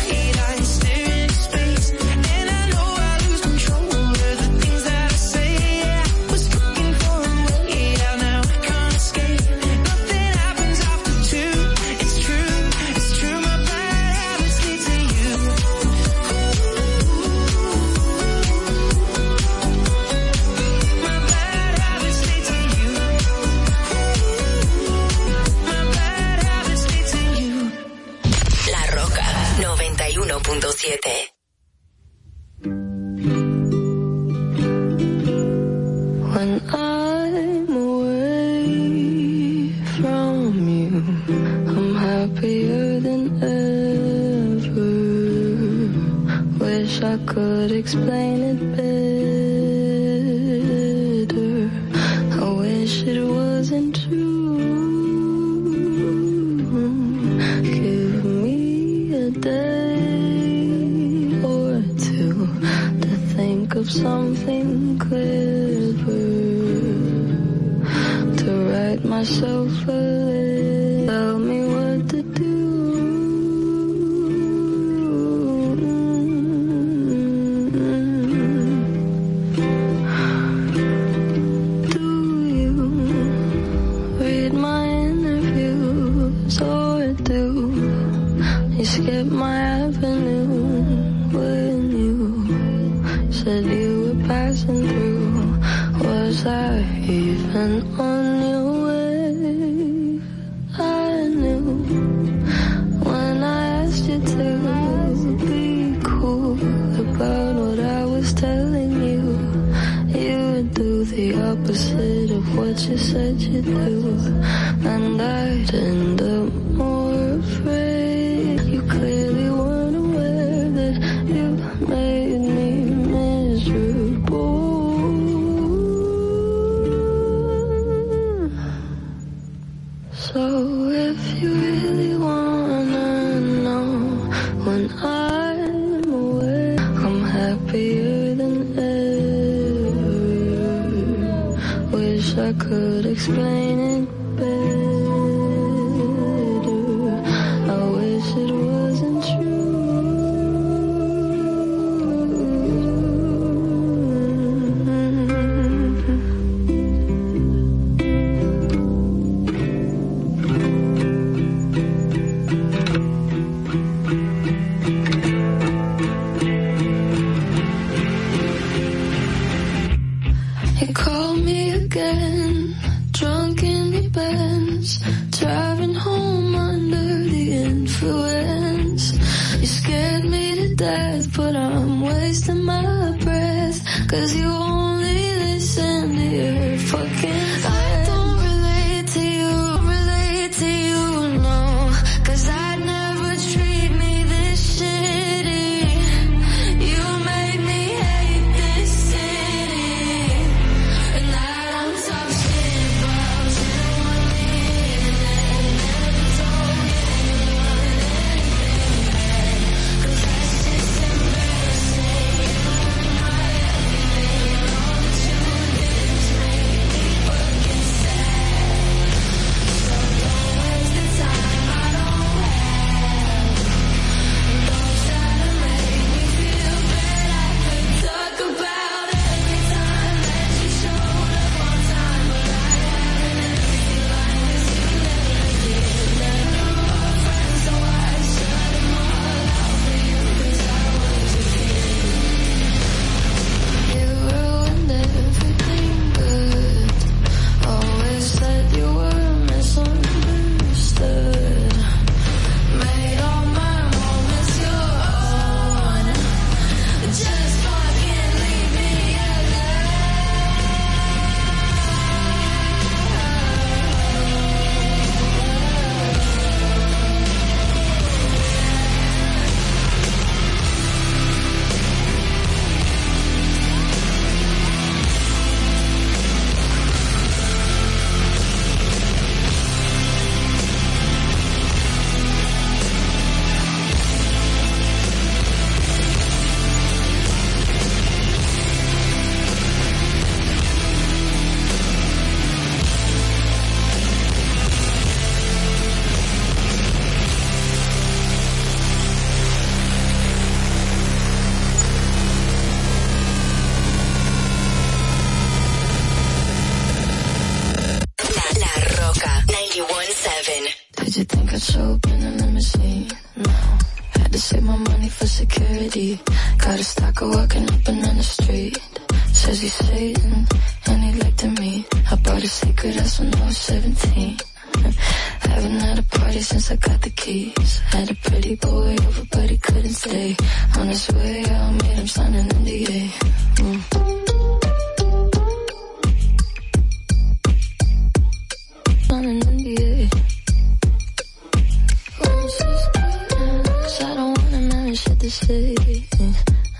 Ay,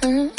Mm.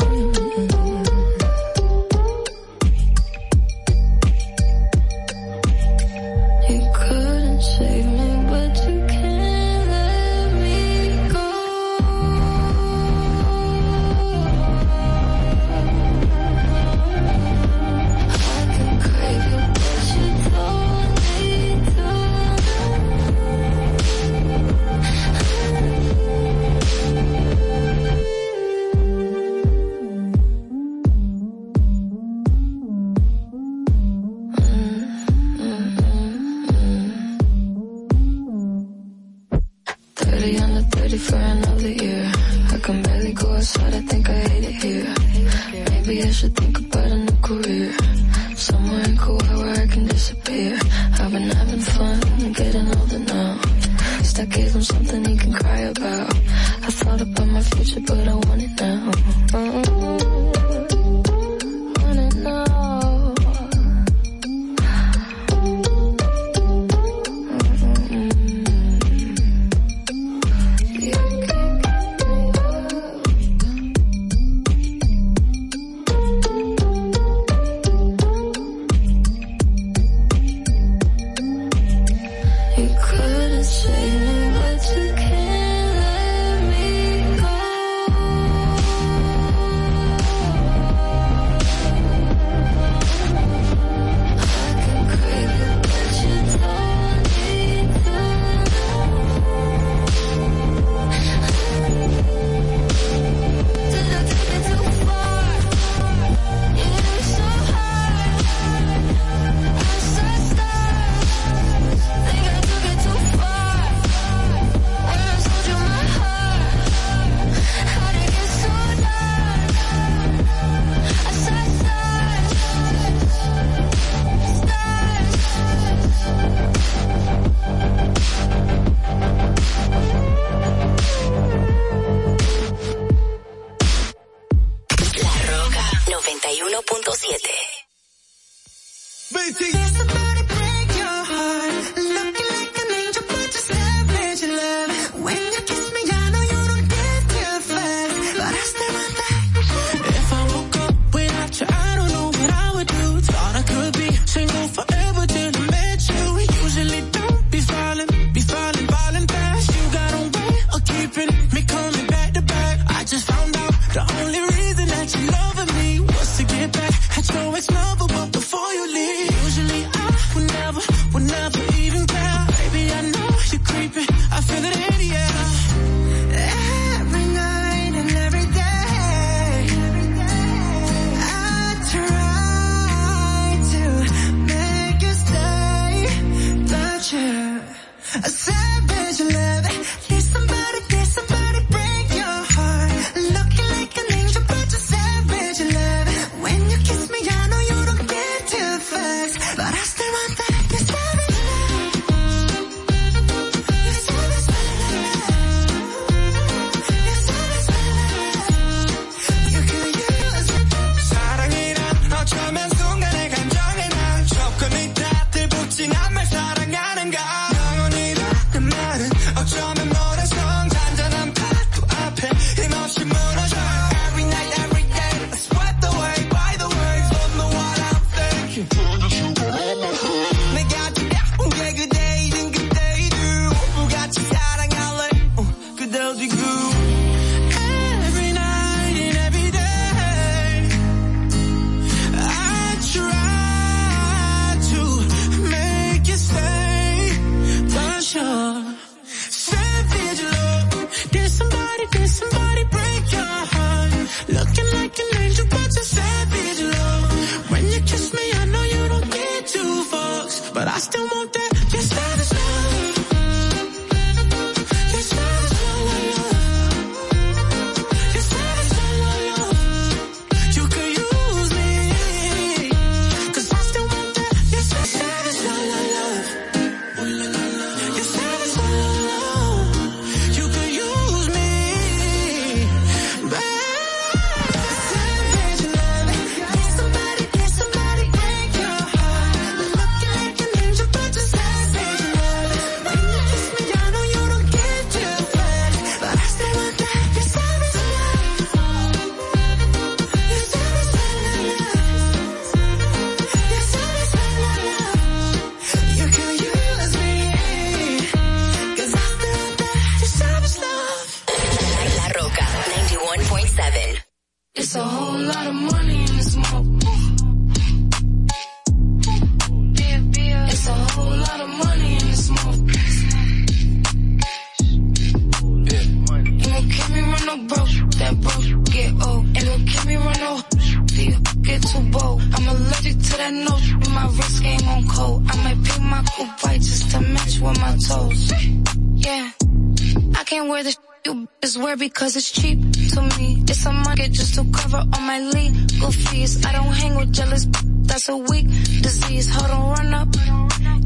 I don't hang with jealous, that's a weak disease. Hold on, run up.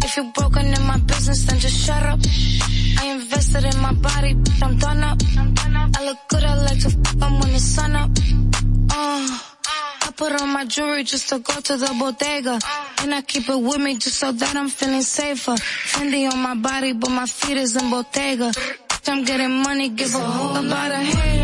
If you're broken in my business, then just shut up. I invested in my body, I'm done up. I look good, I like to f them when the sun up. Uh, I put on my jewelry just to go to the bodega. And I keep it with me just so that I'm feeling safer. Fendi on my body, but my feet is in Bottega. I'm getting money, give a whole lot of haters.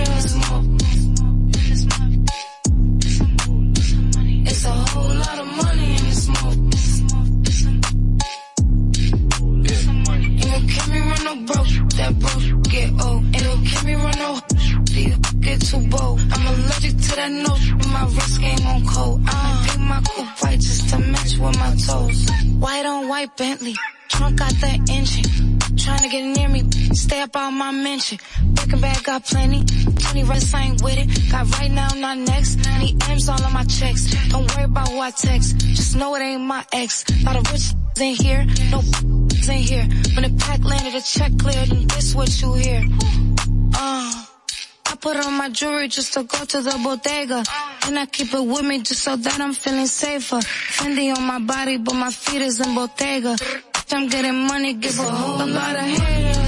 No broke, that broke get old. Ain't gon' keep me run no deal, get too bold. I'm allergic to that note, my wrist game on cold. I might pick my coupe white just to match with my toes. White on white Bentley, trunk got the engine. Trying to get near me, stay up on my mention. Breaking bag got plenty, 20 rest I ain't with it. Got right now, not next. Need M's all on my checks. Don't worry about who I text, just know it ain't my ex. Lot of rich in here, no in here. When the pack landed, the check cleared, and this what you hear. Uh. I put on my jewelry just to go to the bodega. And I keep it with me just so that I'm feeling safer. Fendi on my body, but my feet is in Bottega. I'm getting money, give a whole lot of haters.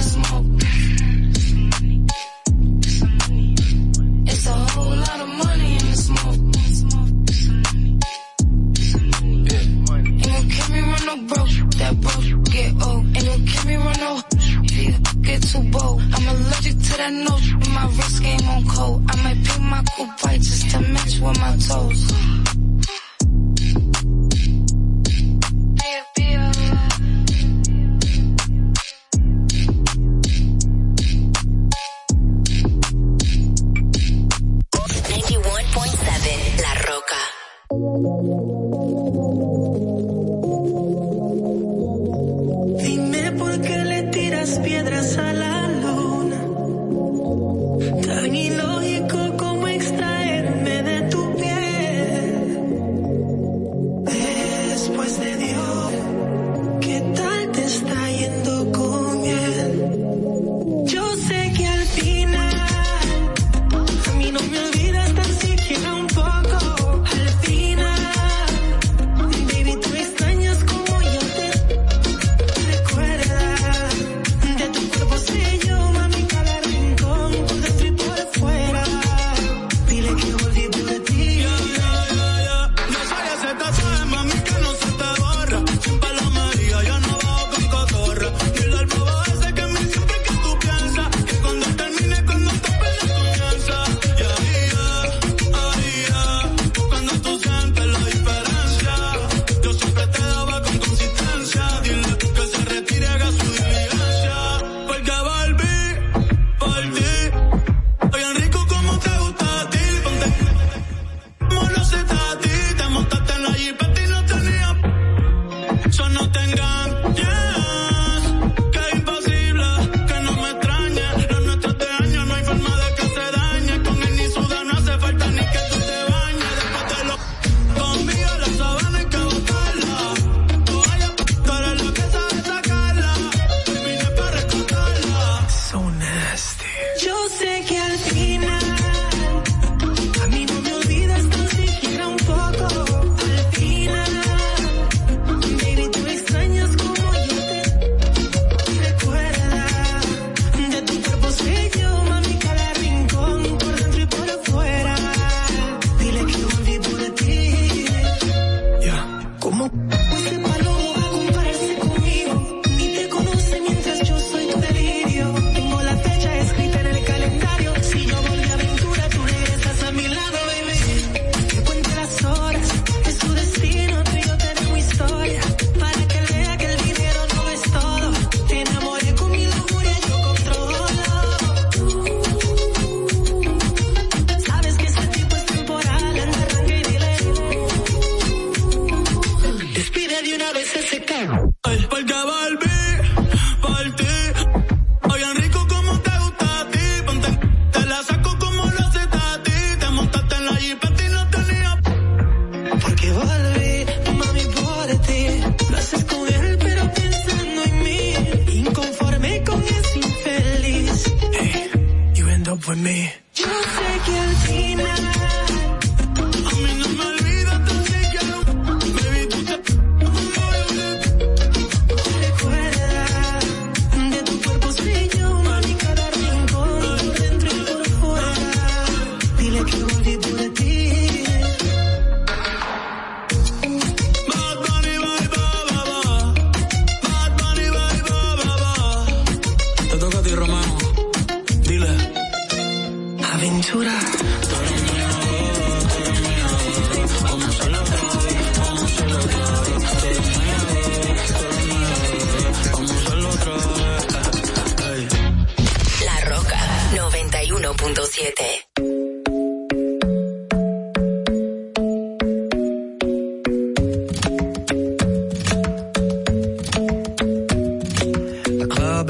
Gon' me run no deal, get too bold. I'm allergic to that note, my wrist game on cold. I might pick my coupe white just to match with my toes. La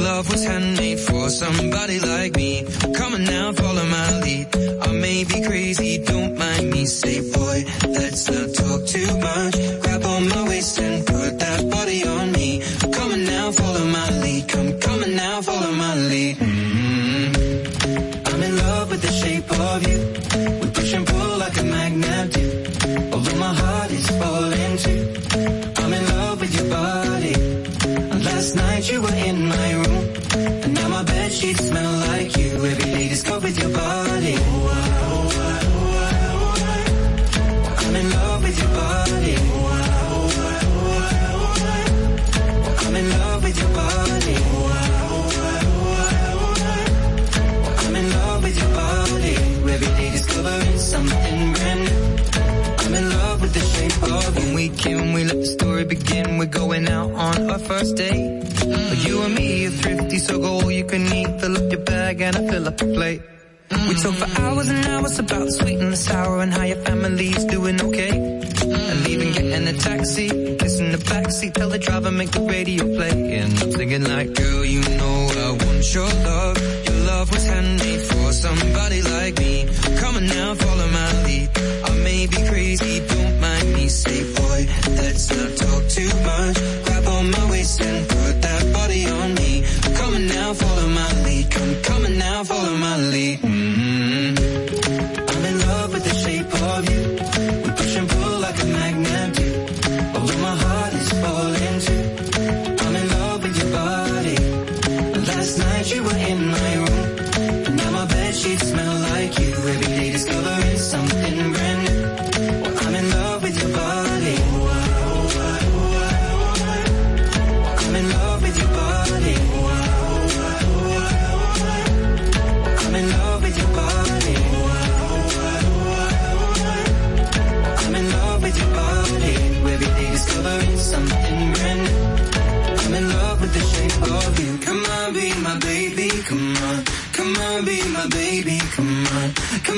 Love was handmade for somebody like me. Come on now, follow my lead. I may be crazy, don't mind me. Say, boy, let's not talk too much. Grab on my waist and going out on our first date. But you and me are thrifty, so go all you can eat. Fill up your bag and I fill up the plate. We talk for hours and hours about the sweet and the sour and how your family's doing okay. And even getting a taxi, kissing the backseat, tell the driver make the radio play. And I'm thinking like, girl, you know I want your love. Love was handmade for somebody like me. Come on now, follow my lead. I may be crazy, don't mind me. Say, boy, let's not talk too much. Grab on my waist and put that body on me. Come on now, follow my lead. Come, come on now, follow my lead. mm I'm in love with the shape of you.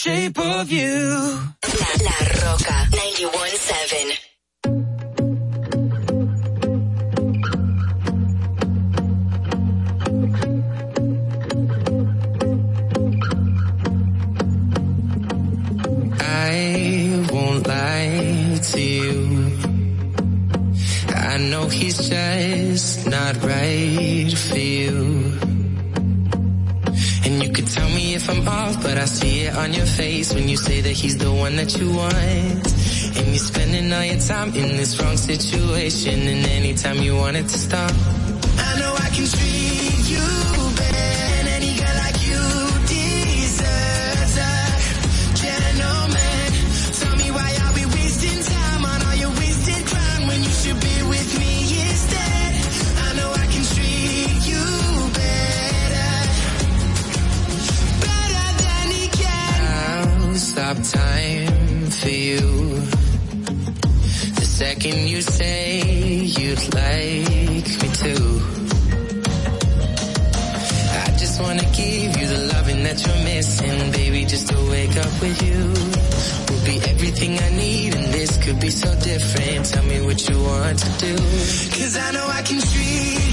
Shape of you. La, La Roca 91.7. But I see it on your face when you say that he's the one that you want. And you're spending all your time in this wrong situation. And anytime you want it to stop, I know I can treat thinking you say you'd like me to. I just wanna give you the loving that you're missing, baby, just to wake up with you. will be everything I need and this could be so different. Tell me what you want to do. Cause I know I can treat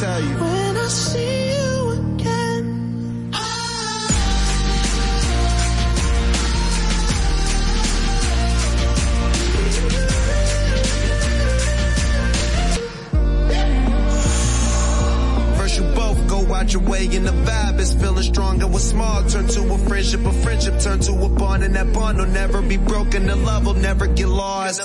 tell you. When I see you again. First you both go out your way and the vibe is feeling stronger with small turn to a friendship a friendship turn to a bond and that bond will never be broken the love will never get lost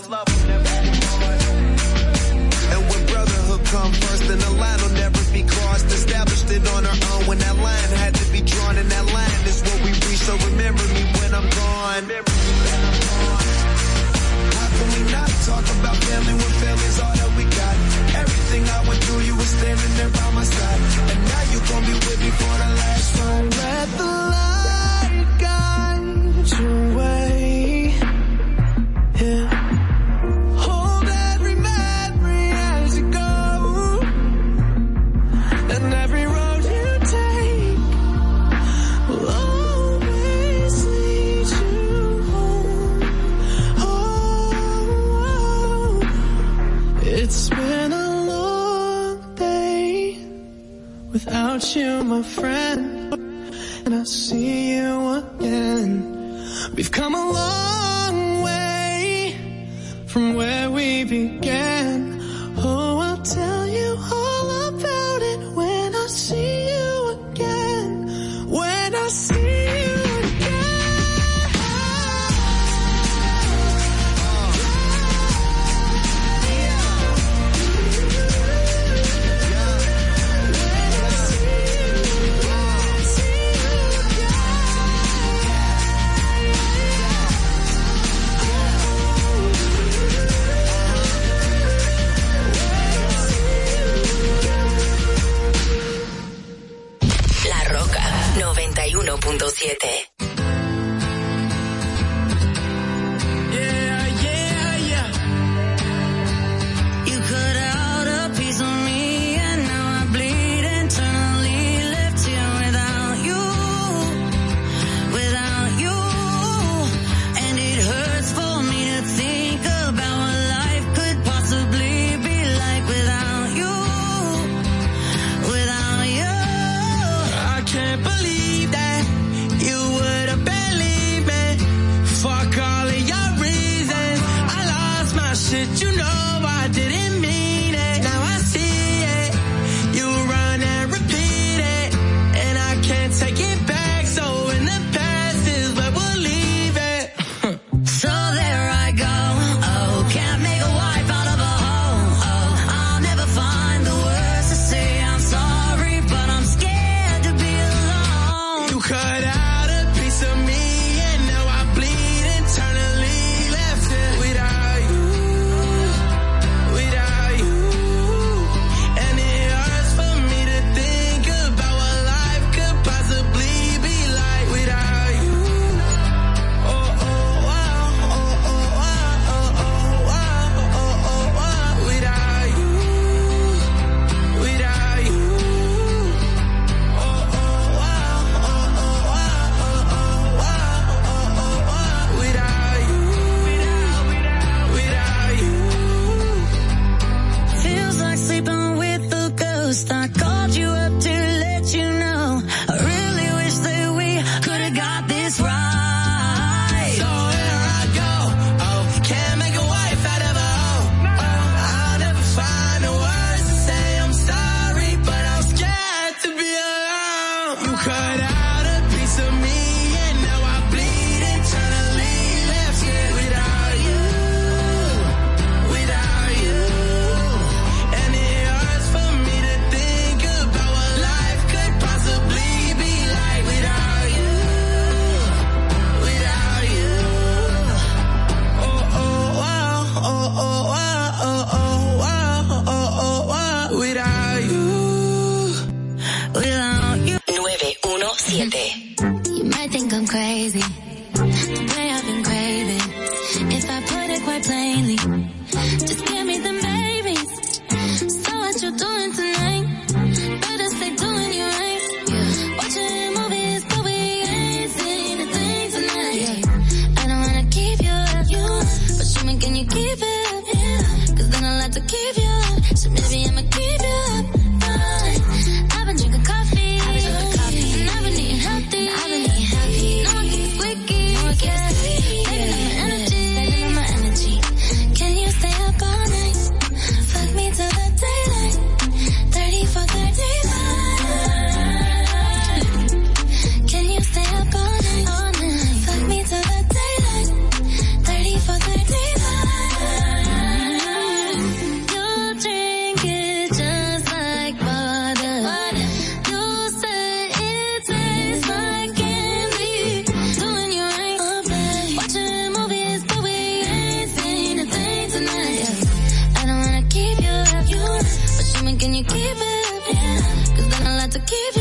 to give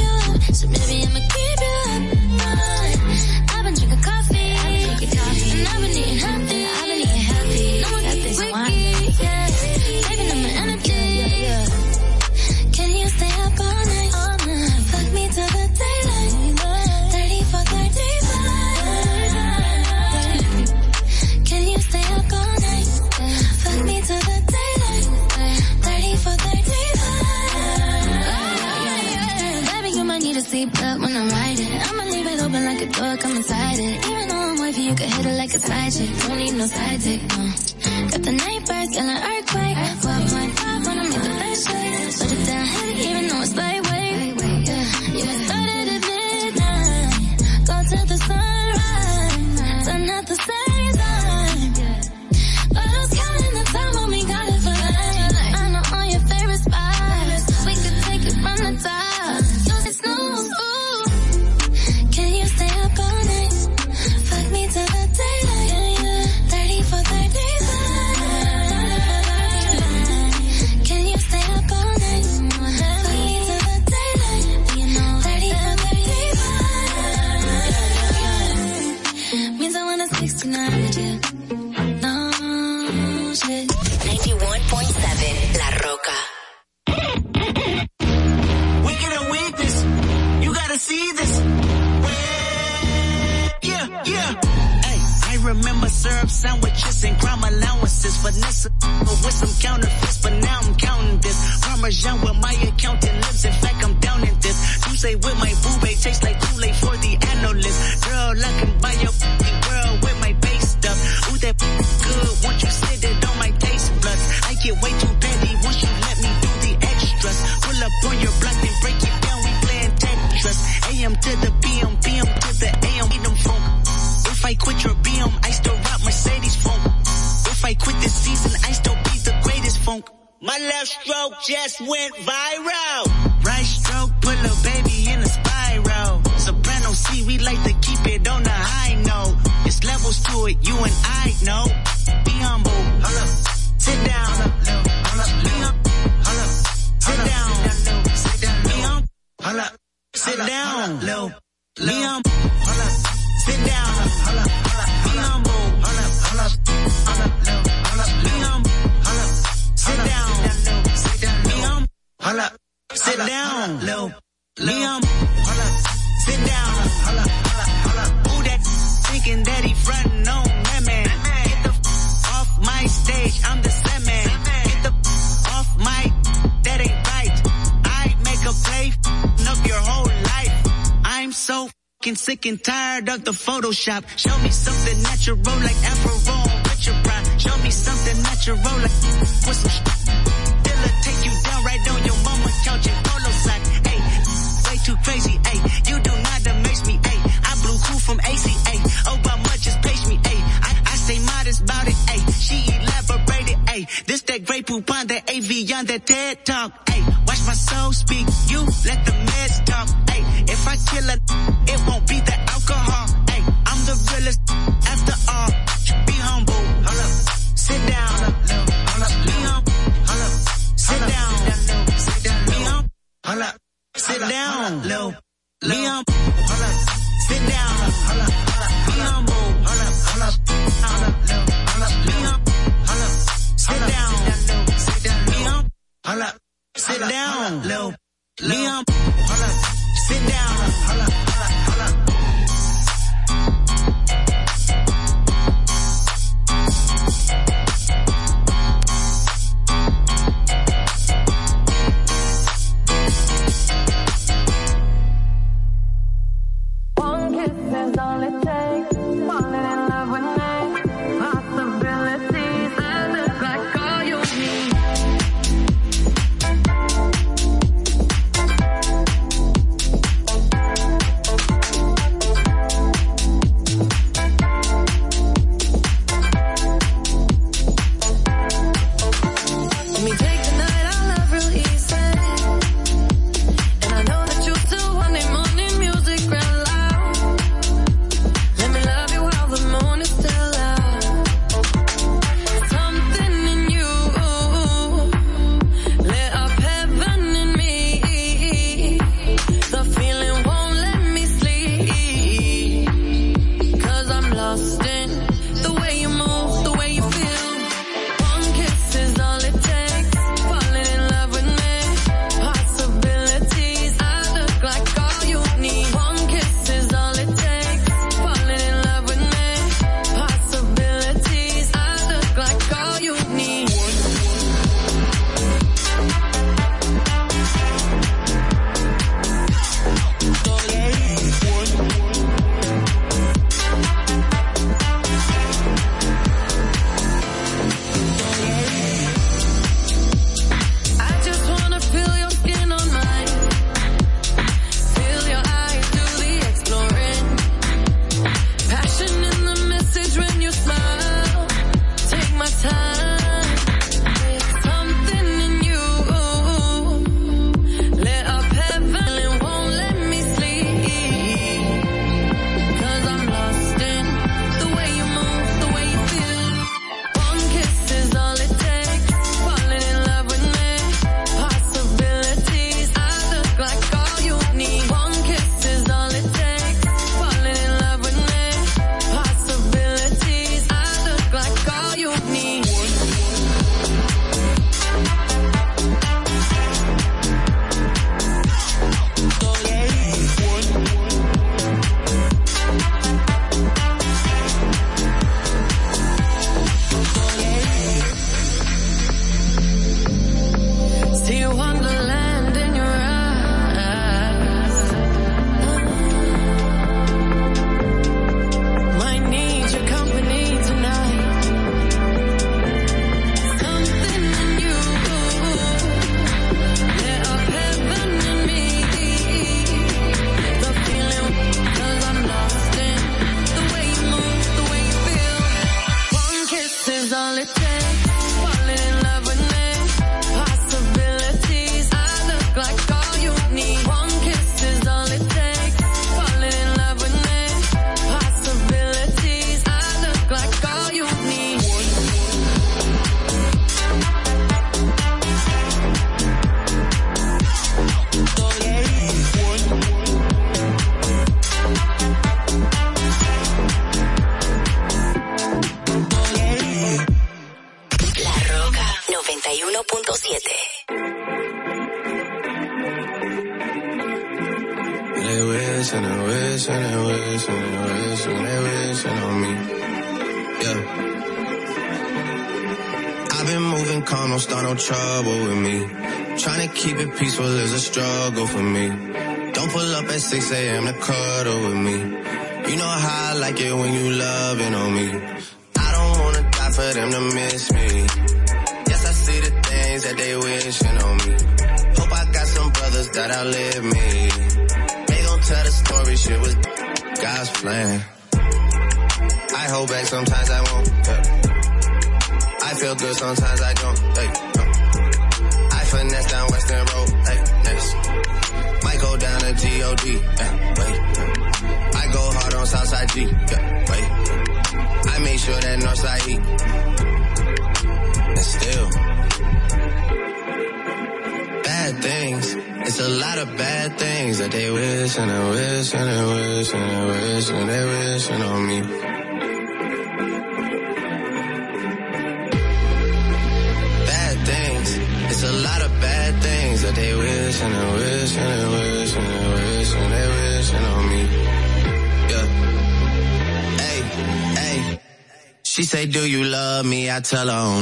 side chick, don't need no side no. Got the night birds and an earthquake, what. Shop. Show me some.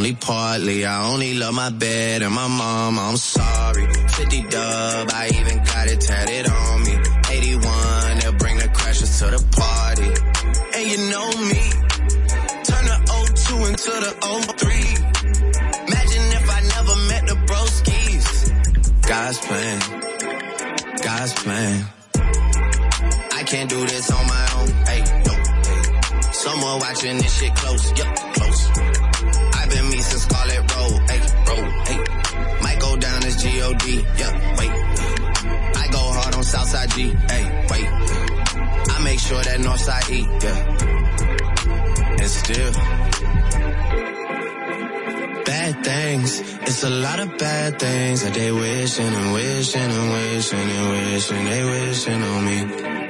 only partly. I only love my baby. things that they wishing and wishing and wishing and wishing they wishing on me.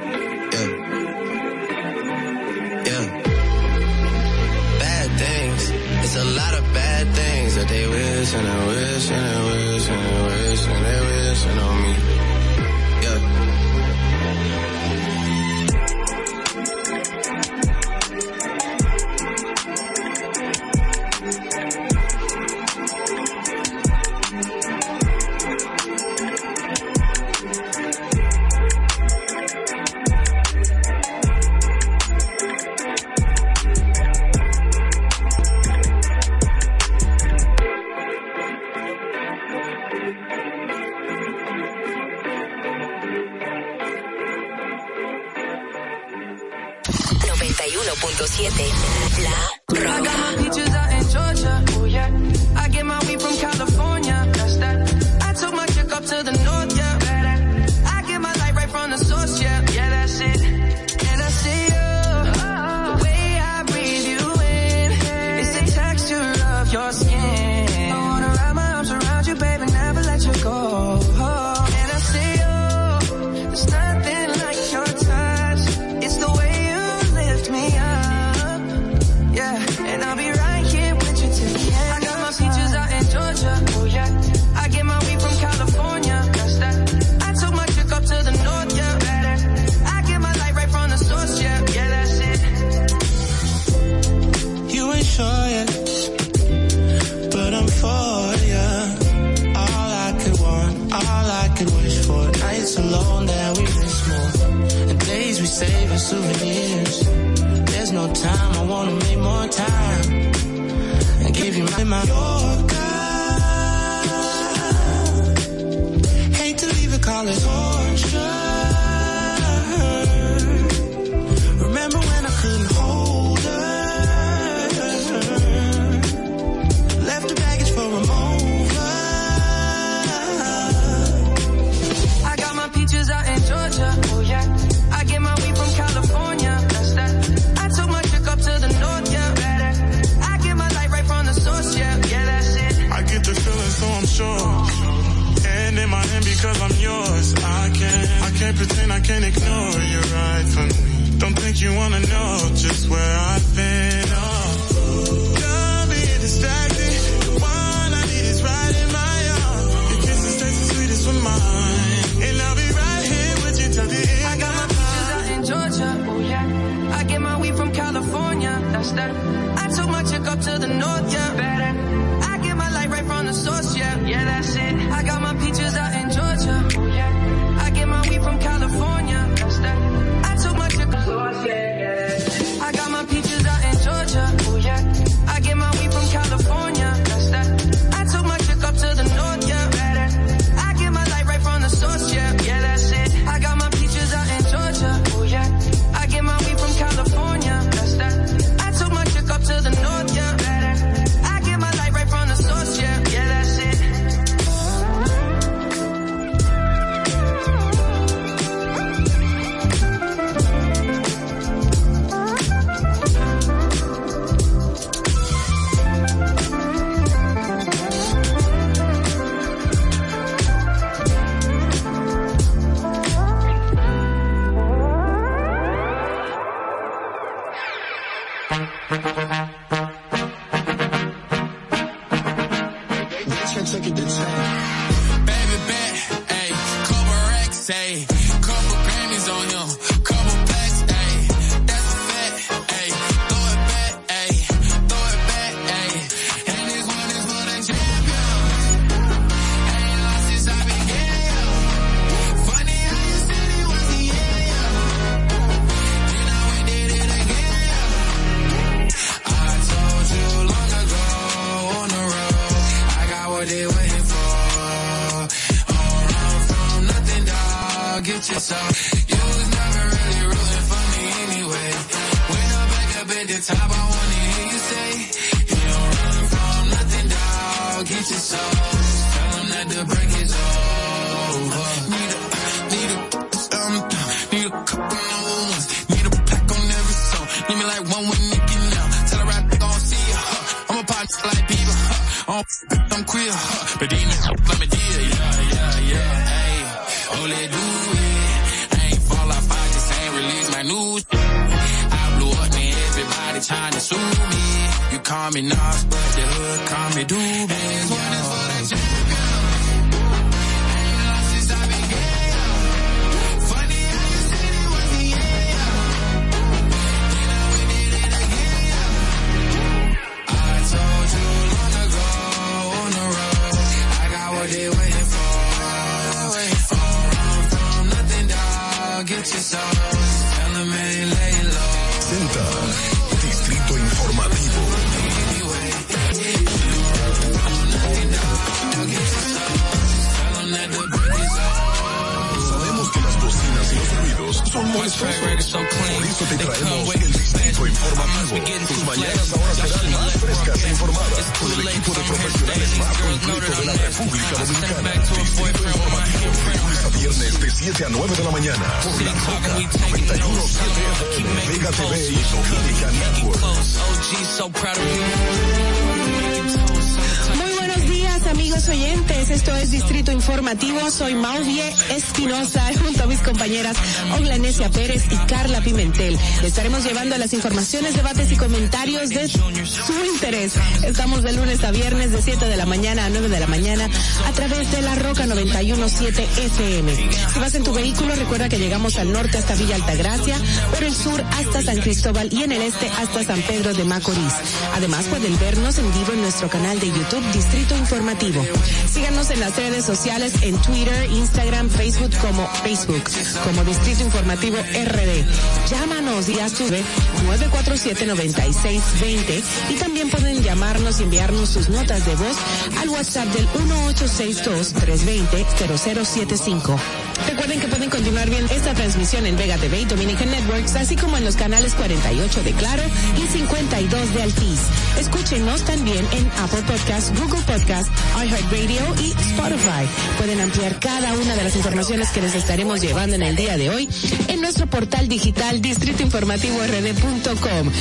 De 7 de la mañana a 9 de la mañana a través de la Roca 917 FM. Si vas en tu vehículo, recuerda que llegamos al norte hasta Villa Altagracia, por el sur hasta San Cristóbal y en el este hasta San Pedro de Macorís. Además, pueden vernos en vivo en nuestro canal de YouTube Distrito Informativo. Síganos en las redes sociales en Twitter, Instagram, Facebook como Facebook, como Distrito Informativo RD. Llámanos y su vez 947-9620 y también pueden llamarnos y enviarnos sus notas de voz al WhatsApp del 1862-320-0075. Recuerden que pueden continuar viendo esta transmisión en Vega TV y Dominican Networks, así como en los canales 48 de Claro y 52 de Altiz. Escúchenos también en Apple Podcast, Google Podcast, iHeartRadio y Spotify. Pueden ampliar cada una de las informaciones que les estaremos llevando en el día de hoy en nuestro portal digital distritoinformativord.com.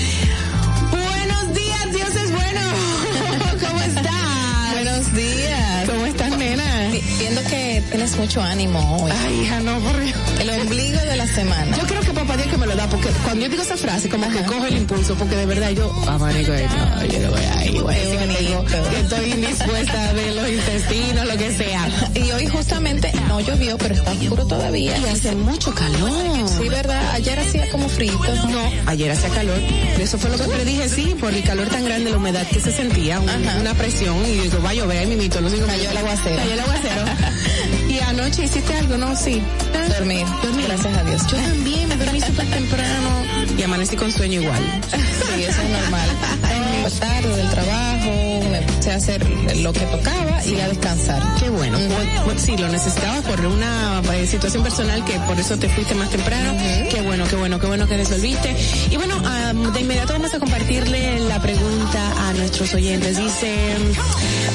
Buenos días, Dios es bueno. ¿Cómo estás? Buenos días. ¿Cómo estás, nena? Vi- Viendo que tienes mucho ánimo hoy. Ay, hija, no, por Dios. El ombligo de la semana. Yo creo que papá Dios que me lo da, porque cuando yo digo esa frase, como que cojo el impulso, porque de verdad yo, abanico ahí, no, yo no voy ahí, voy a decir que, tengo- que estoy indispuesta de los intestinos, lo que sea. Y hoy justamente no llovió, pero está oscuro todavía. Y hace mucho calor. Sí, ¿verdad? Ayer hacía como frito. No, ayer hacía calor. Eso fue lo que le dije, sí, por el calor tan grande, la humedad que se sentía, un- una presión, y digo, va a llover, ahí mimito, los cinco Cayó el aguacero. Cayó el aguacero. y anoche hiciste algo, ¿no? Sí. Dormir. Gracias a Dios. Yo también me dormí súper temprano. Y amanecí con sueño igual. Sí, eso es normal. Tarde del trabajo, me a hacer lo que tocaba y a descansar. Qué bueno. Pues- pues sí, lo necesitabas por una eh, situación personal que por eso te fuiste más temprano. Qué bueno, qué bueno, qué bueno que resolviste. Y bueno, am, de inmediato vamos a compartirle la pregunta a nuestros oyentes. Dice,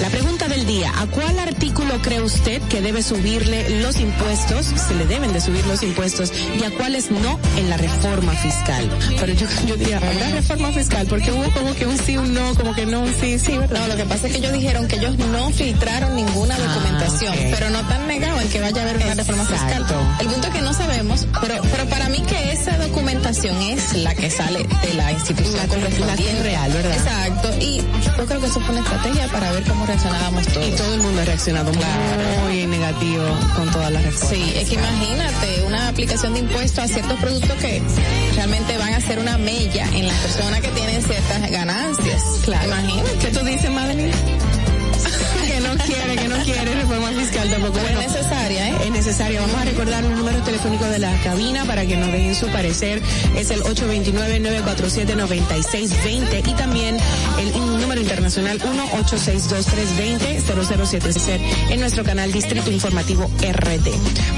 la pregunta del día, ¿a cuál artículo cree usted que debe subirle los impuestos? Se le deben de subir los impuestos y a cuáles no en la reforma fiscal. Pero yo, yo diría, ¿habrá reforma fiscal? Porque hubo como que un sí, un no, como que no, un sí, sí, ¿verdad? No, lo que pasa es que ellos dijeron que ellos no filtraron ninguna documentación, ok. pero no están negados en que vaya a haber una reforma fiscal. El punto es que no sabemos, pero, pero para mí que esa información es la que sale de la institución La correspondiente. la real, ¿verdad? Exacto. Y yo creo que eso fue una estrategia para ver cómo reaccionábamos todos. Y todo el mundo ha reaccionado muy negativo con todas las reformas. Sí, es que imagínate una aplicación de impuestos a ciertos productos que realmente van a hacer una mella en las personas que tienen ciertas ganancias. Claro. Imagínate. ¿Qué tú dices, Madeline? que no quiere, que no quiere reforma fiscal tampoco. Pero Bueno, es necesaria, ¿eh? Es necesario. Vamos a recordar un número telefónico de la cabina para que nos dejen su parecer. Es el 829-947-9620 y también el número internacional 1-862-320-0077 en nuestro canal Distrito Informativo RD.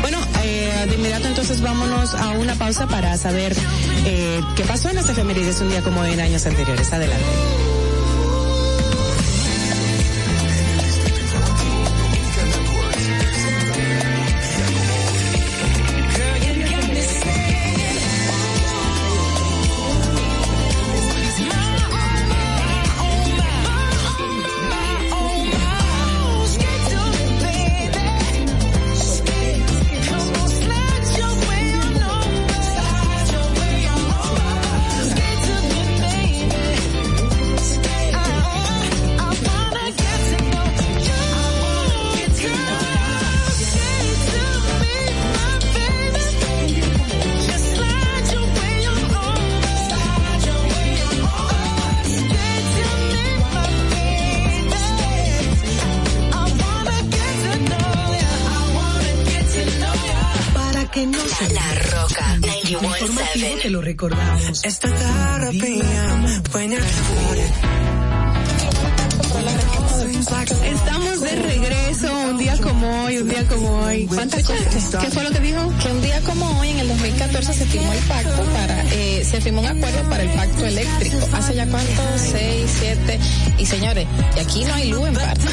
Bueno, eh, de inmediato entonces vámonos a una pausa para saber eh, qué pasó en las efemérides un día como en años anteriores. Adelante. Esta terapia, when you're Estamos de regreso un día como hoy, un día como hoy. ¿Cuántas cosas? ¿Qué fue lo que dijo? Que un día como hoy, en el 2014, se firmó el pacto para, eh, se firmó un acuerdo para el pacto eléctrico. Hace ya cuánto, seis, siete, y señores, y aquí no hay luz en parte.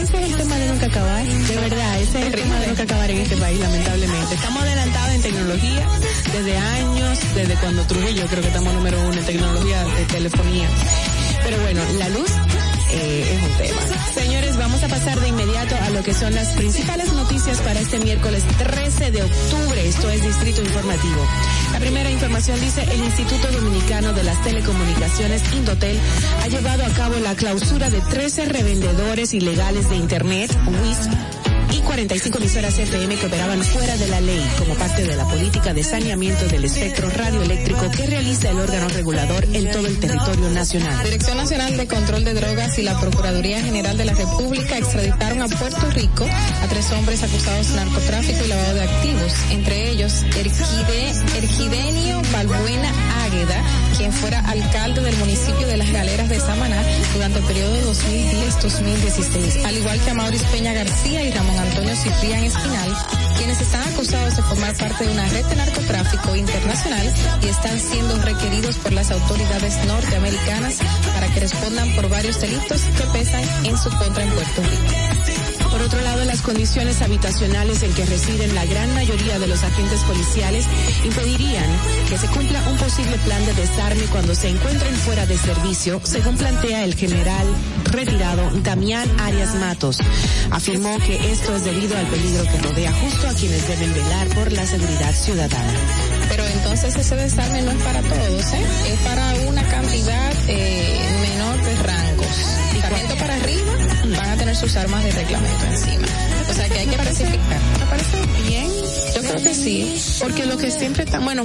Ese es el tema de nunca acabar, de verdad, ese es el tema de nunca acabar en este país, lamentablemente. Estamos adelantados en tecnología desde años, desde cuando Trujillo creo que estamos número uno en tecnología de telefonía. Pero bueno, la luz eh, es un tema. Señores, vamos a pasar de inmediato a lo que son las principales noticias para este miércoles 13 de octubre. Esto es Distrito Informativo. La primera información dice, el Instituto Dominicano de las Telecomunicaciones, Indotel, ha llevado a cabo la clausura de 13 revendedores ilegales de Internet, WIS, y 45 emisoras FM que operaban fuera de la ley como parte de la política de saneamiento del espectro radioeléctrico que realiza el órgano regulador en todo el territorio nacional. Dirección Nacional de Control de Drogas y la Procuraduría General de la República extraditaron a Puerto Rico a tres hombres acusados de narcotráfico y lavado de activos, entre ellos Erquide, Balbuena Águeda, quien fuera alcalde del municipio de Las Galeras de Samaná durante el periodo 2010-2016, al igual que a Maurice Peña García y Ramón Antonio Ciprián Espinal, quienes están acusados de formar parte de una red de narcotráfico internacional y están siendo requeridos por las autoridades norteamericanas para que respondan por varios delitos que pesan en su contra en Puerto Rico. Por otro lado, las condiciones habitacionales en que residen la gran mayoría de los agentes policiales impedirían que se cumpla un posible plan de desarme cuando se encuentren fuera de servicio, según plantea el general retirado Damián Arias Matos. Afirmó que esto es debido al peligro que rodea justo a quienes deben velar por la seguridad ciudadana. Pero entonces ese desarme no es para todos, ¿eh? es para una cantidad eh, menor de rangos. A tener sus armas de reglamento encima. O sea que hay que especificar. ¿Me parece bien? Creo que sí. Porque lo que siempre está, bueno,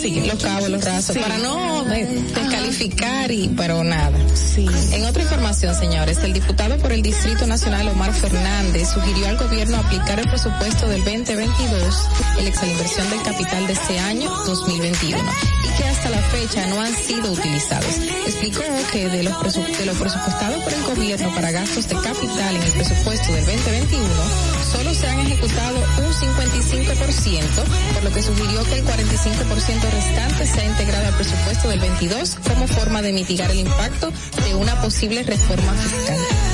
sigue. Los cabos, los rasos, Sí. para no de- descalificar y, pero nada. Sí. En otra información, señores, el diputado por el Distrito Nacional Omar Fernández sugirió al gobierno aplicar el presupuesto del 2022 en la exalinversión del capital de este año 2021 y que hasta la fecha no han sido utilizados. Explicó que de, los de lo presupuestado por el gobierno para gastos de capital en el presupuesto del 2021 solo se han ejecutado un 55%, por lo que sugirió que el 45% restante sea integrado al presupuesto del 22 como forma de mitigar el impacto de una posible reforma fiscal.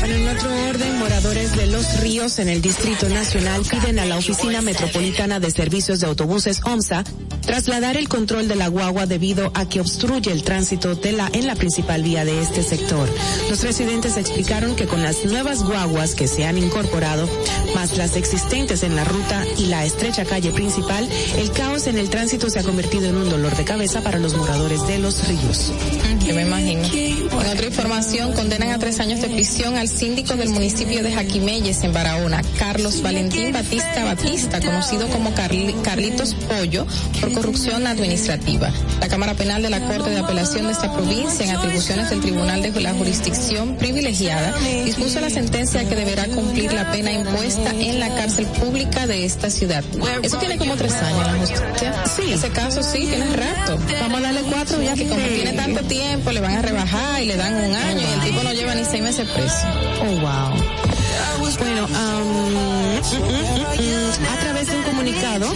Bueno, en otro orden, moradores de Los Ríos en el Distrito Nacional piden a la Oficina Metropolitana de Servicios de Autobuses OMSA trasladar el control de la guagua debido a que obstruye el tránsito de la, en la principal vía de este sector. Los residentes explicaron que con las nuevas guaguas que se han incorporado, más las existentes en la ruta y la estrecha calle principal, el caos en el tránsito se ha convertido en un dolor de cabeza para los moradores de Los Ríos. Yo me imagino. En otra información, condenan a tres años de prisión al síndico del municipio de Jaquimelles, en Barahona, Carlos Valentín Batista Batista, conocido como Carli- Carlitos Pollo, por corrupción administrativa. La Cámara Penal de la Corte de Apelación de esta provincia, en atribuciones del Tribunal de la Jurisdicción Privilegiada, dispuso la sentencia que deberá cumplir la pena impuesta en la cárcel pública de esta ciudad. Eso tiene como tres años la justicia. Sí. Ese caso sí, tiene rato. Vamos a darle cuatro ya que como tiene tanto tiempo, le van a rebajar y le dan un año y el tipo no lleva ni seis meses preso. Oh, wow. Bueno, am, a través de un comunicado,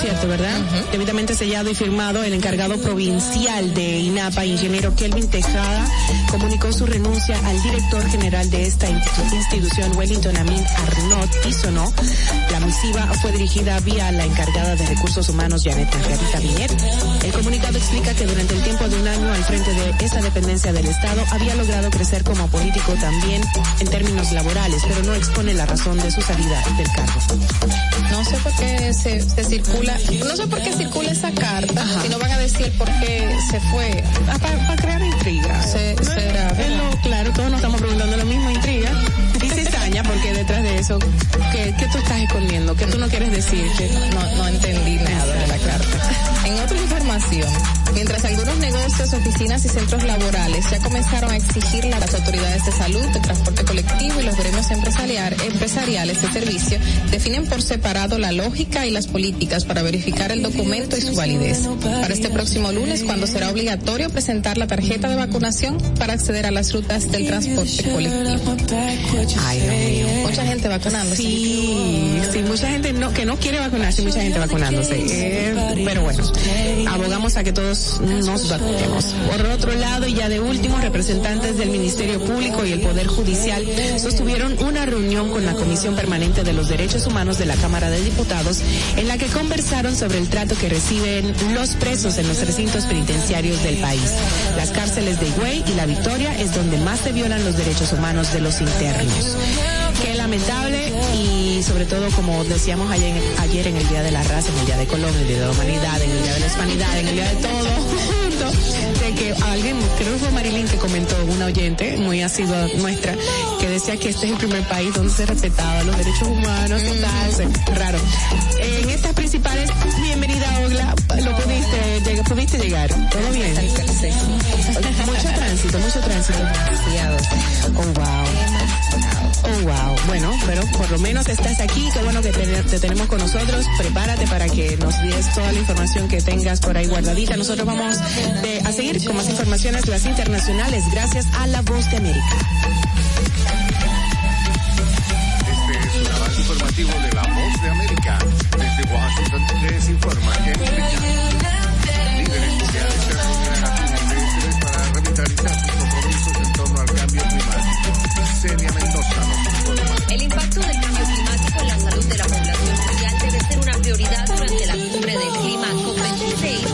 cierto, ¿verdad? Debidamente sellado y firmado, el encargado provincial de INAPA, ingeniero Kelvin Tejada, comunicó su renuncia al director general de esta institu- institución, Wellington Amin Arnott, Isono. La misiva fue dirigida vía la encargada de recursos humanos, Janet Margarita Viñet. El comunicado explica que durante el tiempo de un año al frente de esa dependencia del Estado había logrado crecer como político también en términos laborales, pero no expone la razón de su salida del cargo. No sé por qué se, se circula, no sé por qué circula esa carta, si no van a decir por qué se fue. Para crear intriga. Se, será, Es lo- claro, todos nos estamos preguntando lo mismo, intriga. Y cizaña, porque detrás de eso, ¿qué, tú estás escondiendo? ¿Qué tú no quieres decir? Que no, no entendí nada de la carta. En otra información, mientras algunos negocios, oficinas y centros laborales ya comenzaron a exigirle a las autoridades de salud, de transporte colectivo y los gremios empresarial- empresariales de servicio, definen por separado la lógica y las políticas para verificar el documento y su validez. Para este próximo lunes, cuando será obligatorio presentar la tarjeta de vacunación para acceder a las rutas del transporte colectivo. Ay, Dios mío. Mucha gente vacunándose. Sí, sí, mucha gente no, que no quiere vacunarse, mucha gente vacunándose. Eh, pero bueno, abogamos a que todos nos vacunemos. Por otro lado, y ya de último, representantes del Ministerio Público y el Poder Judicial sostuvieron una reunión con la Comisión Permanente de los Derechos Humanos de la Cámara de Diputados, en la que conversaron sobre el trato que reciben los presos en los recintos penitenciarios del país. Las cárceles de Higüey y La Victoria es donde más se violan los derechos humanos de los internos. Qué lamentable y sobre todo como decíamos ayer, ayer en el Día de la Raza, en el Día de Colombia, en el Día de la Humanidad, en el Día de la Hispanidad, en el Día de todo, junto, de que alguien, creo que fue Marilyn que comentó, una oyente muy asidua nuestra, que decía que este es el primer país donde se respetaban los derechos humanos y tal, raro. En estas principales, bienvenida Ogla, lo pudiste, lleg- pudiste llegar, todo bien. Mucho tránsito, mucho tránsito. Oh, wow. Oh, wow. Bueno, pero por lo menos estás aquí. Qué bueno que te, te tenemos con nosotros. Prepárate para que nos des toda la información que tengas por ahí guardadita. Nosotros vamos de- a seguir con más informaciones, las internacionales, gracias a La Voz de América. Este es un avance informativo de la voz de América. Desde Washington les informa Llanos. Líderes mundiales se reúnen a este para revitalizar sus compromisos en torno al cambio climático. Celia Mendoza nos. El impacto del cambio climático en la salud de la población mundial debe ser una prioridad durante la cumbre del clima COP26 a llevarse a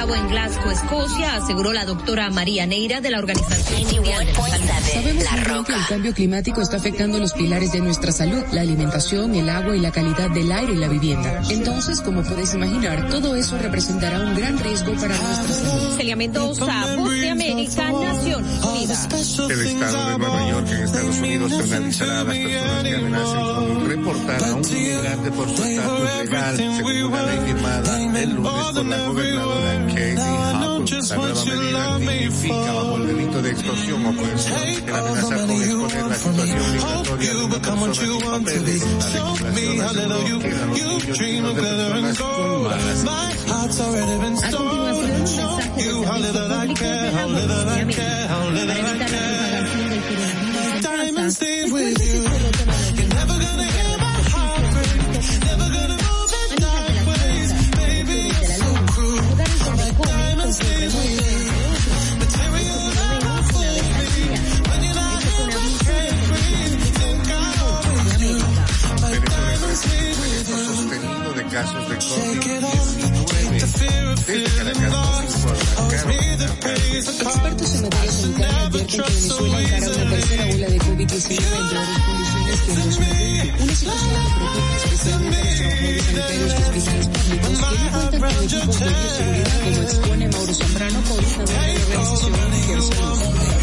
cabo en Glasgow, Escocia, aseguró la doctora María Neira de la Organización Mundial de la Salud. Sabemos muy bien que el cambio climático está afectando los pilares de nuestra salud, la alimentación, el agua y la calidad del aire y la vivienda. Entonces, como puedes imaginar, todo eso representará un gran riesgo para nuestra salud. Celia Mendoza, Voz de América, Naciones Unidas. El estado de Nueva York en Estados Unidos penalizará a las personas que amenacen con reportar a un inmigrante por su estatus legal, según una ley firmada el lunes por la gobernadora Katie Hobbs. La nueva medida tipifica bajo el delito de extorsión o coerción el amenazar con exponer la situación migratoria de una persona sin papeles. La legislación no queda los sino de personas con malas intenciones. A continuación, un mensaje del Servicio Público de la Voz casos de COVID-19 desde Caracas, Expertos en materia sanitaria advierten que Venezuela encara una tercera ola de COVID-19 en peores condiciones que en 2020. Una situación que preocupa especialmente a los trabajadores sanitarios de hospitales públicos que no cuentan con equipos de bioseguridad, como expone Mauro Zambrano, coordinador de la Organización Mundial de Salud.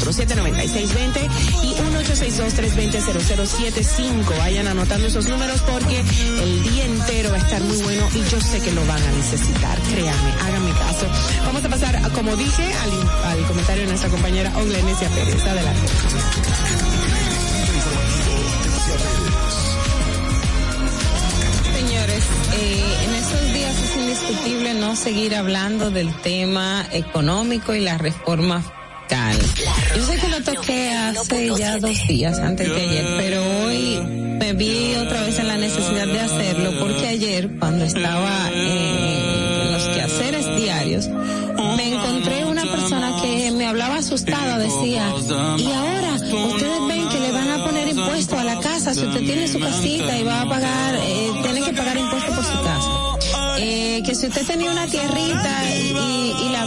829-947-9620 y 1862-320-0075. Vayan anotando esos números porque el día entero va a estar muy bueno y yo sé que lo van a necesitar. Créanme, háganme caso. Vamos a pasar, como dije, al, al comentario de nuestra compañera Ogla Enesia Pérez. Adelante. Señores, eh, en estos días es indiscutible no seguir hablando del tema económico y la reforma fiscal. Toqué hace ya dos días, antes de ayer, pero hoy me vi otra vez en la necesidad de hacerlo porque ayer, cuando estaba eh, en los quehaceres diarios, me encontré una persona que me hablaba asustada, decía, y ahora ustedes ven que le van a poner impuesto a la casa, si usted tiene su casita y va a pagar, eh, tiene que pagar impuesto por su casa. Eh, que si usted tenía una tierrita y- y la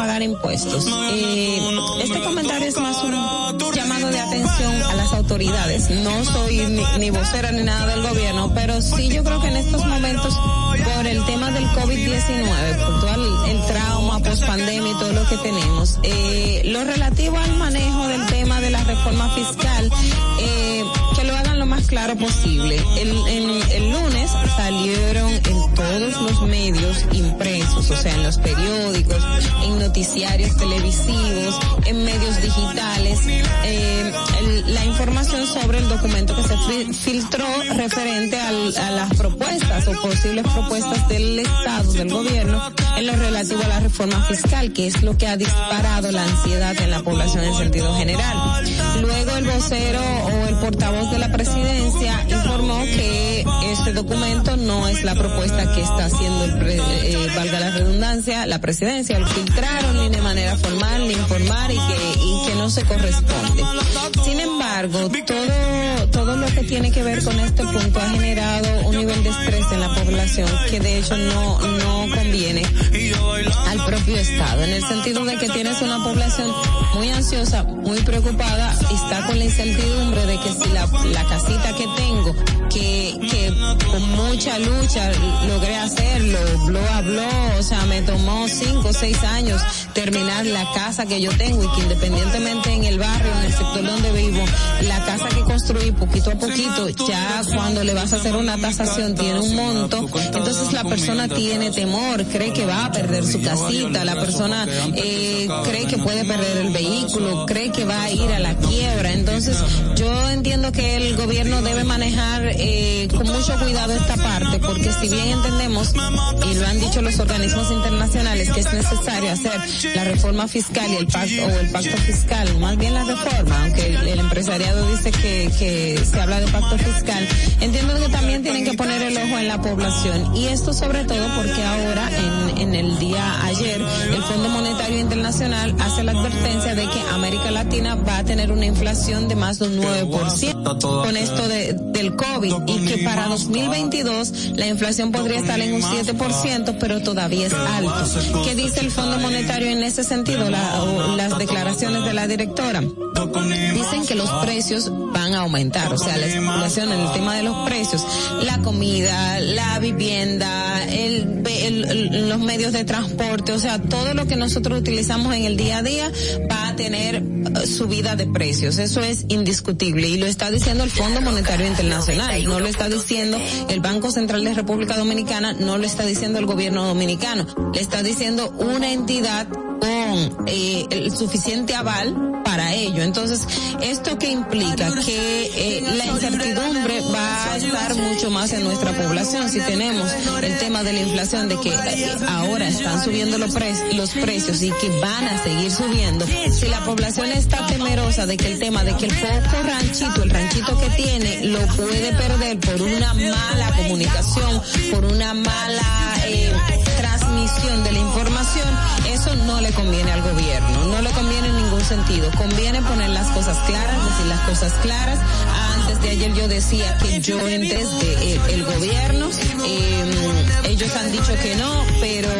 pagar impuestos. Eh, este comentario es más un llamado de atención a las autoridades. No soy ni, ni vocera ni nada del gobierno, pero sí yo creo que en estos momentos por el tema del COVID-19, por todo el, trauma post pandemia y todo lo que tenemos, eh, lo relativo al manejo del tema de la reforma fiscal, eh, claro posible. El, lunes salieron en todos los medios impresos, o sea, en los periódicos, en noticiarios televisivos, en medios digitales, eh, la información sobre el documento que se fi- filtró referente a las propuestas o posibles propuestas del Estado, del gobierno, en lo relativo a la reforma fiscal, que es lo que ha disparado la ansiedad en la población en sentido general. Luego el vocero o el portavoz de la presidencia informó que este documento no es la propuesta que está haciendo el pre- eh, valga la redundancia, la presidencia, lo filtraron ni de manera formal ni informar y que, y que no se corresponde. Sin embargo, todo, todo lo que tiene que ver con este punto ha generado un nivel de estrés en la población que de hecho no, no conviene al propio Estado, en el sentido de que tienes una población muy ansiosa, muy preocupada, está con la incertidumbre de que si la, la casita que tengo, que, que con mucha lucha logré hacerlo, blo a blo, o sea, me tomó cinco o seis años terminar la casa que yo tengo y que independientemente en el barrio, en el sector donde vivo, la casa que construí poquito a poquito, ya cuando le vas a hacer una tasación tiene un monto, entonces la persona tiene temor, cree que va a perder su casita, la persona eh, cree que puede perder el vehículo, cree que va a ir a la quiebra, entonces yo entiendo que el gobierno debe manejar eh, con mucho cuidado esta parte, porque si bien entendemos, y lo han dicho los organismos internacionales, que es necesario hacer la reforma fiscal y el pacto, o el pacto fiscal más bien la reforma, aunque el, empresariado dice que, que se habla de pacto fiscal, entiendo que también tienen que poner el ojo en la población. Y esto sobre todo porque ahora, en, en el día ayer, el Fondo Monetario Internacional hace la advertencia de que América Latina va a tener una inflación de más de un 9% con esto de, del COVID y que para 2022 la inflación podría estar en un 7%, pero todavía es alto. ¿Qué dice el Fondo Monetario en ese sentido? La- o las declaraciones de la directora. Dicen que los precios van a aumentar, o sea, la especulación en el tema de los precios, la comida, la vivienda, el, el- el- los medios de transporte, o sea, todo lo que nosotros utilizamos en el día a día va a tener eh, subida de precios. Eso es indiscutible y lo está diciendo el Fondo Monetario Internacional, no lo está diciendo el Banco Central de República Dominicana, no lo está diciendo el gobierno dominicano, le está diciendo una entidad con eh, el suficiente aval para ello. Entonces, ¿esto qué implica? Que eh, la incertidumbre va a estar mucho más en nuestra población. Si tenemos el tema de la inflación, de que eh, ahora están subiendo los, pre- los precios y que van a seguir subiendo, si la población está temerosa de que el tema de que el poco ranchito, el ranchito que tiene, lo puede perder por una mala comunicación, por una mala eh, transmisión de la información, eso no le conviene al gobierno, no le conviene en ningún sentido. Conviene poner las cosas claras, decir las cosas claras. Antes de ayer yo decía que yo desde el, el gobierno, eh, ellos han dicho que no, pero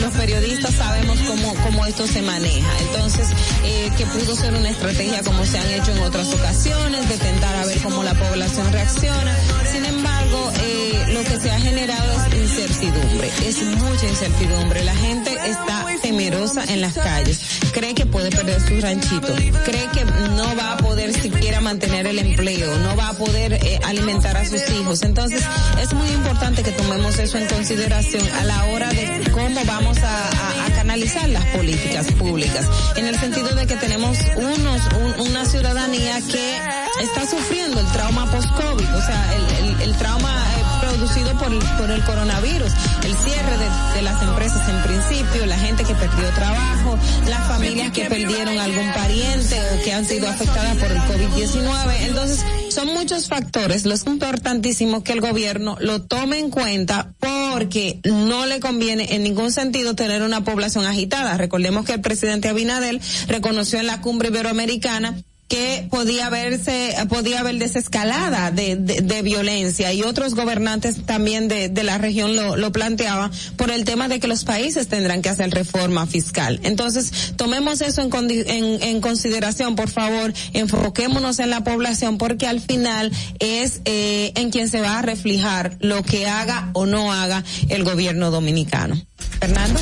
los periodistas sabemos cómo, cómo esto se maneja. Entonces, eh, que pudo ser una estrategia como se han hecho en otras ocasiones, de tentar a ver cómo la población reacciona. Sin embargo, eh, lo que se ha generado es incertidumbre, es mucha incertidumbre. La gente está temerosa en las calles, cree que puede perder su ranchito, cree que no va a poder siquiera mantener el empleo, no va a poder eh, alimentar a sus hijos. Entonces, es muy importante que tomemos eso en consideración a la hora de cómo vamos a, a- a canalizar las políticas públicas, en el sentido de que tenemos unos, un- una ciudadanía que está sufriendo el trauma post-COVID, o sea, el, el- el trauma eh, producido por, por el coronavirus, el cierre de, las empresas en principio, la gente que perdió trabajo, las familias que perdieron algún pariente o que han sido afectadas por el COVID-19. Entonces, son muchos factores, los importantísimos que el gobierno lo tome en cuenta porque no le conviene en ningún sentido tener una población agitada. Recordemos que el presidente Abinadel reconoció en la cumbre iberoamericana que podía verse, podía haber desescalada de, de, de violencia y otros gobernantes también de, de la región lo, lo planteaban por el tema de que los países tendrán que hacer reforma fiscal. Entonces, tomemos eso en, en, en consideración, por favor, enfoquémonos en la población porque al final es eh, en quien se va a reflejar lo que haga o no haga el gobierno dominicano. Fernando.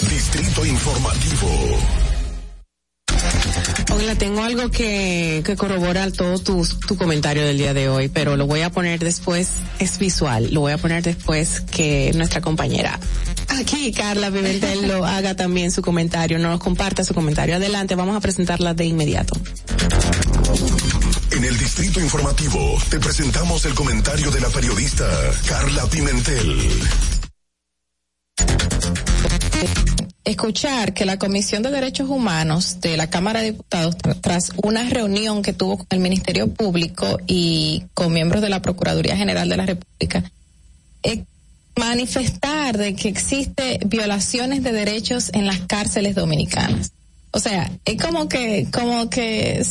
Distrito Informativo. Hola, tengo algo que, que corrobora todo tu, tu comentario del día de hoy, pero lo voy a poner después, es visual, lo voy a poner después que nuestra compañera aquí, Carla Pimentel, lo haga también su comentario, nos comparta su comentario. Adelante, vamos a presentarla de inmediato. En el Distrito Informativo te presentamos el comentario de la periodista Carla Pimentel. Escuchar que la Comisión de Derechos Humanos de la Cámara de Diputados, tr- tras una reunión que tuvo con el Ministerio Público y con miembros de la Procuraduría General de la República, manifestar de que existe violaciones de derechos en las cárceles dominicanas. O sea, es como que, como que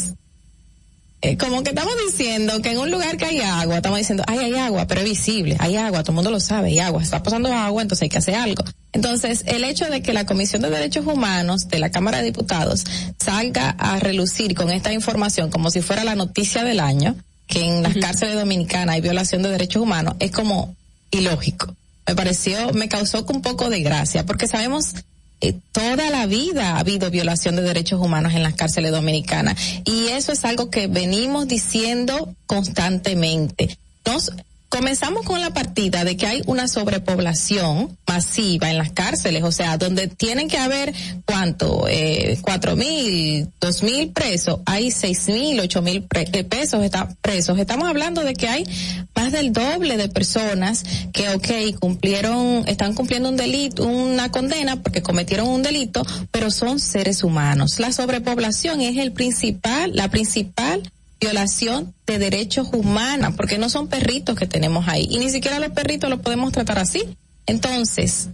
eh, como que estamos diciendo que en un lugar que hay agua, estamos diciendo, ay, hay agua, pero es visible, hay agua, todo el mundo lo sabe, hay agua, está pasando agua, entonces hay que hacer algo. Entonces, el hecho de que la Comisión de Derechos Humanos de la Cámara de Diputados salga a relucir con esta información como si fuera la noticia del año, que en las cárceles dominicanas hay violación de derechos humanos, es como ilógico. Me pareció, me causó un poco de gracia, porque sabemos eh, toda la vida ha habido violación de derechos humanos en las cárceles dominicanas y eso es algo que venimos diciendo constantemente. Comenzamos con la partida de que hay una sobrepoblación masiva en las cárceles, o sea, donde tienen que haber cuánto, eh, cuatro mil, dos mil presos, hay seis mil, ocho mil eh, pesos está, presos. Estamos hablando de que hay más del doble de personas que, ok, cumplieron, están cumpliendo un delito, una condena porque cometieron un delito, pero son seres humanos. La sobrepoblación es el principal, la principal violación de derechos humanos, porque no son perritos que tenemos ahí. Y ni siquiera los perritos los podemos tratar así. Entonces,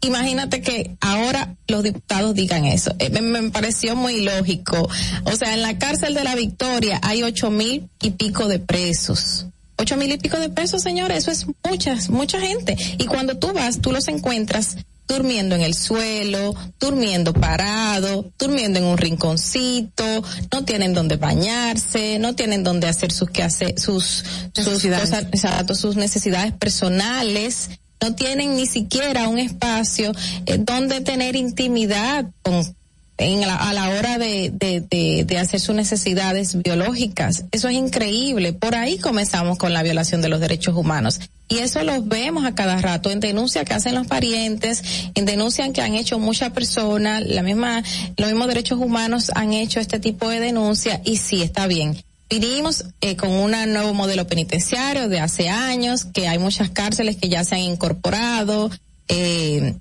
imagínate que ahora los diputados digan eso. Eh, me, pareció muy lógico. O sea, en la cárcel de la Victoria hay ocho mil y pico de presos. Ocho mil y pico de pesos, señores, eso es muchas, mucha gente. Y cuando tú vas, tú los encuentras durmiendo en el suelo, durmiendo parado, durmiendo en un rinconcito, no tienen donde bañarse, no tienen donde hacer sus que hacer, sus, sus Necesidades. cosas, exacto, sus necesidades personales, no tienen ni siquiera un espacio eh, donde tener intimidad con en la- a la hora de, de, de, de hacer sus necesidades biológicas. Eso es increíble. Por ahí comenzamos con la violación de los derechos humanos. Y eso lo vemos a cada rato en denuncias que hacen los parientes, en denuncias que han hecho muchas personas, la misma, los mismos derechos humanos han hecho este tipo de denuncias y sí, está bien. Vinimos eh, con un nuevo modelo penitenciario de hace años, que hay muchas cárceles que ya se han incorporado, eh,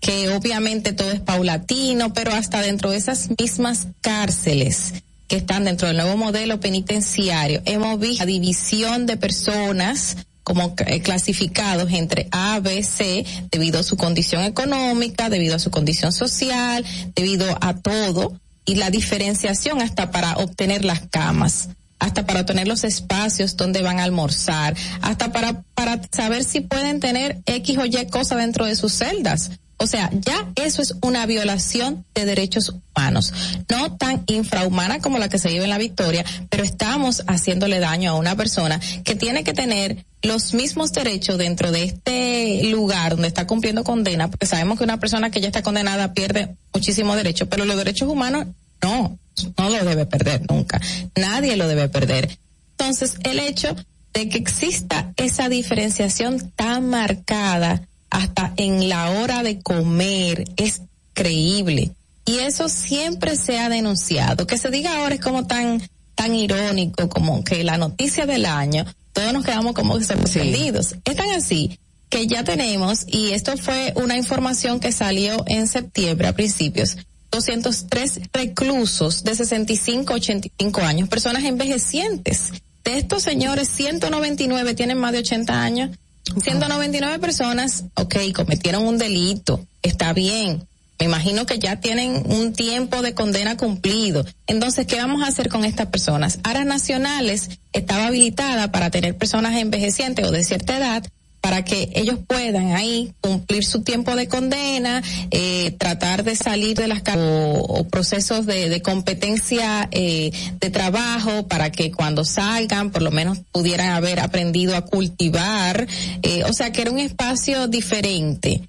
que obviamente todo es paulatino, pero hasta dentro de esas mismas cárceles que están dentro del nuevo modelo penitenciario, hemos visto la división de personas como eh, clasificados entre A, B, C, debido a su condición económica, debido a su condición social, debido a todo, y la diferenciación hasta para obtener las camas hasta para obtener los espacios donde van a almorzar, hasta para, para saber si pueden tener X o Y cosa dentro de sus celdas. O sea, ya eso es una violación de derechos humanos, no tan infrahumana como la que se lleva en la victoria, pero estamos haciéndole daño a una persona que tiene que tener los mismos derechos dentro de este lugar donde está cumpliendo condena, porque sabemos que una persona que ya está condenada pierde muchísimos derechos, pero los derechos humanos no, no lo debe perder nunca. Nadie lo debe perder. Entonces, el hecho de que exista esa diferenciación tan marcada hasta en la hora de comer es creíble. Y eso siempre se ha denunciado. Que se diga ahora es como tan, tan irónico, como que la noticia del año, todos nos quedamos como sorprendidos. Es tan así que ya tenemos, y esto fue una información que salió en septiembre a principios, 203 reclusos de 65 a 85 años, personas envejecientes. De estos señores, 199 tienen más de 80 años. 199 personas, ok, cometieron un delito, está bien. Me imagino que ya tienen un tiempo de condena cumplido. Entonces, ¿qué vamos a hacer con estas personas? Aras Nacionales estaba habilitada para tener personas envejecientes o de cierta edad para que ellos puedan ahí cumplir su tiempo de condena, eh, tratar de salir de las o, o procesos de, de competencia eh, de trabajo para que cuando salgan por lo menos pudieran haber aprendido a cultivar, eh, o sea que era un espacio diferente,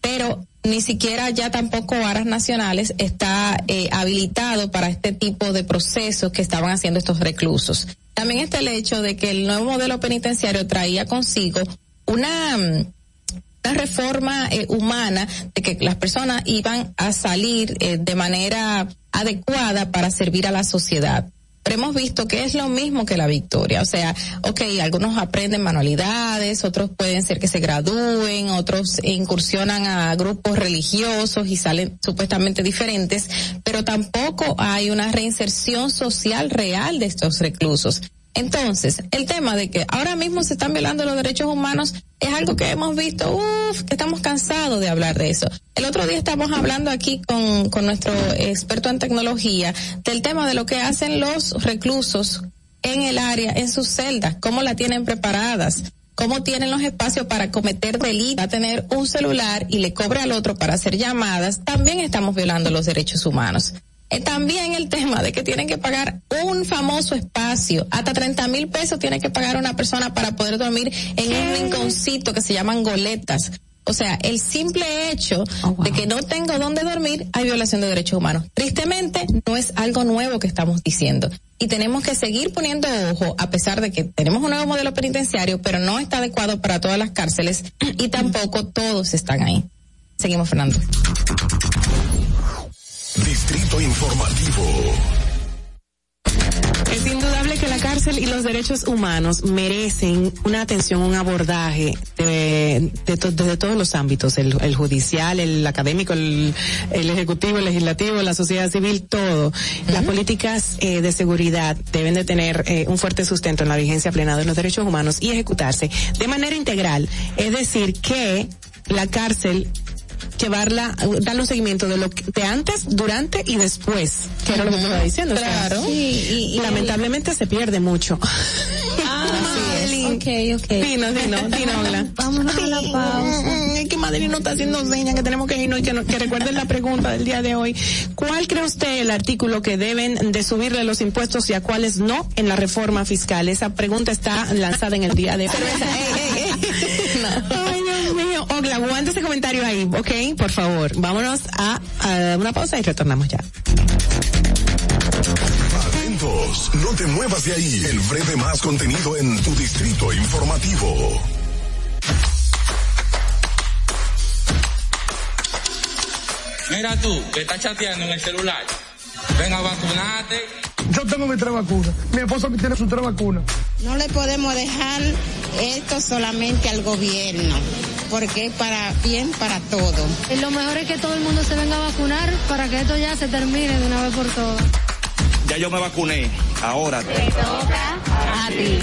pero ni siquiera ya tampoco Aras Nacionales está eh, habilitado para este tipo de procesos que estaban haciendo estos reclusos. También está el hecho de que el nuevo modelo penitenciario traía consigo una, mm, una reforma eh, humana de que las personas iban a salir eh, de manera adecuada para servir a la sociedad. Pero hemos visto que es lo mismo que la victoria. O sea, ok, algunos aprenden manualidades, otros pueden ser que se gradúen, otros incursionan a grupos religiosos y salen supuestamente diferentes, pero tampoco hay una reinserción social real de estos reclusos. Entonces, el tema de que ahora mismo se están violando los derechos humanos es algo que hemos visto, uff, que estamos cansados de hablar de eso. El otro día estamos hablando aquí con, con nuestro experto en tecnología del tema de lo que hacen los reclusos en el área, en sus celdas, cómo la tienen preparadas, cómo tienen los espacios para cometer delitos, a tener un celular y le cobre al otro para hacer llamadas, también estamos violando los derechos humanos. Eh, también el tema de que tienen que pagar un famoso espacio, hasta 30 mil pesos tiene que pagar una persona para poder dormir en un rinconcito que se llaman goletas. O sea, el simple hecho de que no tengo dónde dormir hay violación de derechos humanos. Tristemente, no es algo nuevo que estamos diciendo. Y tenemos que seguir poniendo ojo, a pesar de que tenemos un nuevo modelo penitenciario, pero no está adecuado para todas las cárceles y tampoco todos están ahí. Seguimos, Fernando. Distrito Informativo. Es indudable que la cárcel y los derechos humanos merecen una atención, un abordaje de, de to- desde todos los ámbitos, el, el judicial, el académico, el, el ejecutivo, el legislativo, la sociedad civil, todo. Las políticas eh, de seguridad deben de tener eh, un fuerte sustento en la vigencia plena de los derechos humanos y ejecutarse de manera integral. Es decir, que la cárcel llevarla, darle un seguimiento de lo que, de antes, durante y después, que era lo que te estaba diciendo. o sea, Claro. Sí, y- y- lamentablemente se pierde mucho. Ok, ok. Dinos, dinos, dinos, Ogla. Vámonos a la pausa. Mm, Es que Madeline nos está haciendo señas que tenemos que irnos y que, no- que recuerden la pregunta del día de hoy. ¿Cuál cree usted el artículo que deben de subirle los impuestos y a cuáles no en la reforma fiscal? Esa pregunta está lanzada en el día de hoy. Mío. Ogla, aguanta ese comentario ahí, ¿ok? Por favor. Vámonos a, a una pausa y retornamos ya. Atentos, no te muevas de ahí. El breve más contenido en tu Distrito Informativo. Mira tú, que estás chateando en el celular. Ven a vacunarte. Yo tengo mi tres vacunas. Mi esposa tiene sus tres vacunas. No le podemos dejar esto solamente al gobierno, porque para bien para todo. Lo mejor es que todo el mundo se venga a vacunar para que esto ya se termine de una vez por todas. Ya yo me vacuné. Ahora. A ti.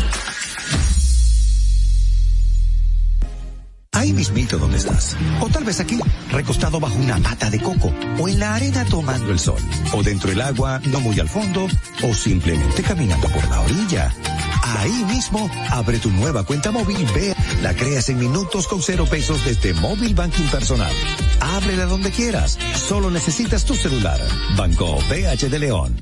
Ahí mismito donde estás. O tal vez aquí, recostado bajo una mata de coco. O en la arena tomando el sol. O dentro del agua, no muy al fondo. O simplemente caminando por la orilla. Ahí mismo, abre tu nueva cuenta móvil ve. La creas en minutos con cero pesos desde Móvil Banking Personal. Ábrela donde quieras. Solo necesitas tu celular. Banco BH de León.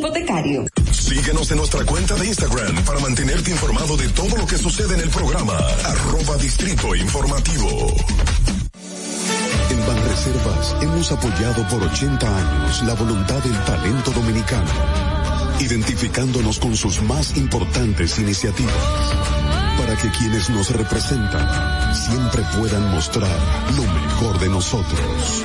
hipotecario. Síguenos en nuestra cuenta de Instagram para mantenerte informado de todo lo que sucede en el programa. Arroba Distrito Informativo. En Banreservas hemos apoyado por 80 años la voluntad del talento dominicano, identificándonos con sus más importantes iniciativas, para que quienes nos representan siempre puedan mostrar lo mejor de nosotros.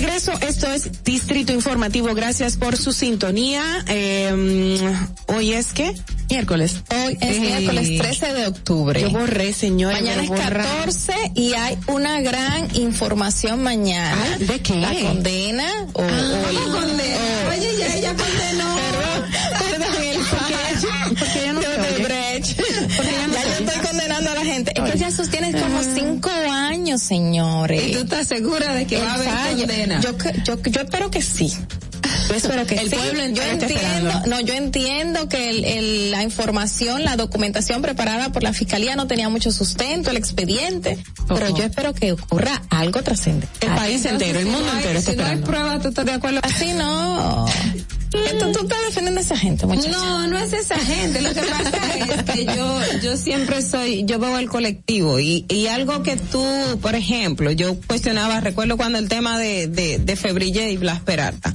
Regreso eso, esto es Distrito Informativo. Gracias por su sintonía. Eh, hoy es que miércoles. Hoy es Eh, miércoles 13 de octubre. Yo borré, señora. Mañana es voy a borrar. 14 y hay una gran información mañana. Ay, ¿de qué? La condena o, o el- o- Oye, ya ella condenó. Condenando a la gente. Es que ya sostiene como cinco años, señores. ¿Y tú estás segura de que El va a haber fallo. condena? Yo, yo, yo espero que sí. Yo espero que el sí. pueblo Yo entiendo, no, yo entiendo que el- el- la información, la documentación preparada por la fiscalía no tenía mucho sustento, el expediente, pero yo espero que ocurra algo trascendente. El país entero, el mundo entero está Si no hay esperando. prueba, ¿tú estás de acuerdo? Así no. Entonces tú estás defendiendo a esa gente, muchacha. No, no es esa gente. Lo que pasa es que yo, yo siempre soy, yo veo el colectivo y, y algo que tú, por ejemplo, yo cuestionaba, recuerdo cuando el tema de, de, de Febrille y Blas Peralta.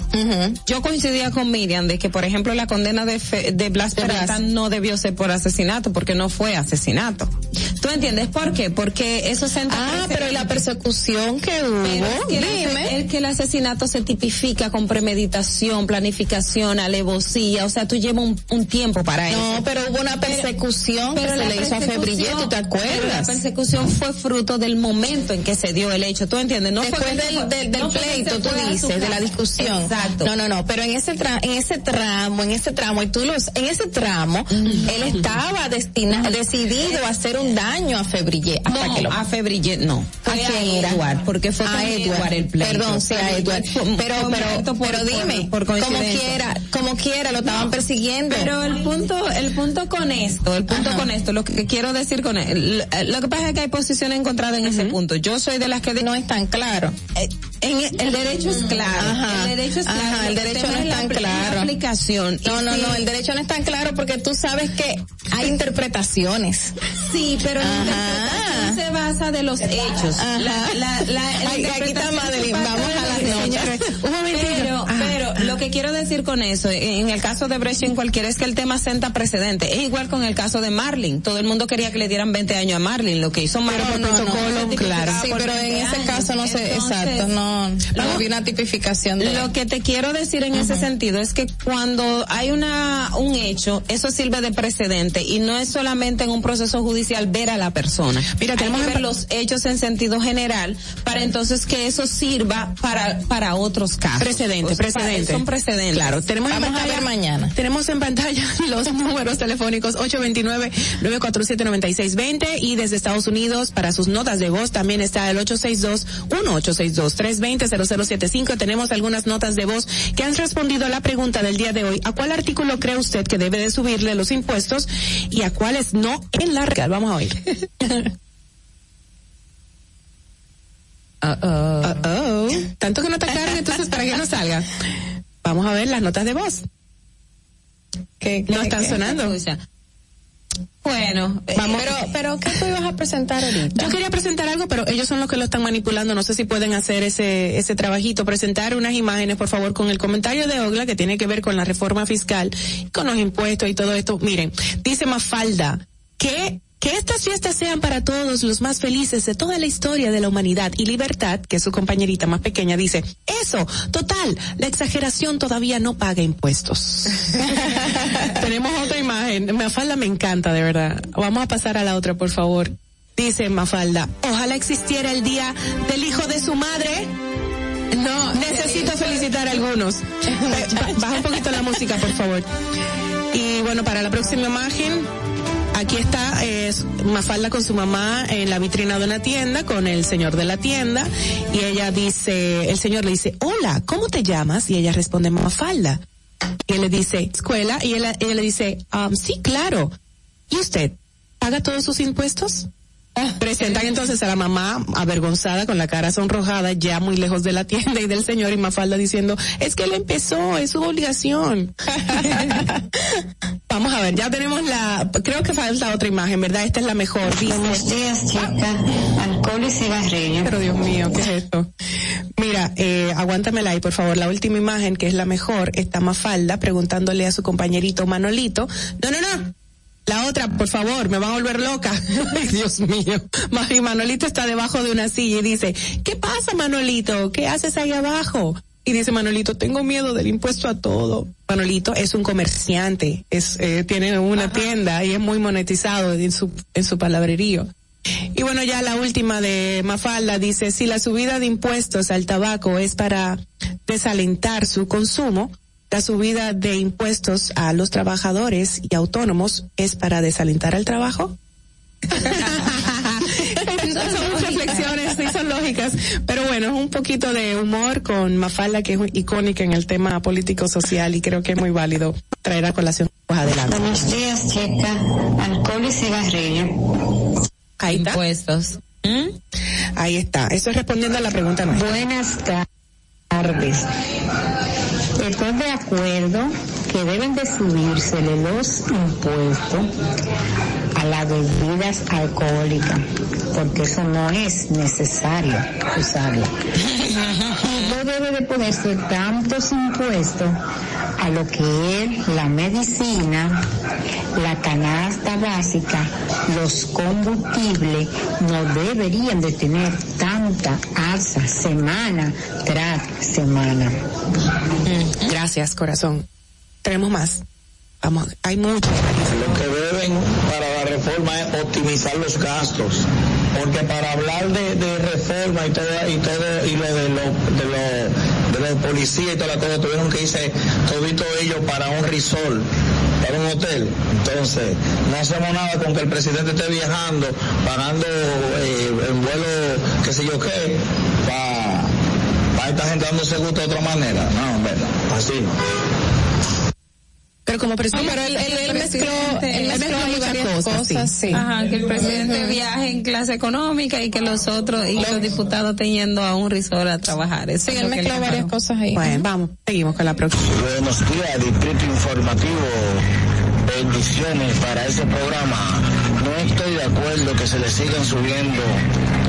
Yo coincidía con Miriam de que, por ejemplo, la condena de, Fe- de Blas Peralta no debió ser por asesinato, porque no fue asesinato. ¿Tú entiendes por qué? Porque eso se Ah, pero ¿y la persecución que hubo? Pero es que, el, Dime. el que el asesinato se tipifica con premeditación, planificación, alevosía, o sea, tú llevas un, un tiempo para eso. No, pero hubo una persecución que se le hizo a Febrillé, ¿tú te pero La acuerdas? persecución fue fruto del momento en que se dio el hecho, ¿tú entiendes? No Después fue del, del, no pleito, tú a dices, de la discusión. Exacto. No, no, no, pero en ese tra en ese tramo, en ese tramo, y tú los, en ese tramo, él estaba destinado, decidido a hacer un daño a Febrillé, hasta No, que lo a Febrillé no. ¿A Fue quién era? Edward, porque fue a Edward. el pleito. Perdón, sí, a Edward. Pero, pero, por- pero por- dime, por como coincidencia. Quiera, como quiera, lo estaban persiguiendo. Pero el punto, el punto con esto, el punto Ajá. con esto, lo que quiero decir con lo que pasa es que hay posiciones encontradas en ese punto. Yo soy de las que no es tan claro. Eh, en el derecho es claro. Ajá. El derecho es claro. Ajá, el derecho no es la tan claro. la aplicación. No, no, sí, no, el derecho no es tan claro porque tú sabes que hay interpretaciones. Sí, pero la Ajá. interpretación se basa de los hechos. Ajá. La, la, la, la Ay, aquí está Madeline, vamos a las notas. Un momentito. Pero, Ajá. pero lo que quiero decir con eso, en el caso de en cualquiera, es que el tema senta precedente. Es igual con el caso de Marlin. Todo el mundo quería que le dieran 20 años a Marlin. Lo que hizo Marlin por protocolo, claro. Sí, pero en 20 ese años. caso no sé, exacto, no, no vamos- vi una tipificación de Lo que te quiero decir en ese sentido es que cuando hay una un hecho, eso sirve de precedente y no es solamente en un proceso judicial ver a la persona. Mira, Hay tenemos que ver en- los hechos en sentido general para entonces que eso sirva para para otros casos. Precedente, O sea, precedente. Son precedentes. Claro, tenemos en Vamos a pantalla ver mañana. Tenemos en pantalla los números telefónicos 829-947-9620 y desde Estados Unidos para sus notas de voz también está el 862-1862-320-0075. Tenemos algunas notas de voz que han respondido a la pregunta del día de hoy. ¿A cuál artículo cree usted que debe de subirle los impuestos y a cuáles no en la real? Vamos a oír. Uh-oh. Tanto que no está claro, entonces para que no salga. Vamos a ver las notas de voz. que, No están sonando. Bueno, Vamos. Pero, pero ¿qué tú ibas a presentar ahorita? Yo quería presentar algo, pero ellos son los que lo están manipulando. No sé si pueden hacer ese, ese trabajito. Presentar unas imágenes, por favor, con el comentario de Ogla que tiene que ver con la reforma fiscal, con los impuestos y todo esto. Miren, dice Mafalda que que estas fiestas sean para todos los más felices de toda la historia de la humanidad y Libertad, que su compañerita más pequeña, dice, eso, total, la exageración todavía no paga impuestos. Tenemos otra imagen. Mafalda me encanta, de verdad. Vamos a pasar a la otra, por favor. Dice Mafalda, ojalá existiera el día del hijo de su madre. No, necesito felicitar a algunos. Ba- Baja un poquito la música, por favor. Y bueno, para la próxima imagen, aquí está es Mafalda con su mamá en la vitrina de una tienda con el señor de la tienda y ella dice, el señor le dice, hola, ¿cómo te llamas? Y ella responde, Mafalda. Y él le dice, escuela, y él- ella le dice, "Um, sí, claro. ¿Y usted paga todos sus impuestos? Presentan entonces a la mamá avergonzada con la cara sonrojada ya muy lejos de la tienda y del señor y Mafalda diciendo, es que él empezó, es su obligación. Vamos a ver, ya tenemos la, creo que falta otra imagen, ¿verdad? Esta es la mejor. Dice, Buenos días, chica. Alcohol y cigarrillo. pero Dios mío, ¿qué es esto? Mira, eh, aguántamela ahí, por favor. La última imagen, que es la mejor, está Mafalda preguntándole a su compañerito Manolito. No, no, no. La otra, por favor, me va a volver loca. Ay, Dios mío. Y Manolito está debajo de una silla y dice, ¿qué pasa, Manolito? ¿Qué haces ahí abajo? Y dice Manolito, tengo miedo del impuesto a todo. Manolito es un comerciante, es, eh, tiene una tienda y es muy monetizado en su, en su palabrerío. Y bueno, ya la última de Mafalda dice, si la subida de impuestos al tabaco es para desalentar su consumo, la subida de impuestos a los trabajadores y autónomos es para desalentar el trabajo. son reflexiones, sí, son lógicas. Pero bueno, es un poquito de humor con Mafalda, que es icónica en el tema político-social y creo que es muy válido traer a colación pues adelante. Buenos días, Checa. Alcohol y cigarrillo. Ahí está. Impuestos. Ahí está. Eso es respondiendo a la pregunta nuestra. Buenas tardes. Estoy de acuerdo que deben de subírsele los impuestos a las bebidas alcohólicas, porque eso no es necesario usarlo. No debe de ponerse tantos impuestos a lo que es la medicina, la canasta básica, los combustibles, no deberían de tener tanta alza semana tras semana. Gracias, corazón. Tenemos más. Vamos, hay mucho. Lo que deben para la reforma es optimizar los gastos, porque para hablar de, de reforma y todo y todo y lo de los de los de los policías y toda la cosa tuvieron que irse todito ellos para un resort, para un hotel. Entonces, no hacemos nada con que el presidente esté viajando, pagando eh, el vuelo, qué sé yo qué, para pa esta gente dándose gusto de otra manera. No, no, así no. Pero como presidente, pero él, él, él mezcló, él mezcló varias cosas, sí. sí. Ajá, que el presidente viaje en clase económica y que los otros, y los diputados estén yendo a un resort a trabajar. Eso Sí, él mezcló varias cosas ahí. Bueno, vamos, seguimos con la próxima. Buenos días, Distrito Informativo. Bendiciones para ese programa. Estoy de acuerdo que se le sigan subiendo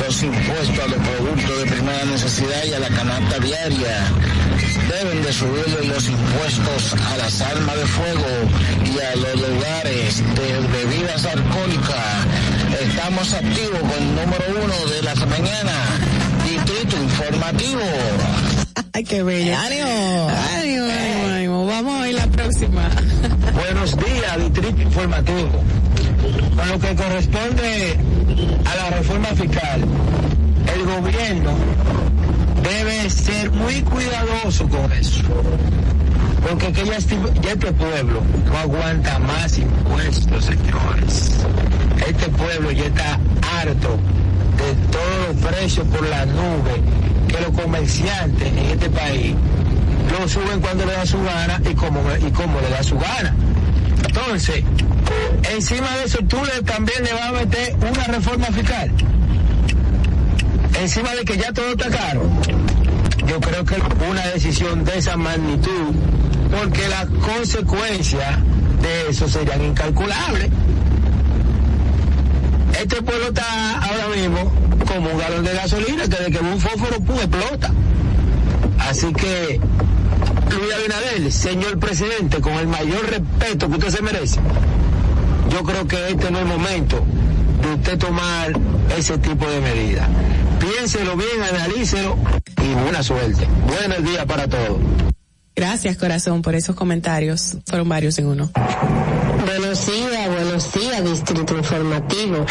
los impuestos a los productos de primera necesidad y a la canasta diaria. Deben de subirle los impuestos a las armas de fuego y a los lugares de bebidas alcohólicas. Estamos activos con el número uno de las mañanas. Distrito Informativo. Ay, qué bello. Ánimo. Ánimo, ánimo, ánimo. Vamos a ir la próxima. Buenos días, Distrito Informativo. Con lo que corresponde a la reforma fiscal, el gobierno debe ser muy cuidadoso con eso. Porque que ya, este, este pueblo no aguanta más impuestos, señores. Este pueblo ya está harto de todos los precios por la nube que los comerciantes en este país lo suben cuando le da su gana y como, y como le da su gana. Entonces, encima de eso tú le, también le vas a meter una reforma fiscal. Encima de que ya todo está caro. Yo creo que una decisión de esa magnitud, porque las consecuencias de eso serían incalculables. Este pueblo está ahora mismo como un galón de gasolina que de que un fósforo pum, explota. Así que, Luis Abinader, señor presidente, con el mayor respeto que usted se merece, yo creo que este no es el momento de usted tomar ese tipo de medidas. Piénselo bien, analícelo y buena suerte. Buenos días para todos. Gracias, corazón, por esos comentarios. Fueron varios en uno. Buenos días, buenos días, Distrito Informativo.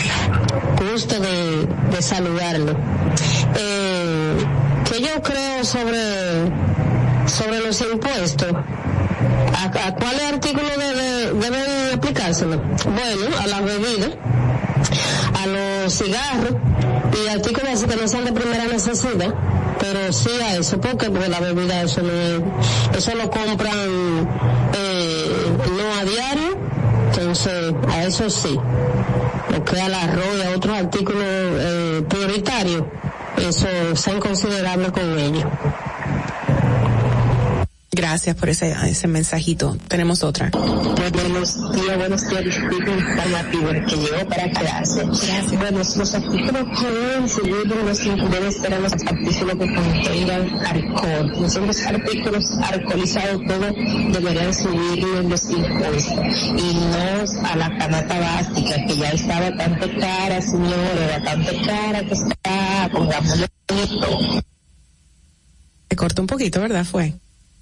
Gusto de, de saludarlo. Eh, que yo creo sobre, sobre los impuestos. ¿A, a cuál artículo debe, deben aplicárselo? Bueno, a las bebidas, a los cigarros y artículos que no sean de primera necesidad, pero sí a eso, porque porque la bebida eso no es- eso lo compran eh, no a diario, entonces a eso sí. Lo que al arroz y a otros artículos eh, prioritarios, eso sean considerables con ellos. Gracias por ese, ese mensajito. Tenemos otra. Buenos días, buenos días, distrito informativo que llegó para clase. Gracias. Bueno, los artículos que deben seguir los deben ser los artículos que contengan alcohol. Nosotros artículos alcoholizados todos deberían subir en los impuestos y no a la canasta básica que ya está bastante cara, señores, bastante cara que está, pongámosle esto. Se cortó un poquito, ¿verdad? Fue.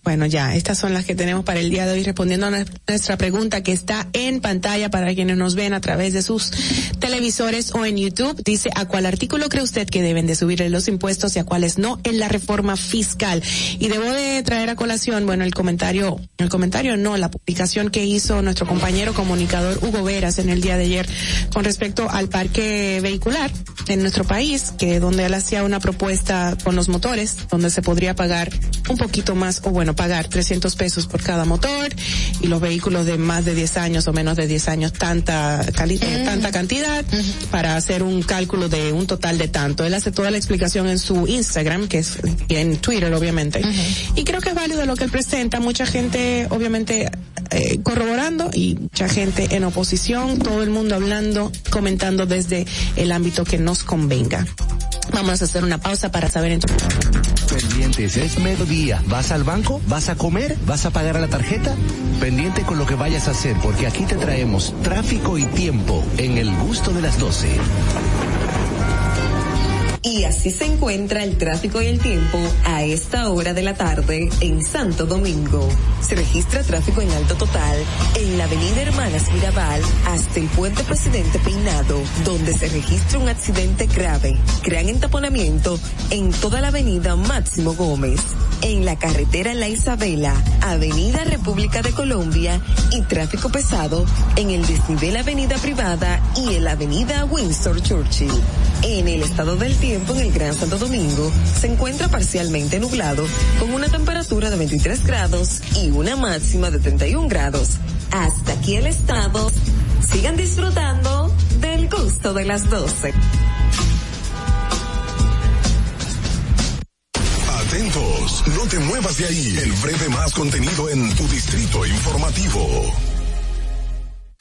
Bueno, ya, estas son las que tenemos para el día de hoy respondiendo a nuestra pregunta que está en pantalla para quienes nos ven a través de sus televisores o en YouTube. Dice, ¿a cuál artículo cree usted que deben de subir los impuestos y a cuáles no en la reforma fiscal? Y debo de traer a colación, bueno, el comentario, el comentario no, la publicación que hizo nuestro compañero comunicador Hugo Veras en el día de ayer con respecto al parque vehicular en nuestro país, que donde él hacía una propuesta con los motores, donde se podría pagar un poquito más o bueno, pagar 300 pesos por cada motor y los vehículos de más de 10 años o menos de 10 años tanta cali tanta cantidad para hacer un cálculo de un total de tanto. Él hace toda la explicación en su Instagram, que es en Twitter obviamente. Y creo que es válido lo que él presenta, mucha gente obviamente eh, corroborando y mucha gente en oposición, todo el mundo hablando, comentando desde el ámbito que nos convenga. Vamos a hacer una pausa para saber entonces. Pendientes, es mediodía. ¿Vas al banco? ¿Vas a comer? ¿Vas a pagar a la tarjeta? Pendiente con lo que vayas a hacer, porque aquí te traemos tráfico y tiempo en el gusto de las 12. Y así se encuentra el tráfico y el tiempo a esta hora de la tarde en Santo Domingo. Se registra tráfico en alto total en la avenida Hermanas Mirabal hasta el puente Presidente Peinado, donde se registra un accidente grave, gran entaponamiento en toda la avenida Máximo Gómez, en la carretera La Isabela, avenida República de Colombia y tráfico pesado en el desnivel avenida privada y en la avenida Windsor Churchill. En el estado del tiempo en el Gran Santo Domingo se encuentra parcialmente nublado con una temperatura de 23 grados y una máxima de 31 grados. Hasta aquí el estado. Sigan disfrutando del gusto de las 12. Atentos, no te muevas de ahí. El breve más contenido en tu distrito informativo.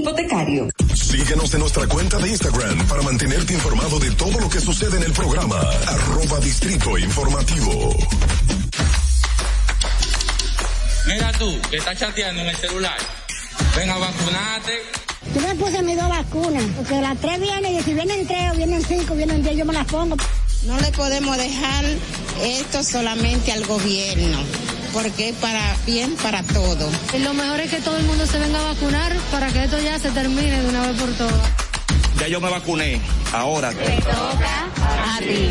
hipotecario. Síguenos en nuestra cuenta de Instagram para mantenerte informado de todo lo que sucede en el programa. Arroba Distrito Informativo. Mira tú, que estás chateando en el celular. Ven a vacunarte. Yo me puse mis dos vacunas, porque las tres vienen y si vienen tres o vienen cinco, vienen diez, yo me las pongo. No le podemos dejar esto solamente al gobierno, porque es para bien para todo. Y lo mejor es que todo el mundo se venga a vacunar para que esto ya se termine de una vez por todas. Ya yo me vacuné. Ahora Te toca a ti.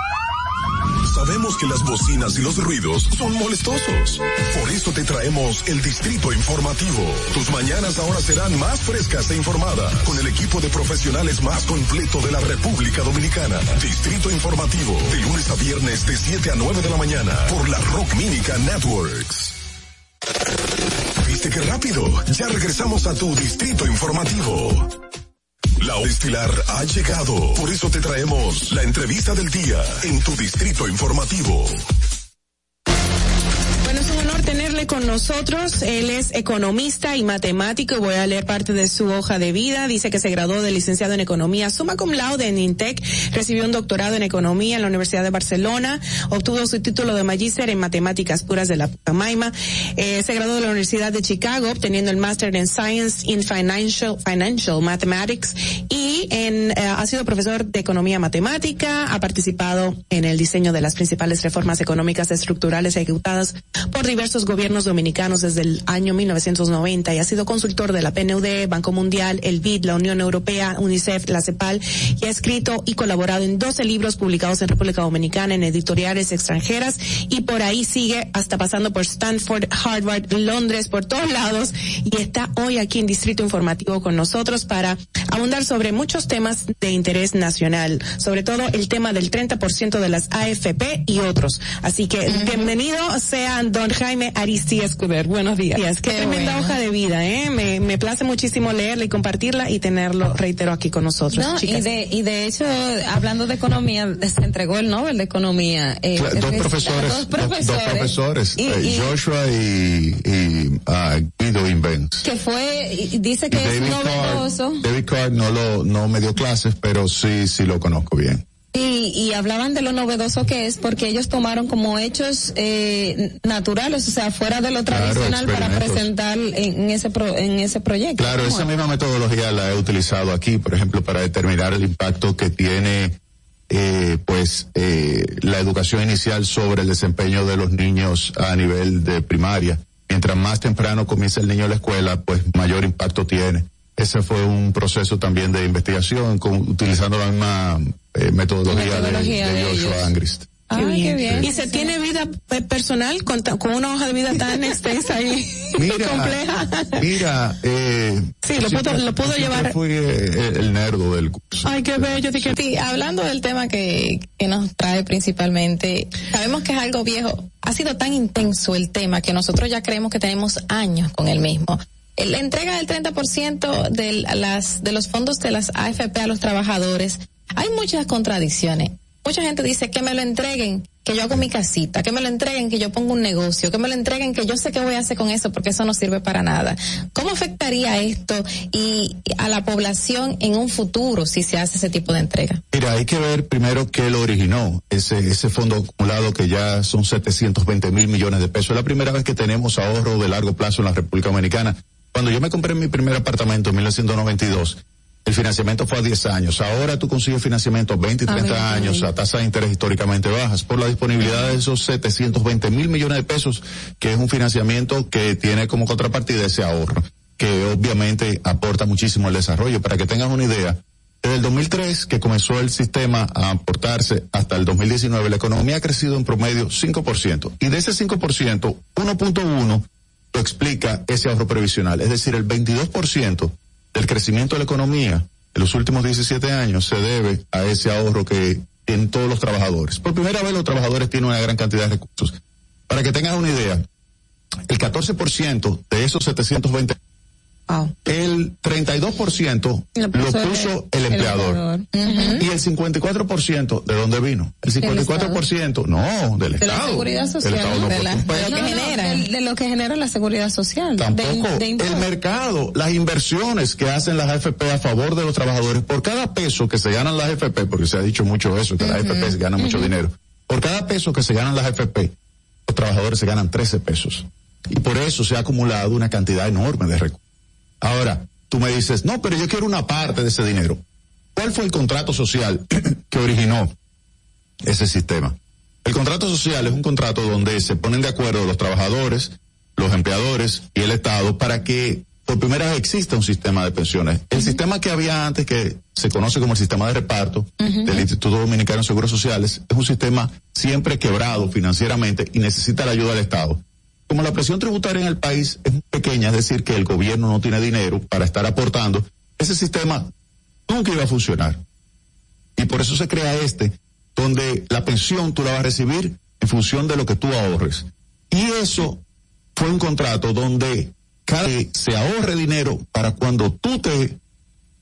Sabemos que las bocinas y los ruidos son molestosos. Por eso te traemos el Distrito Informativo. Tus mañanas ahora serán más frescas e informadas con el equipo de profesionales más completo de la República Dominicana. Distrito Informativo, de lunes a viernes de 7 a 9 de la mañana por la Rock Mínica Networks. ¿Viste qué rápido? Ya regresamos a tu Distrito Informativo. La estilar ha llegado. Por eso te traemos la entrevista del día en tu distrito informativo. Bueno, es un honor tenerle con nosotros. Él es economista y matemático. Voy a leer parte de su hoja de vida. Dice que se graduó de licenciado en economía summa cum laude en INTEC. Recibió un doctorado en economía en la Universidad de Barcelona. Obtuvo su título de magíster en matemáticas puras de la Pucamaima. Eh, se graduó de la Universidad de Chicago obteniendo el máster en Science in Financial, Financial Mathematics y en, eh, ha sido profesor de economía matemática. Ha participado en el diseño de las principales reformas económicas estructurales ejecutadas por diversos gobiernos dominicanos desde el año 1990 y ha sido consultor de la PNUD, Banco Mundial, el BID, la Unión Europea, UNICEF, la CEPAL y ha escrito y colaborado en 12 libros publicados en República Dominicana en editoriales extranjeras y por ahí sigue hasta pasando por Stanford, Harvard, Londres, por todos lados y está hoy aquí en Distrito Informativo con nosotros para abundar sobre muchos temas de interés nacional, sobre todo el tema del 30% de las AFP y otros. Así que bienvenido sean don Jaime Aristi Escuder. Buenos días. Qué, tremenda hoja de vida, ¿eh? Me, me place muchísimo leerla y compartirla y tenerlo, reitero, aquí con nosotros. No, y chicas. de, y de hecho, hablando de economía, se entregó el Nobel de Economía. eh, Cla- dos profesores, Dos dos- profesores. dos profesores, Y- eh, y- Joshua y, y ah, Guido Invens. que fue, y dice que es novedoso. David Card no lo no me dio clases, pero sí sí lo conozco bien. Y, y hablaban de lo novedoso que es porque ellos tomaron como hechos eh, naturales, o sea, fuera de lo Claro, tradicional para presentar en, ese pro- en ese proyecto. Claro, ¿Cómo esa es? misma metodología la he utilizado aquí, por ejemplo, para determinar el impacto que tiene eh, pues eh, la educación inicial sobre el desempeño de los niños a nivel de primaria. Mientras más temprano comienza el niño a la escuela, pues mayor impacto tiene. Ese fue un proceso también de investigación con, utilizando la misma eh, metodología, de- Metodología de, de Joshua ellos. Angrist. Ah, qué bien. Y se tiene vida eh, personal con, una hoja de vida tan extensa y Mira, compleja. Mira, eh, Sí, lo pudo- lo siempre llevar- Fui eh, el nerdo del curso. Ay, qué bello. Sí, hablando del tema que, que nos trae principalmente, sabemos que es algo viejo. Ha sido tan intenso el tema que nosotros ya creemos que tenemos años con el mismo. La entrega del 30% de, las, de los fondos de las AFP a los trabajadores, hay muchas contradicciones. Mucha gente dice que me lo entreguen, que yo hago mi casita, que me lo entreguen, que yo pongo un negocio, que me lo entreguen, que yo sé qué voy a hacer con eso porque eso no sirve para nada. ¿Cómo afectaría esto y a la población en un futuro si se hace ese tipo de entrega? Mira, hay que ver primero qué lo originó, ese, ese fondo acumulado que ya son 720 mil millones de pesos. Es la primera vez que tenemos ahorro de largo plazo en la República Dominicana. Cuando yo me compré mi primer apartamento en 1992, el financiamiento fue a 10 años. Ahora tú consigues financiamiento a 20 y Ah, 30 mira, años a tasas de interés históricamente bajas por la disponibilidad de esos 720 mil millones de pesos, que es un financiamiento que tiene como contrapartida ese ahorro, que obviamente aporta muchísimo al desarrollo. Para que tengas una idea, desde el 2003, que comenzó el sistema a aportarse, hasta el 2019, la economía ha crecido en promedio 5%. Y de ese 5%, 1.1 lo explica ese ahorro previsional. Es decir, el 22% del crecimiento de la economía en los últimos 17 años se debe a ese ahorro que tienen todos los trabajadores. Por primera vez los trabajadores tienen una gran cantidad de recursos. Para que tengas una idea, el 14% de esos 720 el 32% Lo lo puso puso, el- empleador. Y el 54% de dónde vino? El 54% no, del de la Estado. seguridad El social, Estado no de, la- lo que genera, de, de lo que genera la seguridad social. Tampoco de el mercado, las inversiones que hacen las AFP a favor de los trabajadores, por cada peso que se ganan las AFP, porque se ha dicho mucho eso, que las AFP se ganan mucho dinero, por cada peso que se ganan las AFP, los trabajadores se ganan 13 pesos. Y por eso se ha acumulado una cantidad enorme de recursos. Ahora, tú me dices, no, pero yo quiero una parte de ese dinero. ¿Cuál fue el contrato social que originó ese sistema? El contrato social es un contrato donde se ponen de acuerdo los trabajadores, los empleadores y el Estado para que por primera vez exista un sistema de pensiones. El sistema que había antes, que se conoce como el sistema de reparto del Instituto Dominicano de Seguros Sociales, es un sistema siempre quebrado financieramente y necesita la ayuda del Estado. Como la presión tributaria en el país es muy pequeña, es decir, que el gobierno no tiene dinero para estar aportando, ese sistema nunca iba a funcionar. Y por eso se crea este, donde la pensión tú la vas a recibir en función de lo que tú ahorres. Y eso fue un contrato donde cada se ahorre dinero para cuando tú te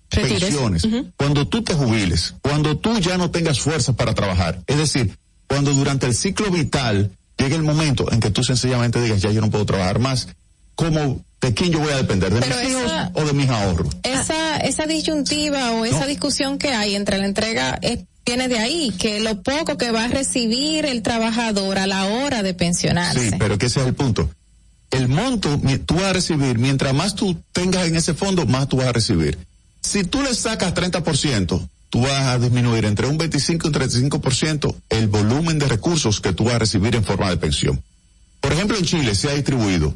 Retires. pensiones, cuando tú te jubiles, cuando tú ya no tengas fuerzas para trabajar. Es decir, cuando durante el ciclo vital llegue el momento en que tú sencillamente digas, ya yo no puedo trabajar más, ¿cómo, de quién yo voy a depender? ¿De Pero mis hijos o de mis ahorros? Esa, esa disyuntiva o esa discusión que hay entre la entrega es- viene de ahí, que lo poco que va a recibir el trabajador a la hora de pensionarse. Sí, pero que ese es el punto. El monto tú vas a recibir, mientras más tú tengas en ese fondo, más tú vas a recibir. Si tú le sacas 30%, tú vas a disminuir entre un 25 y un 35% el volumen de recursos que tú vas a recibir en forma de pensión. Por ejemplo, en Chile se ha distribuido,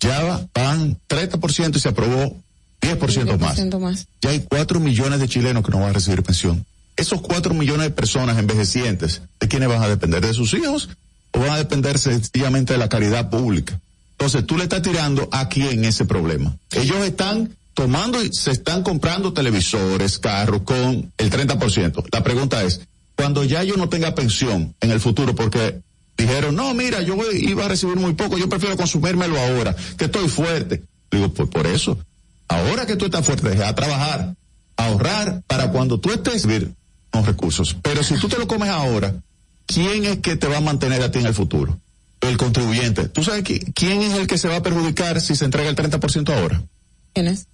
ya van 30% y se aprobó 10% más. 10% más. Ya hay 4 millones de chilenos que no van a recibir pensión. Esos 4 millones de personas envejecientes, ¿de quiénes van a depender? ¿De sus hijos? ¿O van a depender sencillamente de la caridad pública? Entonces, tú le estás tirando a quién ese problema. Ellos están tomando y se están comprando televisores, carros con el 30%. La pregunta es, cuando ya yo no tenga pensión en el futuro, porque dijeron, no, mira, yo iba a recibir muy poco, yo prefiero consumírmelo ahora, que estoy fuerte. Digo, pues por eso, ahora que tú estás fuerte, deja de trabajar, ahorrar para cuando tú estés los recursos. Pero si tú te lo comes ahora, ¿quién es que te va a mantener a ti en el futuro? El contribuyente. ¿Tú sabes qui- quién es el que se va a perjudicar si se entrega el 30% ahora? ¿Quién es?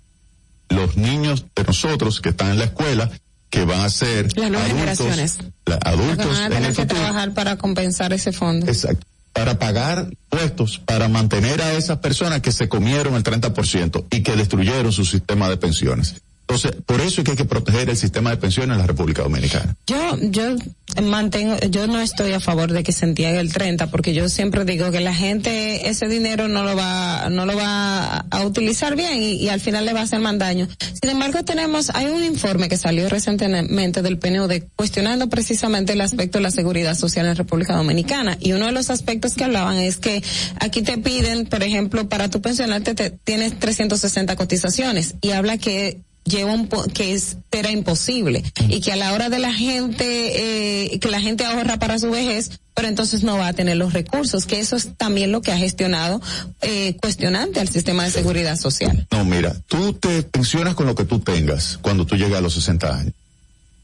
Los niños de nosotros que están en la escuela, que van a ser Las nuevas adultos, generaciones. la- adultos van a en tener el que futuro. trabajar para compensar ese fondo. Exacto. Para pagar impuestos, para mantener a esas personas que se comieron el 30% y que destruyeron su sistema de pensiones. Entonces, por eso es que hay que proteger el sistema de pensiones en la República Dominicana. Yo, yo mantengo, yo no estoy a favor de que se entregue el 30 porque yo siempre digo que la gente ese dinero no lo va, no lo va a utilizar bien y, al final le va a hacer más daño. Sin embargo, tenemos, hay un informe que salió recientemente del PNUD cuestionando precisamente el aspecto de la seguridad social en República Dominicana y uno de los aspectos que hablaban es que aquí te piden, por ejemplo, para tu pensionarte te, tienes 360 cotizaciones y habla que lleva un po- que es era imposible. Y que a la hora de la gente eh, que la gente ahorra para su vejez pero entonces no va a tener los recursos que eso es también lo que ha gestionado eh, cuestionante al sistema de seguridad social. No, mira, tú te pensionas con lo que tú tengas cuando tú llegas a los 60 años.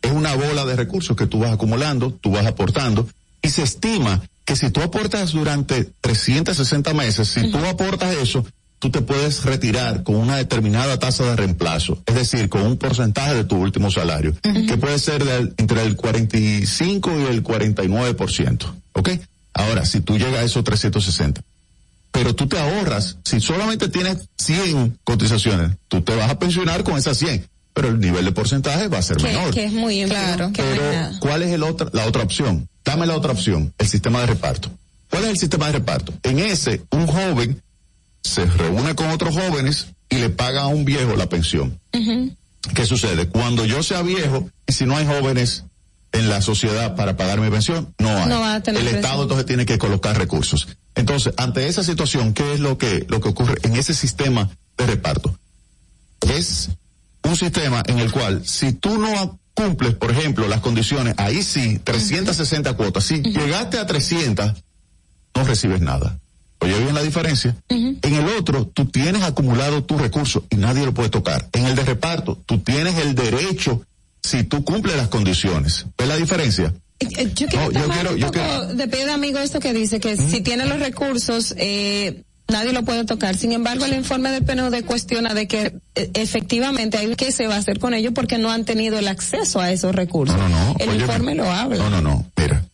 Es una bola de recursos que tú vas acumulando, tú vas aportando, y se estima que si tú aportas durante 360 meses, si tú aportas eso, tú te puedes retirar con una determinada tasa de reemplazo, es decir, con un porcentaje de tu último salario, que puede ser del- entre el 45 y el 49%, ¿ok? Ahora, si tú llegas a esos 360, pero tú te ahorras, si solamente tienes 100 cotizaciones, tú te vas a pensionar con esas 100, pero el nivel de porcentaje va a ser que, menor. que es muy claro Pero. ¿cuál es el otra, la otra opción? Dame la otra opción, el sistema de reparto. ¿Cuál es el sistema de reparto? En ese, un joven se reúne con otros jóvenes y le paga a un viejo la pensión. ¿Qué sucede? Cuando yo sea viejo y si no hay jóvenes en la sociedad para pagar mi pensión, no hay. No va a tener El. Estado entonces tiene que colocar recursos. Entonces, ante esa situación, ¿qué es lo que, lo que ocurre en ese sistema de reparto? Es un sistema en el cual si tú no cumples, por ejemplo, las condiciones, ahí sí, 360 cuotas. Si llegaste a 300, no recibes nada. Oye bien la diferencia. En el otro, tú tienes acumulado tu recurso y nadie lo puede tocar. En el de reparto, tú tienes el derecho si tú cumples las condiciones. ¿Ves la diferencia? Eh, Yo quiero No, yo quiero- un yo poco quiero- de pie de amigo esto que dice que si tiene los recursos, eh, nadie lo puede tocar. Sin embargo, el informe del PNUD cuestiona de que eh, efectivamente hay qué se va a hacer con ellos porque no han tenido el acceso a esos recursos. el Óyeme. informe lo habla. No, no, no. Mira,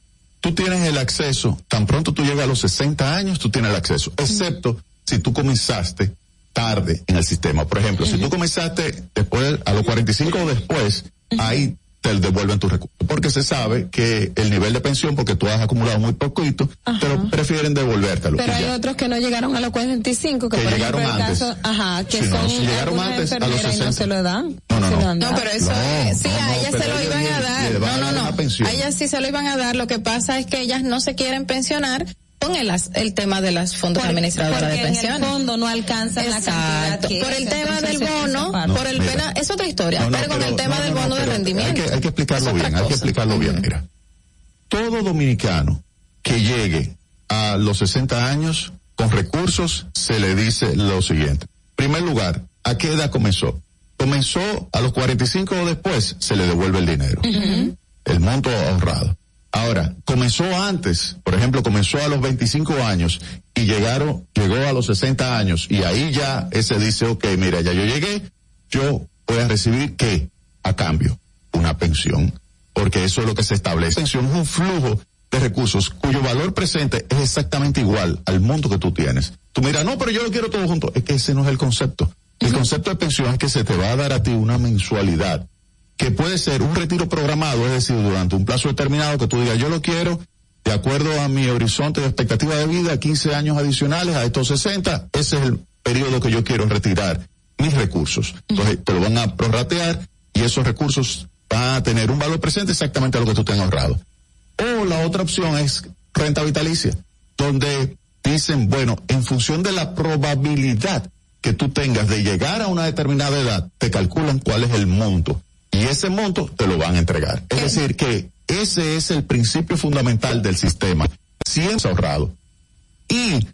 tú tienes el acceso, tan pronto tú llegas a los 60 años, tú tienes el acceso, excepto si tú comenzaste tarde en el sistema. Por ejemplo, si tú comenzaste después, a los 45 o después, ahí te devuelven tus recursos. Porque se sabe que el nivel de pensión, porque tú has acumulado muy poquito, pero prefieren devolvértelo. Pero hay ya. otros que no llegaron a los 45, que, Que por llegaron ejemplo el antes. caso, ajá, que no, son si llegaron antes, a los enfermeras y no 60. se lo dan. No, no, no. No, pero eso es, sí, a ellas se lo iban a dar. No, no, no. A ellas sí se lo iban a dar. Lo que pasa es que ellas no se quieren pensionar con el, el tema de las fondos administradoras de en el pensiones. fondo no alcanzan la cantidad que Por el es, tema del bono, por el mira. pena, es otra historia, No, no, pero con el tema no, del no, no, bono de rendimiento. Hay que, hay que explicarlo bien, hay que explicarlo bien. Mira, todo dominicano que llegue a los 60 años con recursos se le dice lo siguiente. Primer lugar, ¿a qué edad comenzó? Comenzó a los 45 o después, se le devuelve el dinero. El monto ahorrado. Ahora, comenzó antes, por ejemplo, comenzó a los 25 años y llegaron, llegó a los 60 años y ahí ya ese dice, ok, mira, ya yo llegué, yo voy a recibir qué? A cambio, una pensión. Porque eso es lo que se establece. Pensión es un flujo de recursos cuyo valor presente es exactamente igual al monto que tú tienes. Tú miras, no, pero yo lo quiero todo junto. Es que ese no es el concepto. El concepto de pensión es que se te va a dar a ti una mensualidad que puede ser un retiro programado, es decir, durante un plazo determinado que tú digas, yo lo quiero de acuerdo a mi horizonte de expectativa de vida, 15 años adicionales a estos 60, ese es el periodo que yo quiero retirar mis recursos. Entonces, te lo van a prorratear y esos recursos van a tener un valor presente exactamente a lo que tú tengas ahorrado. O la otra opción es renta vitalicia, donde dicen, bueno, en función de la probabilidad que tú tengas de llegar a una determinada edad, te calculan cuál es el monto. Y ese monto te lo van a entregar. Es decir, que ese es el principio fundamental del sistema. Siempre ahorrado. Y,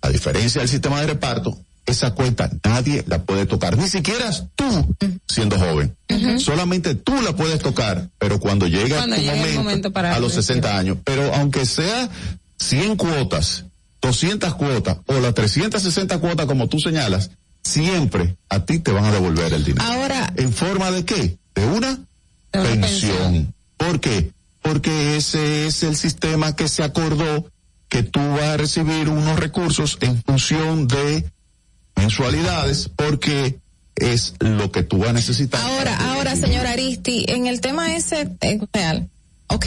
a diferencia del sistema de reparto, esa cuenta nadie la puede tocar, ni siquiera tú siendo joven. Solamente tú la puedes tocar, pero cuando llega Cuando tu llegue el momento, momento para a los recibir. 60 años, pero aunque sea 100 cuotas, 200 cuotas o las 360 cuotas como tú señalas, siempre a ti te van a devolver el dinero. Ahora, ¿En forma de qué? De una pensión. ¿Por qué? Porque ese es el sistema que se acordó que tú vas a recibir unos recursos en función de mensualidades porque es lo que tú vas a necesitar. Ahora, ahora, señor Aristi, en el tema ese eh, real, ok,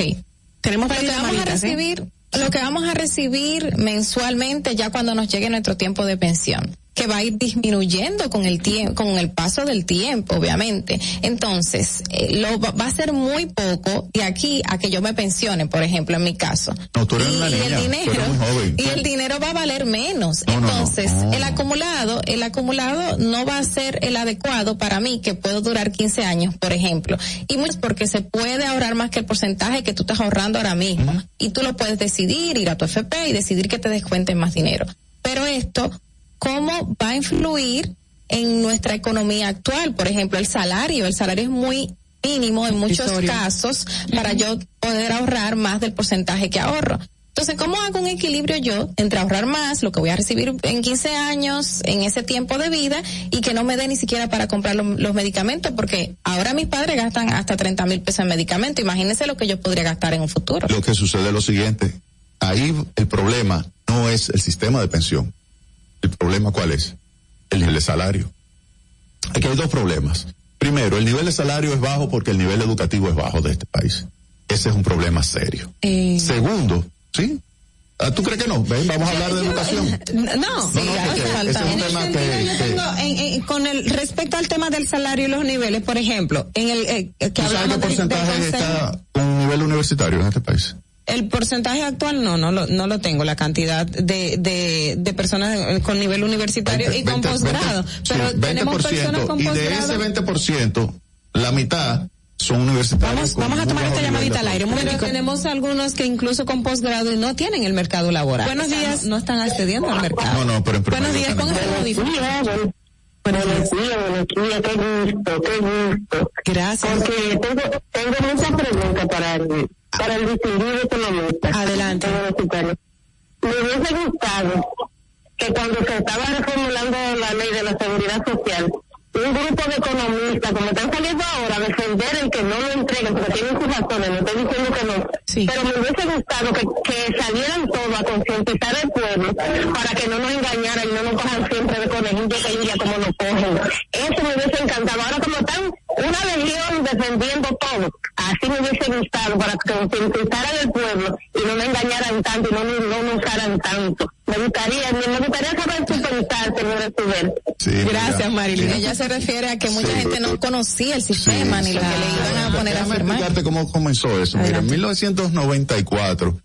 tenemos lo que vamos a ¿eh? recibir, lo que vamos a recibir mensualmente ya cuando nos llegue nuestro tiempo de pensión que va a ir disminuyendo con el tiempo, con el paso del tiempo, obviamente. Entonces, eh, lo va, a ser muy poco de aquí a que yo me pensione, por ejemplo, en mi caso. No, tú eres y, una y el tú dinero eres muy joven. y el dinero va a valer menos. No, no, no, Entonces, no. el acumulado, el acumulado no va a ser el adecuado para mí que puedo durar 15 años, por ejemplo. Y mucho porque se puede ahorrar más que el porcentaje que tú estás ahorrando ahora mismo. Y tú lo puedes decidir, ir a tu FP y decidir que te descuenten más dinero. Pero esto, ¿cómo va a influir en nuestra economía actual? Por ejemplo, el salario. El salario es muy mínimo en muchos casos para yo poder ahorrar más del porcentaje que ahorro. Entonces, ¿cómo hago un equilibrio yo entre ahorrar más, lo que voy a recibir en 15 años, en ese tiempo de vida, y que no me dé ni siquiera para comprar lo- los medicamentos? Porque ahora mis padres gastan hasta 30 mil pesos en medicamentos. Imagínense lo que yo podría gastar en un futuro. Lo que sucede es lo siguiente. Ahí el problema no es el sistema de pensión. ¿El problema cuál es? El nivel de salario. Aquí hay dos problemas. Primero, el nivel de salario es bajo porque el nivel educativo es bajo de este país. Ese es un problema serio. Eh, Segundo, ¿sí? Ah, ¿Tú crees que no? ¿Ven? Vamos a hablar de educación. No, No, no, es un tema que- que- tengo, en- en- con el respecto al tema del salario y los niveles, por ejemplo, en el eh, que ¿Tú sabes qué porcentaje está con un nivel universitario en este país? El porcentaje actual no, no lo, no lo tengo, la cantidad de, de, de personas con nivel universitario y con 20, posgrado. 20, Pero sí, tenemos personas con y de posgrado. ese 20%, la mitad son universitarios. Vamos, vamos a muy tomar esta llamadita al aire. Un Pero tenemos algunos que incluso con posgrado y no tienen el mercado laboral. Buenos O sea, días. No, no están accediendo al mercado. No, no, pero en Buenos días, el audífono. Buenos días, buenos días, qué gusto, qué gusto. Gracias. Porque tengo, tengo muchas preguntas para el, para el distinguido economista. Adelante. Me hubiese gustado que cuando se estaba reformulando la ley de la seguridad social, un grupo de economistas, como están saliendo ahora, a defender el que no lo entreguen, porque tienen sus razones, no estoy diciendo que no, pero me hubiese gustado que, que salieran todos a concientizar al pueblo para que no nos engañaran y no nos cojan siempre de conejillo que como nos cogen. Eso me hubiese encantado. Ahora como están una legión defendiendo todo, así me hubiese gustado para que concientizaran al pueblo y no nos engañaran tanto y no, no nos usaran tanto. Me gustaría, me, me gustaría saber su pensar, señor Estuver. Gracias, Marilyn. Ella se refiere a que mucha Sí. gente no conocía el sistema ni lo que le iban a poner a firmar. cómo comenzó eso. Mira, en 1994,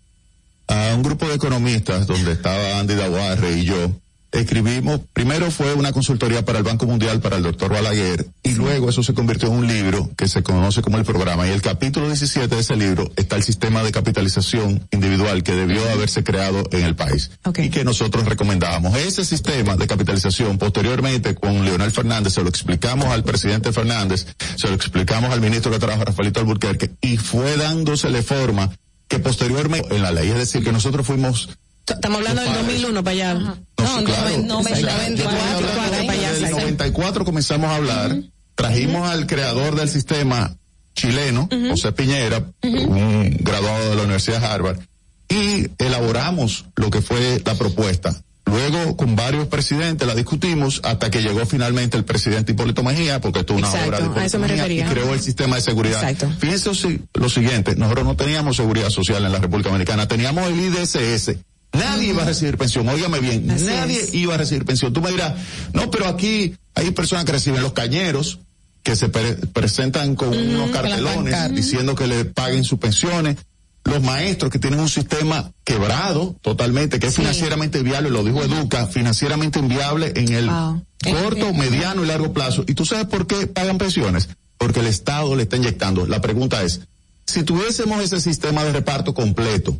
a un grupo de economistas, donde estaba Andy Dawarre y yo, escribimos, primero fue una consultoría para el Banco Mundial, para el doctor Balaguer, y luego eso se convirtió en un libro que se conoce como el programa. Y el capítulo 17 de ese libro está el sistema de capitalización individual que debió haberse creado en el país. Y que nosotros recomendábamos. Ese sistema de capitalización, posteriormente con Leonel Fernández, se lo explicamos al presidente Fernández, se lo explicamos al ministro que trabaja, Rafaelito Alburquerque, y fue dándosele forma que posteriormente en la ley, es decir, que nosotros fuimos Estamos hablando del 2001 para allá. no, claro. no, O sea, yo estoy 94, hablando para allá. Desde el 94 comenzamos a hablar, trajimos al creador del sistema chileno, José Piñera, un graduado de la Universidad de Harvard, y elaboramos lo que fue la propuesta. Luego, con varios presidentes la discutimos hasta que llegó finalmente el presidente Hipólito Mejía, porque esto es una Exacto, obra de Hipólito Mejía, y creó el sistema de seguridad. Exacto. Fíjense lo siguiente, nosotros no teníamos seguridad social en la República Dominicana, teníamos el IDSS. Nadie iba a recibir pensión, óigame bien, Así nadie es. iba a recibir pensión. Tú me dirás, no, pero aquí hay personas que reciben los cañeros, que se pre- presentan con unos cartelones diciendo que le paguen sus pensiones. Los maestros que tienen un sistema quebrado totalmente, que es financieramente viable, lo dijo Educa, financieramente inviable en el Wow. corto, mediano y largo plazo. ¿Y tú sabes por qué pagan pensiones? Porque el Estado le está inyectando. La pregunta es, si tuviésemos ese sistema de reparto completo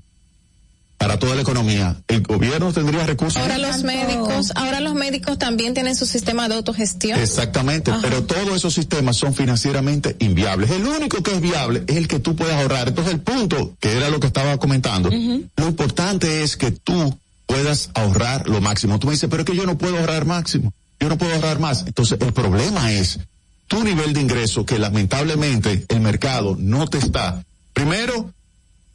para toda la economía, ¿el gobierno tendría recursos? Ahora los médicos, ahora los médicos también tienen su sistema de autogestión. Exactamente, Ajá. pero todos esos sistemas son financieramente inviables. El único que es viable es el que tú puedes ahorrar. Entonces el punto, que era lo que estaba comentando, lo importante es que tú puedas ahorrar lo máximo. Tú me dices, pero es que yo no puedo ahorrar máximo, yo no puedo ahorrar más. Entonces el problema es tu nivel de ingreso que lamentablemente el mercado no te está, primero,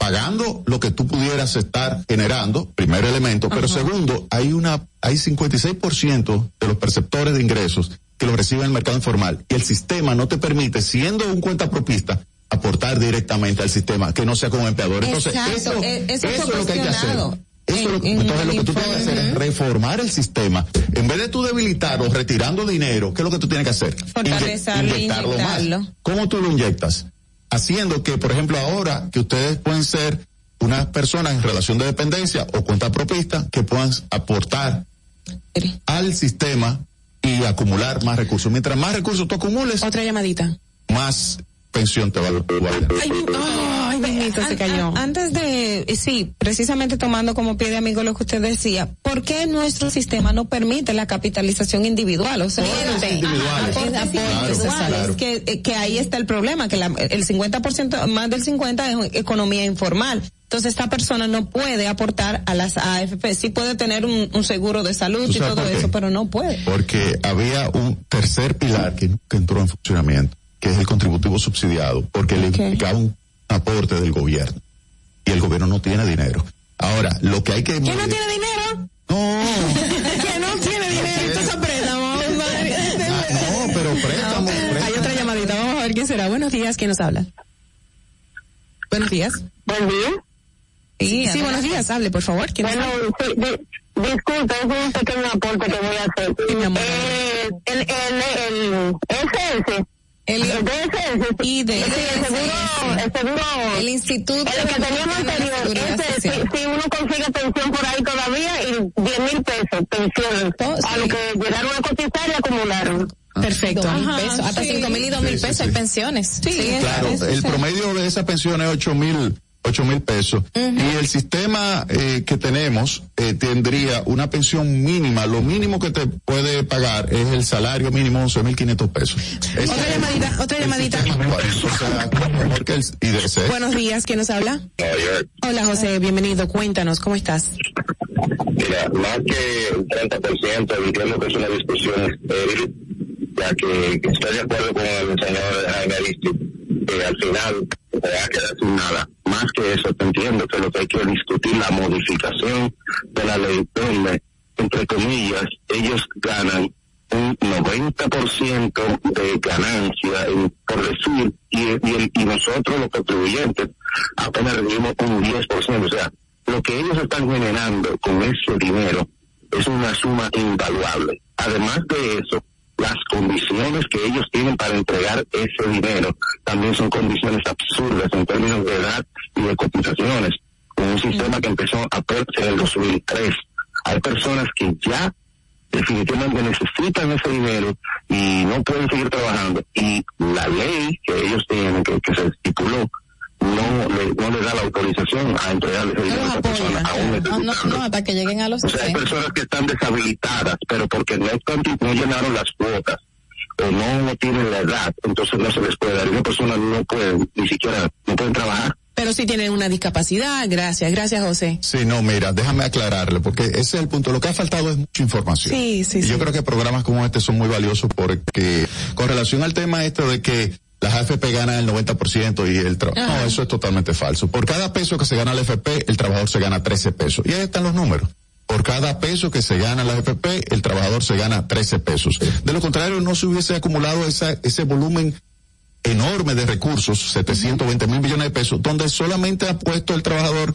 pagando lo que tú pudieras estar generando, primer elemento, pero segundo, hay una, hay 56% de los perceptores de ingresos que los reciben en el mercado informal y el sistema no te permite, siendo un cuentapropista, aportar directamente al sistema, que no sea como empleador. Entonces, Exacto, eso, eh, eso eso es lo que hay que hacer. Eso es lo- en- en entonces lo que tú tienes que hacer es reformar el sistema. En vez de tú debilitar o retirando dinero, ¿qué es lo que tú tienes que hacer? Fortalecerlo, Inye- inyectarlo más. inyectarlo. ¿Cómo tú lo inyectas? Haciendo que, por ejemplo, ahora que ustedes pueden ser unas personas en relación de dependencia o cuenta propista que puedan aportar al sistema y acumular más recursos. Mientras más recursos tú acumules, Otra llamadita. más pensión te va a guardar. Ay, se cayó. An- Antes de, eh, sí, precisamente tomando como pie de amigo lo que usted decía, ¿por qué nuestro sistema no permite la capitalización individual? O sea, Aportes individuales. aportes individuales, claro. que, eh, que ahí está el problema, que la- el 50%, más del 50% es economía informal. Entonces esta persona no puede aportar a las AFP, sí puede tener un, un seguro de salud ¿Tú y todo eso, pero no puede. Porque había un tercer pilar que entró en funcionamiento, que es el contributivo subsidiado, porque le implicaba un aporte del gobierno. Y el gobierno no tiene dinero. Ahora, lo que hay que... ¿Quién no tiene dinero? No. ¿Quién no tiene dinero? Entonces préstamo. No, pero préstamo, Hay otra llamadita, vamos a ver quién será. Buenos días, ¿quién nos habla? Buenos días. Buen día. Sí, sí, buenos días, hable, por favor. ¿Quién nos Bueno, sí, di- disculpa, es un pequeño aporte que voy a hacer. Eh, el, el, el SS. El, DSS. Y de Sí, el seguro, el seguro. El Instituto El que teníamos anterior. Ese, si, si uno consigue pensión por ahí todavía y 10 mil pesos pensión. Oh, A lo que llegaron a cotizar y acumularon. Perfecto. Ajá, pesos, hasta sí. cinco mil y dos mil Sí, sí, pesos sí. hay pensiones. Sí, Claro, el sí. promedio de esa pensión es ocho mil, ocho mil pesos. Y el sistema eh, que tenemos eh, tendría una pensión mínima. Lo mínimo que te puede pagar es el salario mínimo 11.500 pesos. Ese Otra llamadita, otra el llamadita. sistema actual. O sea, mejor que el IDC. Buenos días, ¿quién nos habla? Hola José, bienvenido, cuéntanos, ¿cómo estás? Mira, más que el 30%, entiendo que es una discusión estéril, ya que, que estoy de acuerdo con el señor Jaime que al final se va a quedar sin nada. Más que eso, te entiendo que lo que hay que discutir la modificación de la ley donde, entre comillas, ellos ganan un 90% de ganancia, en- por decir, y, y, y nosotros los contribuyentes apenas recibimos un 10%. O sea, lo que ellos están generando con ese dinero es una suma invaluable. Además de eso, las condiciones que ellos tienen para entregar ese dinero también son condiciones absurdas en términos de edad y de cotizaciones. Con un sistema que empezó a perderse en el 2003. Hay personas que ya definitivamente necesitan ese dinero y no pueden seguir trabajando. Y la ley que ellos tienen, que, que se estipuló, no le, no le da la autorización a entregarle ese dinero a esa persona, aún No, no, no, hasta que lleguen a los O sea, hay 60. personas que están deshabilitadas, pero porque no, están, no llenaron las cuotas o no, no tienen la edad, entonces no se les puede dar. Una persona no puede, ni siquiera, no pueden trabajar. Pero si tienen una discapacidad, gracias, gracias José. Sí, no, mira, déjame aclararle, porque ese es el punto. Lo que ha faltado es mucha información. Sí, sí, Y yo sí. creo que programas como este son muy valiosos porque, con relación al tema este de que las AFP ganan el 90% y el trabajo. No, eso es totalmente falso. Por cada peso que se gana la AFP, el trabajador se gana 13 pesos. Y ahí están los números. Por cada peso que se gana la AFP, el trabajador se gana 13 pesos. De lo contrario, no se hubiese acumulado esa, ese volumen enorme de recursos, 720 mil millones de pesos, donde solamente ha puesto el trabajador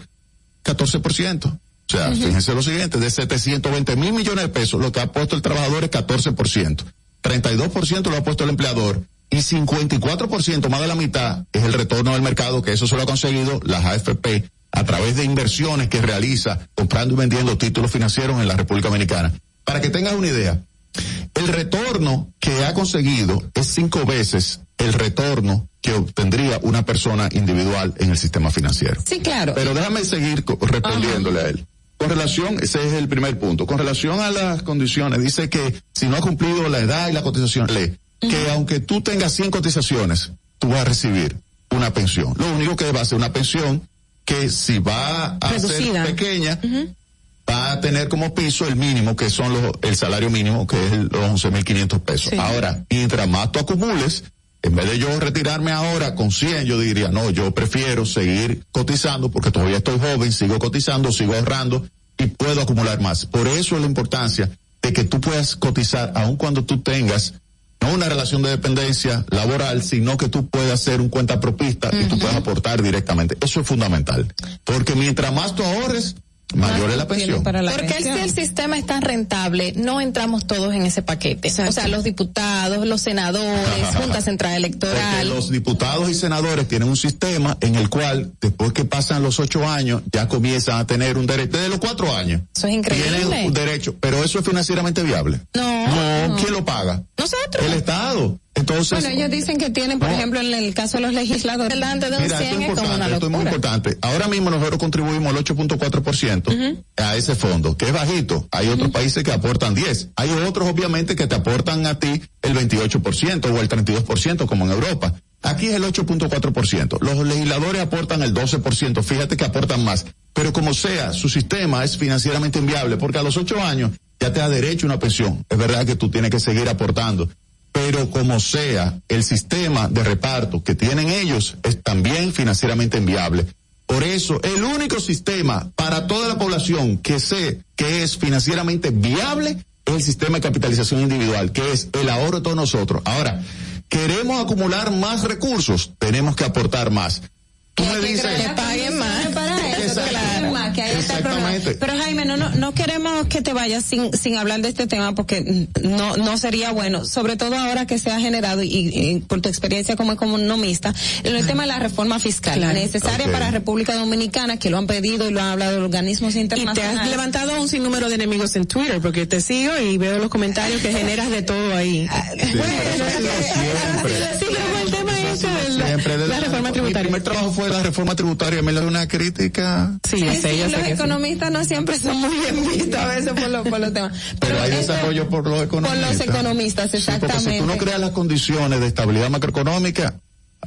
14%. O sea, fíjense lo siguiente, de 720 mil millones de pesos, lo que ha puesto el trabajador es 14%. 32% lo ha puesto el empleador y 54%, más de la mitad, es el retorno del mercado, que eso se lo ha conseguido las AFP a través de inversiones que realiza comprando y vendiendo títulos financieros en la República Dominicana. Para que tengas una idea, el retorno que ha conseguido es cinco veces el retorno que obtendría una persona individual en el sistema financiero. Sí, claro. Pero déjame seguir respondiéndole a él. Con relación, ese es el primer punto. Con relación a las condiciones, dice que si no ha cumplido la edad y la cotización, lee que aunque tú tengas 100 cotizaciones, tú vas a recibir una pensión. Lo único que va a ser una pensión que si va a Reducida. ser pequeña, va a tener como piso el mínimo, que son los, el salario mínimo, que es los 11.500 pesos. Sí. Ahora, mientras más tú acumules, en vez de yo retirarme ahora con 100, yo diría, no, yo prefiero seguir cotizando porque todavía estoy joven, sigo cotizando, sigo ahorrando y puedo acumular más. Por eso es la importancia de que tú puedas cotizar aun cuando tú tengas no una relación de dependencia laboral, sino que tú puedas ser un cuenta propista y tú puedas aportar directamente. Eso es fundamental. Porque mientras más tú ahorres, mayor es la pensión. Porque si el sistema es tan rentable, no entramos todos en ese paquete. O sea, los diputados, los senadores, Junta Central Porque Electoral. los diputados y senadores tienen un sistema en el cual, después que pasan los ocho años, ya comienzan a tener un derecho, desde los cuatro años. Eso es increíble. Tienen un derecho, pero eso es financieramente viable. No. No, ¿quién lo paga? Nosotros. El Estado. Entonces. Bueno, ellos dicen que tienen, por ejemplo, en el caso de los legisladores, delante de un Mira, 100 esto es es como una importante, esto es muy locura. importante. Ahora mismo nosotros contribuimos el 8.4% a ese fondo, que es bajito. Hay otros países que aportan 10. Hay otros, obviamente, que te aportan a ti el 28% o el 32%, como en Europa. Aquí es el 8.4%. Los legisladores aportan el 12%. Fíjate que aportan más. Pero como sea, su sistema es financieramente inviable, porque a los ocho años ya te da derecho a una pensión. Es verdad que tú tienes que seguir aportando pero como sea, el sistema de reparto que tienen ellos es también financieramente inviable. Por eso, el único sistema para toda la población que sé que es financieramente viable es el sistema de capitalización individual, que es el ahorro de todos nosotros. Ahora, queremos acumular más recursos, tenemos que aportar más. Tú me dices, que paguen más. Que haya Exacto. el problema. Pero Jaime, no, no, no queremos que te vayas sin, sin hablar de este tema porque no, no sería bueno, sobre todo ahora que se ha generado y, y por tu experiencia como economista, el tema de la reforma fiscal, Claro. necesaria Ok. para República Dominicana, que lo han pedido y lo han hablado organismos Y te internacionales. has levantado un sinnúmero de enemigos en Twitter porque te sigo y veo los comentarios que generas de todo ahí. Sí, pero el tema la, Siempre la reforma Mi tributaria. primer trabajo fue la reforma tributaria, me le da una crítica. Sí, Sí, sé, sí, sé los sí. economistas no siempre son muy bien vistos a veces por, los por los temas. Pero hay esto- desarrollo por los Por economistas. los economistas, Sí, porque exactamente. si tú no creas las condiciones de estabilidad macroeconómica,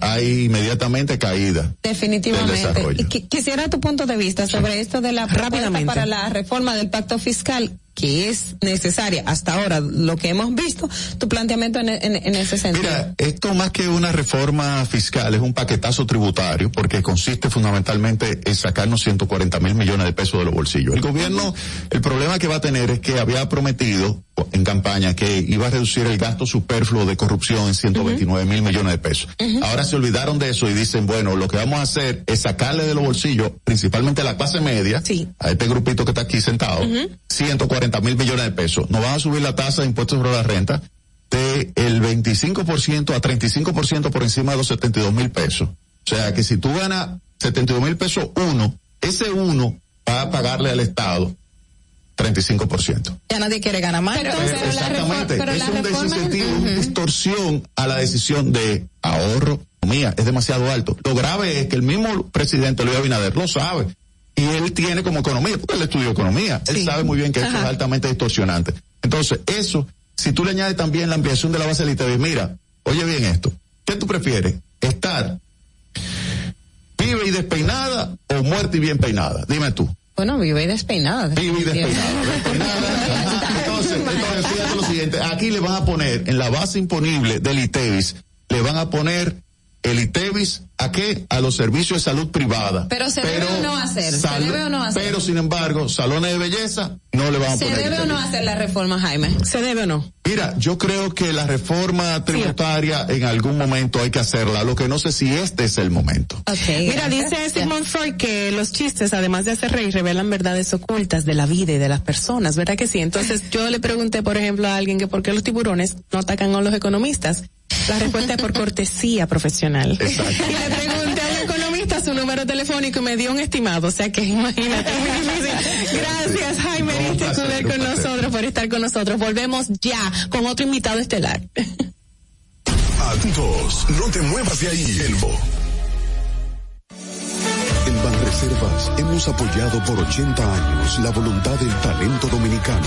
hay inmediatamente caída. del Definitivamente. desarrollo. Y qui- quisiera tu punto de vista sobre esto de la propuesta Rápidamente. para la reforma del pacto fiscal que es necesaria hasta ahora, lo que hemos visto, tu planteamiento en, en- en ese sentido. Mira, esto más que una reforma fiscal es un paquetazo tributario porque consiste fundamentalmente en sacarnos 140 mil millones de pesos de los bolsillos. El gobierno, el problema que va a tener es que había prometido en campaña que iba a reducir el gasto superfluo de corrupción en 129 mil millones de pesos. Ahora se olvidaron de eso y dicen, bueno, lo que vamos a hacer es sacarle de los bolsillos, principalmente a la clase media, a este grupito que está aquí sentado, 140 mil millones de pesos. Nos van a subir la tasa de impuestos sobre la renta de el 25% a 35% por encima de los 72 mil pesos. O sea que si tú ganas 72 mil pesos uno, ese uno va a pagarle al Estado 35%. Ya nadie quiere ganar más. Entonces, Exactamente. reforma- pero es la un reforma- desincentivo, una distorsión a la decisión de ahorro. Mía, es demasiado alto. Lo grave es que el mismo presidente Luis Abinader lo sabe. Y él tiene como economía, porque él estudió economía. Él sabe muy bien que esto es Ajá. altamente distorsionante. Entonces, eso, si tú le añades también la ampliación de la base del ITV, mira, oye bien esto. ¿Qué tú prefieres? ¿Estar vive y despeinada o muerta y bien peinada? Dime tú. Bueno, vive y despeinada. Vive y despeinada. Despeinada. Entonces, entonces, fíjate lo siguiente. Aquí le van a poner, en la base imponible del ITEVIS, le van a poner el ITEVIS a qué? A los servicios de salud privada. Pero se debe o no hacer, se debe o no hacer. Pero sin embargo, salones de belleza no le van a ¿Se poner. debe o no hacer la reforma, Jaime? ¿Se debe o no? Mira, yo creo que la reforma tributaria en algún momento hay que hacerla. Lo que no sé si este es el momento. Mira, dice Sigmund Freud que los chistes, además de hacer reír, revelan verdades ocultas de la vida y de las personas, ¿verdad que sí? Entonces yo le pregunté, por ejemplo, a alguien que por qué los tiburones no atacan a los economistas. La respuesta es por cortesía profesional. Y le pregunté a un economista su número telefónico y me dio un estimado, o sea que imagínate. muy difícil. Gracias Jaime No, Ariste placer, con nosotros, por estar con nosotros. Volvemos ya con otro invitado estelar. Atentos, no te muevas de ahí, Elbo. En Banreservas hemos apoyado por 80 años la voluntad del talento dominicano,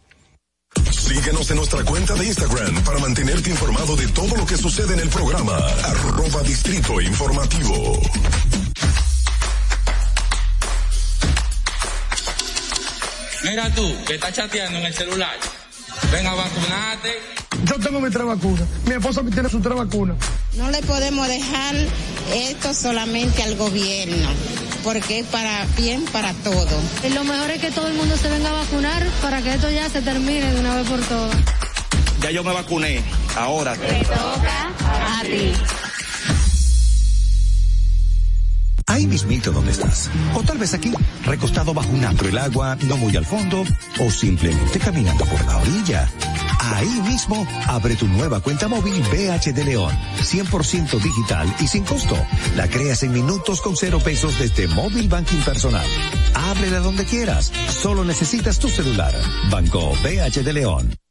Síguenos en nuestra cuenta de Instagram para mantenerte informado de todo lo que sucede en el programa. Arroba Distrito Informativo. Mira tú, que estás chateando en el celular. Ven a vacunarte. Yo tengo mi tres vacunas. Mi esposa tiene sus tres vacunas. No le podemos dejar esto solamente al gobierno, porque es para bien para todo. Y lo mejor es que todo el mundo se venga a vacunar para que esto ya se termine de una vez por todas. Ya yo me vacuné. Ahora. A ti. Ahí mismito donde estás. O tal vez aquí, recostado bajo un antro el agua, no muy al fondo, o simplemente caminando por la orilla. Ahí mismo, abre tu nueva cuenta móvil BH de León, 100% digital y sin costo. La creas en minutos con cero pesos desde Móvil Banking Personal. Ábrela donde quieras, solo necesitas tu celular. Banco BH de León.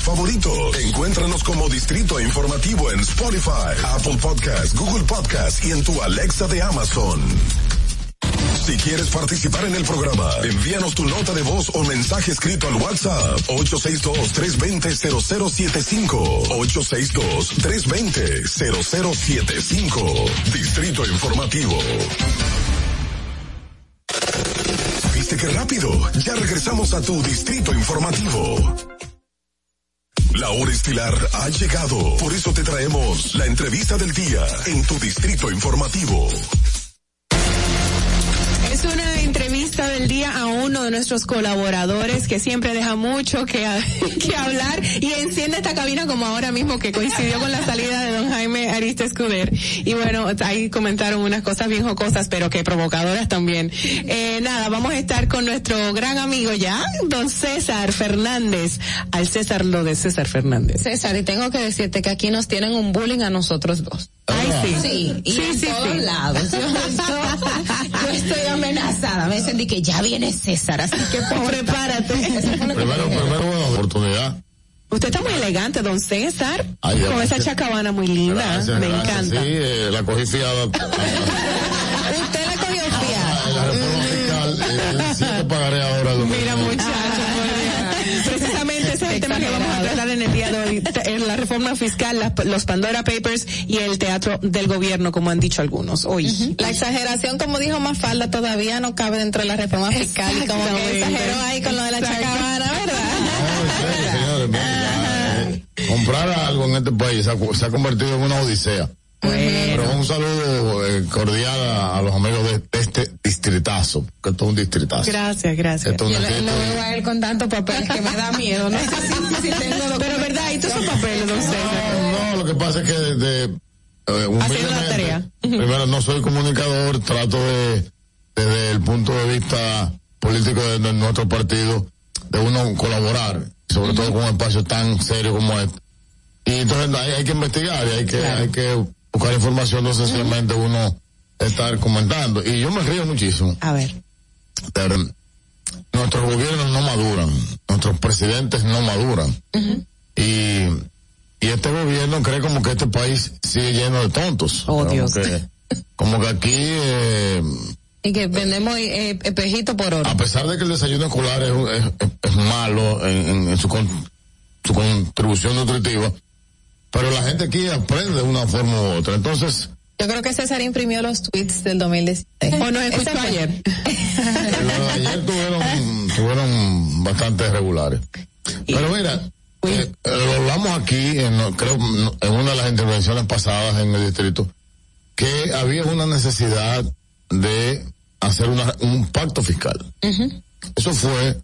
favoritos. Encuéntranos como Distrito Informativo en Spotify, Apple Podcasts, Google Podcasts y en tu Alexa de Amazon. Si quieres participar en el programa, envíanos tu nota de voz o mensaje escrito al WhatsApp 862-320-0075. 862-320-0075. Distrito Informativo. ¿Viste qué rápido? Ya regresamos a tu Distrito Informativo. La hora estilar ha llegado. Por eso te traemos la entrevista del día en tu Distrito Informativo. De nuestros colaboradores que siempre deja mucho que, hablar y enciende esta cabina como ahora mismo que coincidió con la salida de don Jaime Arista Escuder. Y bueno, ahí comentaron unas cosas bien jocosas, pero que provocadoras también. Eh, nada, vamos a estar con nuestro gran amigo ya, don César Fernández. Al César lo de César Fernández. César, y tengo que decirte que aquí nos tienen un bullying a nosotros dos. Ay, sí. Sí, y Sí, en sí, todos sí. lados. Yo, yo- yo estoy amenazada. Me dicen de que ya viene César, así que pues, prepárate. Primero, primero, buena oportunidad. Usted está muy elegante, don César. Ay, con esa chacabana muy linda. Gracias, Me gracias. encanta. Sí, eh, la cogí fiada. Usted la cogió fiada. la reforma fiscal, eh, sí te pagaré ahora. Lo Mira, la reforma fiscal, las- los Pandora Papers y el teatro del gobierno, como han dicho algunos hoy. La exageración, como dijo Mafalda, todavía no cabe dentro de la reforma fiscal y como que exageró ahí con lo de la chacabana, ¿verdad? Señores, mira, eh, comprar algo en este país se ha, convertido en una odisea. Pero un saludo eh, cordial a, a los amigos de, de este distritazo, que esto es un distritazo. Gracias, gracias. Yo le distrito- veo a él con tanto papel que me da miedo. No sé si, si tengo Esos papeles, César. No, lo que pasa es que de, eh, Haciendo la tarea. primero no soy comunicador, trato de, desde el punto de vista político de, de nuestro partido, de uno colaborar, sobre todo con un espacio tan serio como este. Y entonces hay, hay que investigar y hay que, hay que buscar información, no sencillamente uno estar comentando. Y yo me río muchísimo. A ver. Pero nuestros gobiernos no maduran, nuestros presidentes no maduran. Y, y este gobierno cree como que este país sigue lleno de tontos. Oh, como Dios. Que, como que aquí, eh, Y que vendemos eh, espejito por oro. a pesar de que el desayuno escolar es, es- es malo en, en- en su, con- su contribución nutritiva, pero la gente aquí aprende de una forma u otra. Entonces, Yo creo que César imprimió los tweets del 2016. ¿O nos escuchó ayer? Los de ayer tuvieron, tuvieron bastante regulares. Pero mira, eh, lo hablamos aquí, en, creo, en una de las intervenciones pasadas en el distrito, que había una necesidad de hacer una, un pacto fiscal. Eso fue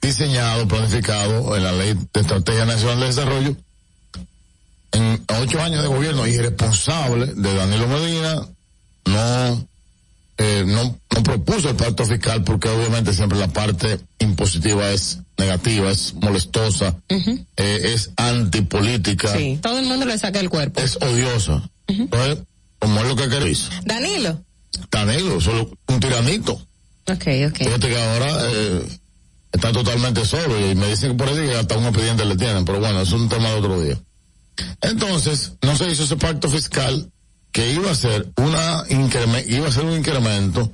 diseñado, planificado en la Ley de Estrategia Nacional de Desarrollo en ocho años de gobierno irresponsable de Danilo Medina, no eh, no, no propuso el pacto fiscal porque obviamente siempre la parte impositiva es negativa, es molestosa, eh, es antipolítica, Sí, todo el mundo le saca el cuerpo. es odiosa. Entonces, como es lo que quería hizo. Danilo. Danilo, solo un tiranito. Ok, ok. Fíjate que ahora eh, está totalmente solo y me dicen que por ahí que hasta un expediente le tienen, pero bueno, es un tema de otro día. Entonces, no se hizo ese pacto fiscal que iba a ser una iba a ser un incremento,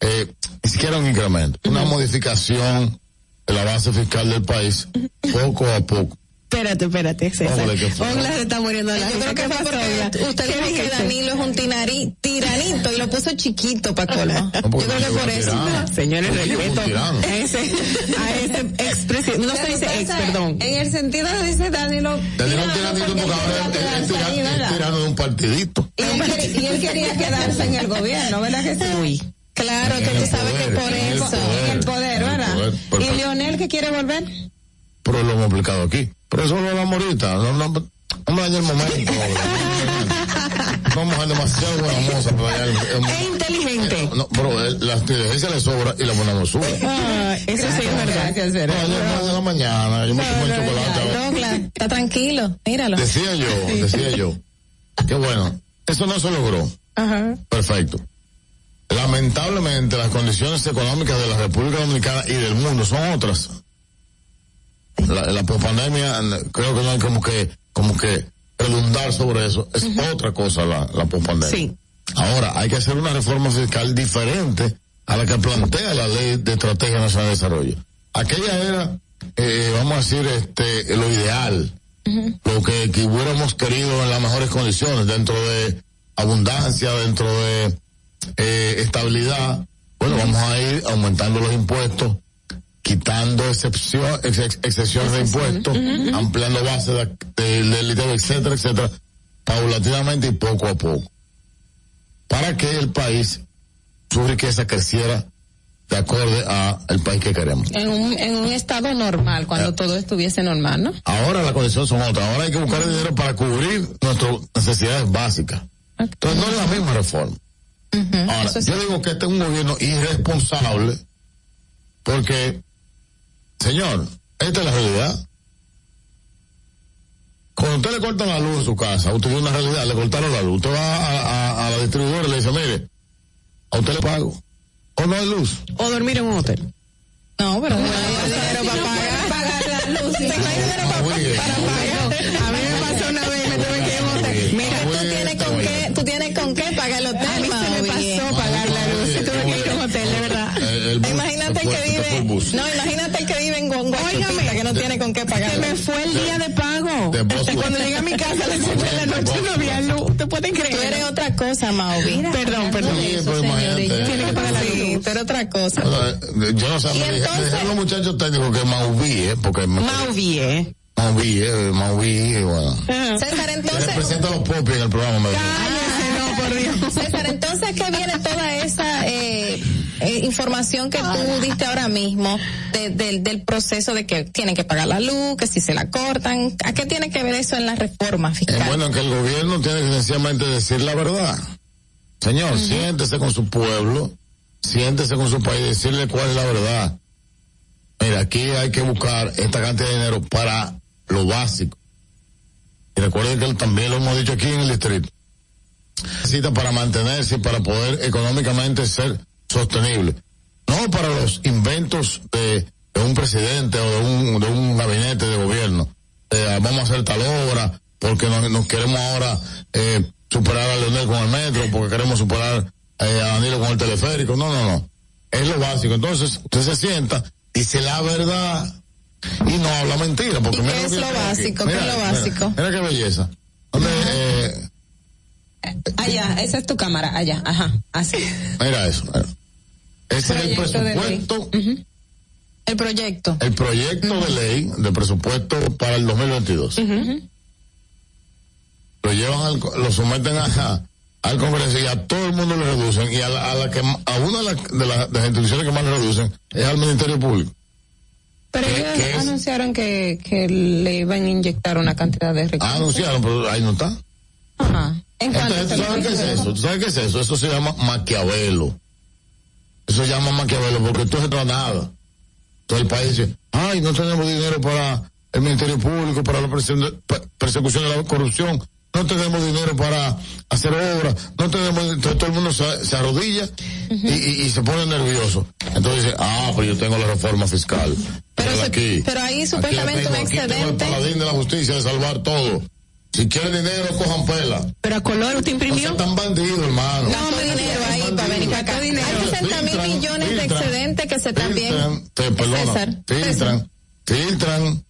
eh, ni siquiera un incremento, una modificación de la base fiscal del país poco a poco. Espérate, espérate, César. Ogla se está muriendo de la Yo risa. creo que ¿Qué fue porque usted ¿Qué dijo que? Danilo es un tinari- tiranito y lo puso chiquito para colmo. Yo creo que por es eso. Señores, respeto a ese, a ese expresidente. No se dice ex, perdón. En el sentido de dice Danilo. Danilo es un tiranito porque ahora es- tirano- de un partidito. Y él, quería- quedarse en el gobierno, ¿verdad que sí? Claro que tú sabes que por eso. En el poder, ¿verdad? Y que quiere volver? Pero lo hemos explicado aquí. Pero eso lo hablamos ahorita. No, no, no me dañe el momento. no mujer demasiado buena moza para dañar el, el- Es inteligente. No, pero eh, la inteligencia le sobra y la buena no sube. Ah, eso sí es verdad. Gracias, No, ayer de la mañana, yo me tomé el chocolate. a. Douglas, está tranquilo, míralo. Decía yo, decía yo. Qué bueno. Eso no se logró. Ajá. Perfecto. Lamentablemente las condiciones económicas de la República Dominicana y del mundo son otras. La, la pospandemia, creo que no hay como que, como que redundar sobre eso. Es otra cosa la, la pospandemia. Sí. Ahora, hay que hacer una reforma fiscal diferente a la que plantea la ley de estrategia nacional de desarrollo. Aquella era, eh, vamos a decir, este, lo ideal lo que, que hubiéramos querido en las mejores condiciones, dentro de abundancia, dentro de eh, estabilidad. Bueno, vamos a ir aumentando los impuestos, quitando excepción, ex- ex- excepciones de impuestos, ampliando bases de- de- del ITV, etcétera, etcétera, paulatinamente y poco a poco. Para que el país, su riqueza creciera de acorde a el país que queremos. En un, en un estado normal, cuando todo estuviese normal, ¿no? Ahora las condiciones son otras. Ahora hay que buscar el dinero para cubrir nuestras necesidades básicas. Entonces no es la misma reforma. Ahora, yo digo que este es un gobierno irresponsable porque, señor, esta es la realidad. Cuando usted le cortan la luz en su casa, usted tiene una realidad, le cortaron la luz. Usted va a, a- a la distribuidora y le dice, mire, a usted le pago. O no hay luz. O dormir en un hotel. No, pero bueno, dinero para pagar. pagar la luz. Para, para pagar. El- el bus Imagínate el que vive, bus. no, imagínate el que vive en Óigame. que no tiene con qué pagar. Se me fue el día de pago. De Boston. Cuando llegué a mi casa a las 7 de la noche no había luz. ¿Te pueden creer? Tú eres otra cosa, Mauvi. Perdón, perdón. Sí, pero imagínate. Tiene que pagar la luz. Sí, pero otra cosa. Sea, yo no sé, Y me los muchachos técnicos que Mauví, ¿eh? Porque me- Mauvi, ¿eh? Mauví, ¿eh? Mauví, bueno. César, entonces, representa a los popis en el programa, me dijo. Cállese, no, por Dios. César, entonces, ¿qué viene toda esa eh, eh, información que tú diste ahora mismo de- del- del proceso de que tienen que pagar la luz, que si se la cortan? ¿A qué tiene que ver eso en la reforma Es fiscal? bueno que el gobierno tiene que sencillamente decir la verdad. Señor, siéntese con su pueblo, siéntese con su país, decirle cuál es la verdad. Mira, aquí hay que buscar esta cantidad de dinero para lo básico. Y recuerden que también lo hemos dicho aquí en el distrito. Necesita para mantenerse y para poder económicamente ser sostenible. No para los inventos de, de un presidente o de un, de un gabinete de gobierno. Eh, vamos a hacer tal obra porque nos, nos queremos ahora eh, superar a Leonel con el metro, porque queremos superar eh, a Danilo con el teleférico. No, no, no. Es lo básico. Entonces, usted se sienta, dice la verdad y no habla mentira. Porque ¿Y mira es lo básico? ¿Qué es lo Mira, básico? Mira, qué belleza. ¿Dónde, eh, Allá, esa es tu cámara, allá, ajá, así. mira eso. mira. Ese es el presupuesto, El proyecto. el proyecto de ley de presupuesto para el 2022. Lo llevan, al, lo someten a, al Congreso y a todo el mundo le reducen y a, la, a, la que, a una de, la- de, la- de las instituciones que más le reducen es al Ministerio Público. Pero ¿Qué- ellos anunciaron que, que le iban a inyectar una cantidad de recursos. Ah, anunciaron, pero ahí no está. Ajá. ¿En Entonces, ¿tú sabes qué es eso? ¿Tú sabes qué es eso? Eso se llama Maquiavelo. Eso se llama Maquiavelo porque tú no nada. Todo el país dice, ay, no tenemos dinero para el Ministerio Público, para la perse- pe- persecución de la corrupción, no tenemos dinero para hacer obras, no tenemos, entonces todo el mundo se, se arrodilla y, y- y se pone nervioso. Entonces dice, ah, pero yo tengo la reforma fiscal. Pero, se- aquí, pero ahí supuestamente tengo, un aquí tengo el excedente. paladín de la justicia de salvar todo. Si quieren dinero, cojan pela. Pero a color usted No imprimió. tan bandidos, hermano. Tanto dinero ahí para venir para acá. Hay 60 mil Filtran, millones de excedentes que se también. Filtran, te- filtran, filtran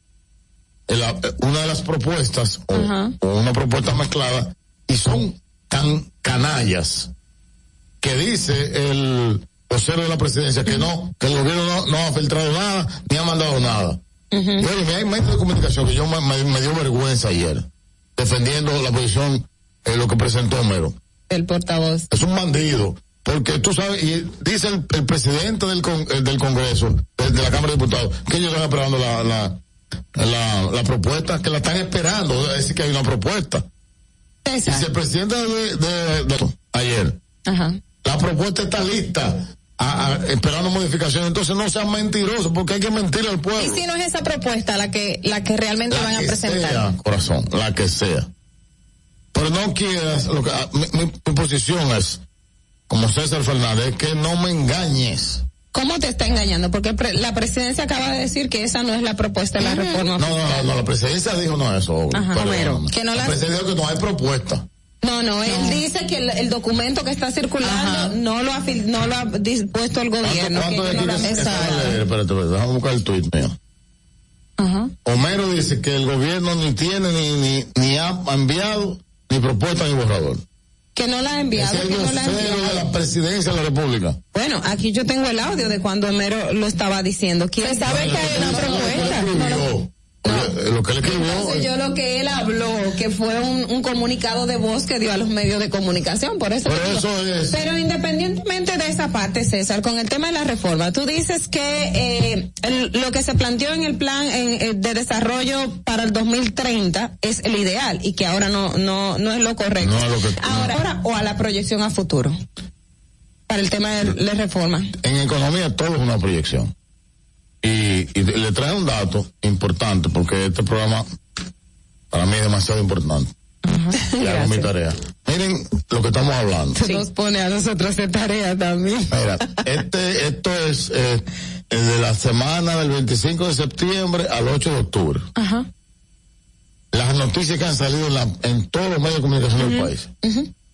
una de las propuestas o, Ajá. o una propuesta mezclada y son tan canallas que dice el vocero de la presidencia que no, que el gobierno no, no ha filtrado nada ni ha mandado nada. Y oye, hay medios de comunicación que yo me, me- me dio vergüenza ayer defendiendo la posición, eh, lo que presentó Homero El portavoz. es un bandido. Porque tú sabes, y dice el, el presidente del, con- eh, del Congreso, de la Cámara de Diputados, que ellos están esperando la, la, la, la propuesta, que la están esperando, es decir, que hay una propuesta. Y si el presidente de, de- de- ayer, Ajá. la propuesta está lista, a- a- esperando modificaciones, entonces no sean mentirosos, porque hay que mentir al pueblo. Y si no es esa propuesta la que la que realmente van a que presentar. sea, corazón, la que sea. Pero no quieras, lo que, ah, mi, mi- mi posición es, como César Fernández, que no me engañes. ¿Cómo te está engañando? Porque pre- la presidencia acaba de decir que esa no es la propuesta de la reforma. No, no, no, no, la presidencia dijo no eso. Ajá, que no la la- presidencia dijo que no hay propuesta. No, no, él dice que el, el documento que está circulando no lo ha fil- no lo ha dispuesto el gobierno. ¿Cuánto que no lo que- han- espérate, déjame buscar el tuit mío. Ajá. Homero dice que el gobierno ni tiene ni, ni, ni ha enviado ni propuesta ni borrador. Que no la ha enviado. Es el que no la enviado. de la presidencia de la República. Bueno, aquí yo tengo el audio de cuando Homero lo estaba diciendo. ¿Quién sabe que hay una propuesta. Eh, Lo que él escribió. Entonces yo lo que él habló, que fue un, un comunicado de voz que dio a los medios de comunicación, por eso. Por eso es. Pero independientemente de esa parte, César, con el tema de la reforma, tú dices que eh, el- lo que se planteó en el plan en- eh, de desarrollo para el 2030 es el ideal y que ahora no no no es lo correcto. No lo que- ahora, ahora o a la proyección a futuro para el tema de la reforma. En economía todo es una proyección. Y, y le trae un dato importante porque este programa para mí es demasiado importante. Y hago mi tarea. Miren lo que estamos hablando. Se nos pone a nosotros hacer tarea también. Mira, este, esto es eh, eh, de la semana del 25 de septiembre al 8 de octubre. Ajá. Las noticias que han salido en, la- en todos los medios de comunicación del país.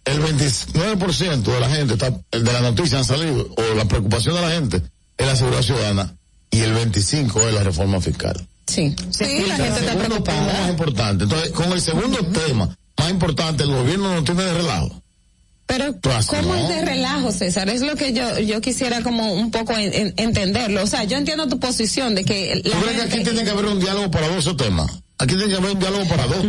El 29% de la gente está, de las noticias han salido, o la preocupación de la gente es la seguridad ciudadana, y el 25 es la reforma fiscal. Sí, sí, la gente está segundo tema preocupada. más importante. Entonces, con el segundo tema más importante, el gobierno no tiene de relajo. Pero Pues, ¿cómo no. es de relajo, César? Es lo que yo yo quisiera como un poco en- en- entenderlo. O sea, yo entiendo tu posición de que la ¿Tú crees que aquí tiene que haber un diálogo para dos esos temas? Aquí tiene que haber un diálogo para dos.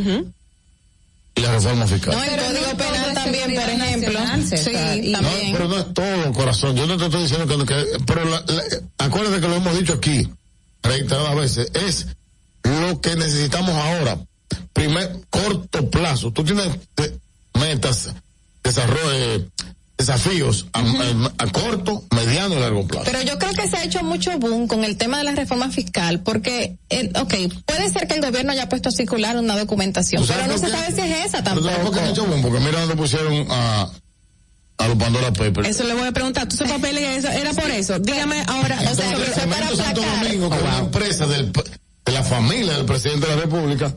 Y la reforma fiscal. No, el Pero Código no Penal también, por ejemplo. Sí, No, también. pero no es todo, corazón. Yo no te estoy diciendo que... que- pero la- la- acuérdate que lo hemos dicho aquí, reiteradas veces, es lo que necesitamos ahora. Primer, corto plazo. Tú tienes metas, desarrollo, eh, desafíos a, a- a corto, mediano y largo plazo. Pero yo creo que se ha hecho mucho boom con el tema de la reforma fiscal, porque, eh, ok, puede ser que el gobierno haya puesto a circular una documentación, ¿Tú sabes pero no se sabe si es esa Pero ¿sabes por qué han tampoco. hecho boom? Porque mira dónde pusieron a, a los Pandora Papers. Eso le voy a preguntar. ¿Tú ese papel era era por eso? Dígame ahora. O sea, Entonces, que fue para Cemento Santo. Domingo, que es una empresa del, de la familia del presidente de la República,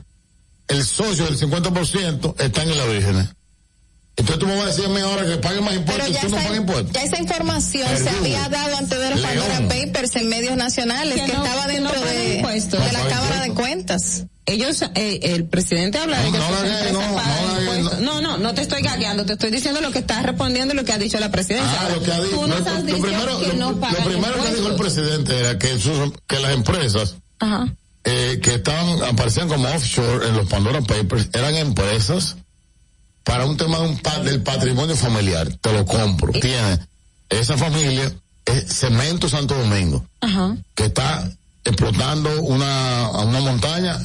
el socio del 50% está en la Virgen. Entonces tú me vas a decir a mí ahora que pague más impuestos tú no esa, pagas impuestos. ya esa información se había dado antes de los León. Pandora Papers en medios nacionales, Que que, no- estaba que no dentro de, impuestos. de la Cámara de. Cuentas. Ellos, eh, el presidente habla de No, que no empresas no, pagan no no, no, no te estoy gagueando, te estoy diciendo lo que está respondiendo y lo que ha dicho la presidencia. Ah, lo que ha dicho. No, lo primero, que lo- no lo pagan primero que dijo el presidente era que, sus- que las empresas Ajá. eh, que estaban, aparecían como offshore en los Pandora Papers eran empresas para un tema de un pa- del patrimonio familiar. Te lo compro. Tiene esa familia, es Cemento Santo Domingo, Ajá. que está explotando una, una montaña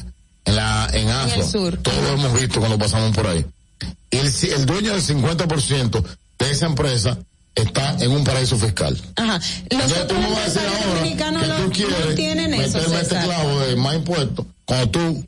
en la, en Asua. sur. Todos lo hemos visto cuando pasamos por ahí. Y el, dueño del 50% de esa empresa está en un paraíso fiscal. Ajá. Los Entonces tú otros me vas a decir ahora que tú quieres no tienen eso, meterme este César. clavo de más impuestos cuando tú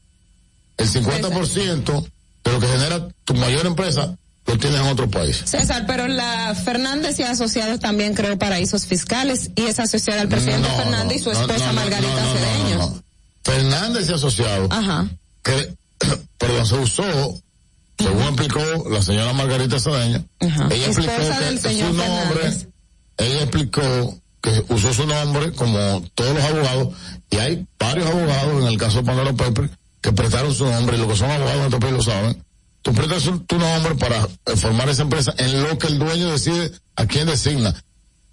el 50% de lo que genera tu mayor empresa lo tienes en otro país. César, pero la Fernández y asociados también creó paraísos fiscales y es asociada al presidente No, Fernández no, y su esposa no, Margarita Cedeño. Fernández y asociado Ajá. que perdón se usó según explicó la señora Margarita Cedeño Ajá. ella explicó que su nombre Fernández. ella explicó que usó su nombre como todos los abogados y hay varios abogados en el caso de Pandora Pepper que prestaron su nombre y los que son abogados en nuestro país lo saben tú prestas tu nombre para eh, formar esa empresa en lo que el dueño decide a quién designa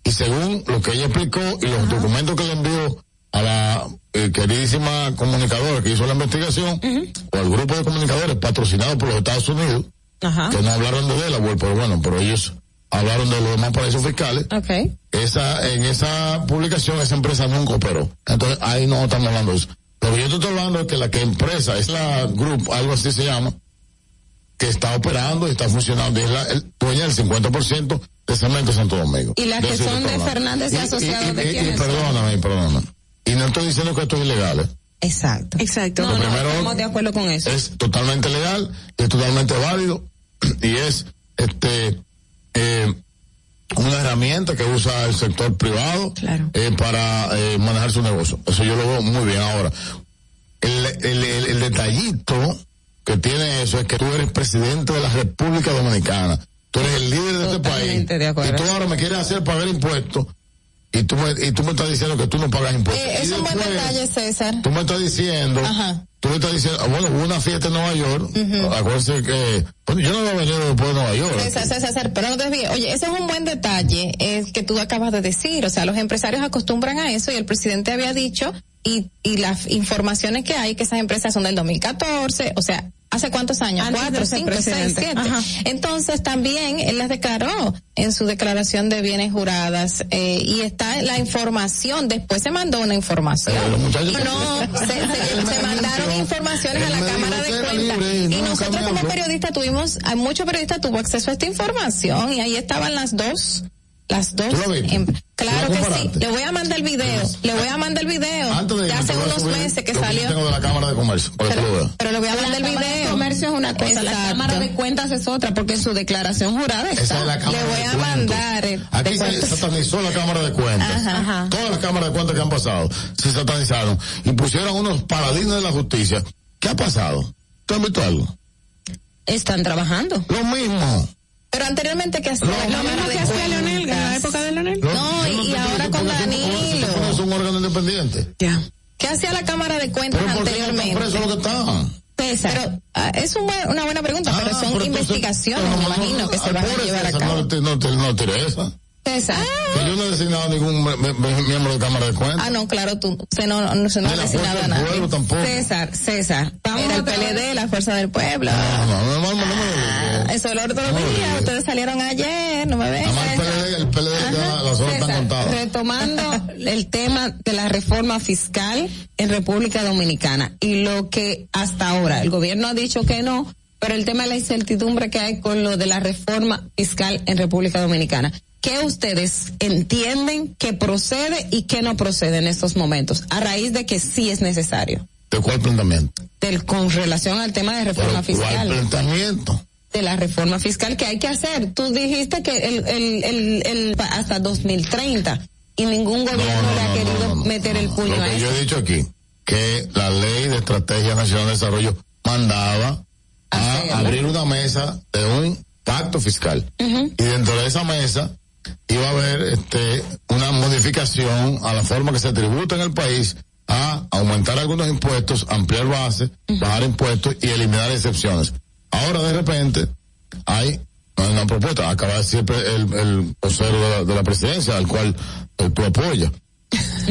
y según lo que ella explicó y los documentos que le envió a la eh, queridísima comunicadora que hizo la investigación o al grupo de comunicadores patrocinado por los Estados Unidos Ajá. que no hablaron de Delaware, pero bueno, pero ellos hablaron de los demás paraísos fiscales. Okay. Esa, en esa publicación esa empresa nunca operó. Entonces ahí no estamos hablando de eso. Lo que yo te estoy hablando es que la que empresa es la Group, algo así se llama, que está operando y está funcionando y es la el, dueña del 50% de Cemento Santo Domingo. Y las que son de. Fernández y asociados, ¿de y- y- quiénes y son? perdóname, perdóname. Y no estoy diciendo que esto es ilegal, ¿eh? Exacto. Exacto. No, no, primero- estamos de acuerdo con eso. es totalmente legal, es totalmente válido y es este eh, una herramienta que usa el sector privado eh, para eh, manejar su negocio. Eso yo lo veo muy bien ahora. El, el, el- el detallito que tiene eso es que tú eres presidente de la República Dominicana. Tú eres el líder de este país. De. Y tú ahora me quieres hacer pagar impuestos y tú me, y tú me estás diciendo que tú no pagas impuestos. Eh, es un buen detalle, César. Tú me estás diciendo, Ajá. Tú me estás diciendo, bueno, hubo una fiesta en Nueva York, Ujú. acuérdense que, bueno, yo no había venido después de Nueva York. César, César, César, pero no te desvíes. Oye, ese es un buen detalle eh, que tú acabas de decir. O sea, los empresarios acostumbran a eso y el presidente había dicho y, y las informaciones que hay que esas empresas son del 2014, o sea, ¿hace cuántos años? Antes Cuatro, cinco, seis, siete. Ajá. Entonces también él las declaró en su declaración de bienes juradas eh, y está la información. Después se mandó una información. Muchachos- no, se, se- se mandaron informaciones a la Cámara de Cuentas. y nosotros como periodistas tuvimos, muchos periodistas tuvo acceso a esta información y ahí estaban las dos, las dos. ¿Tú lo viste? ¿Tú claro que sí. Le voy a mandar el video, le voy a mandar el video Antes de de hace unos subir meses que salió. yo tengo de la Cámara de Comercio, lo veas. Pero le voy a mandar el Cámara de video. Comercio es una cosa, la. Cámara de Cuentas es otra, porque en su declaración jurada Esa está. es la Cámara Le voy de a mandar. eh, Aquí se satanizó la Cámara de Cuentas. Ajá, ajá. Todas las cámaras de cuentas que han pasado se satanizaron y pusieron unos paladines de la justicia. ¿Qué ha pasado? ¿Tú has visto algo? Están trabajando. Lo mismo. Pero anteriormente que hacía Lo la mismo Cámara de que hacía Leonel, en la época de Leonel. Lo- No, yo y- y ahora con Danilo. pones un órgano independiente. Ya. ¿Qué hacía la Cámara de Cuentas Pero ¿por qué no anteriormente? los que. Pero ah, es un una buena pregunta, pero Ah, son pero entonces- investigaciones, pero me no, no, imagino, que se van a llevar a cabo. No, te- no, te- no tire esa. César. Que yo no he designado ningún me- me- miembro de Cámara de Cuentas. Ah, no, claro, tú, se no, no, se no ha designado Fuerza a nadie. Pueblo tampoco. César, César. Vamos Era el. PLD, la Fuerza del Pueblo. No, no, no, no, no, no, no, Ah, no. Eso es el otro No, día. no. Ustedes salieron ayer, no me ven. El PLD, el PLD ya las horas están contadas. retomando el tema de la reforma fiscal en República Dominicana y lo que hasta ahora el gobierno ha dicho que no, pero el tema de la incertidumbre que hay con lo de la reforma fiscal en República Dominicana. ¿Qué ustedes entienden que procede y que no procede en estos momentos? A raíz de que sí es necesario. ¿De cuál planteamiento? Del, con relación al tema de reforma ¿Cuál fiscal. planteamiento? de la reforma fiscal que hay que hacer. Tú dijiste que el, el, el, el- hasta 2030 y ningún gobierno no, le ha no, querido no, no, meter el puño Lo a que eso. yo he dicho aquí, que la ley de estrategia nacional de desarrollo mandaba a Hacerlo. abrir una mesa de un pacto fiscal. Ujú. Y dentro de esa mesa iba a haber este una modificación a la forma que se tributa en el país a aumentar algunos impuestos, ampliar bases, bajar impuestos y eliminar excepciones. Ahora de repente hay una propuesta, acaba de decir el, el vocero de la, de la presidencia, al cual eh, tú apoyas.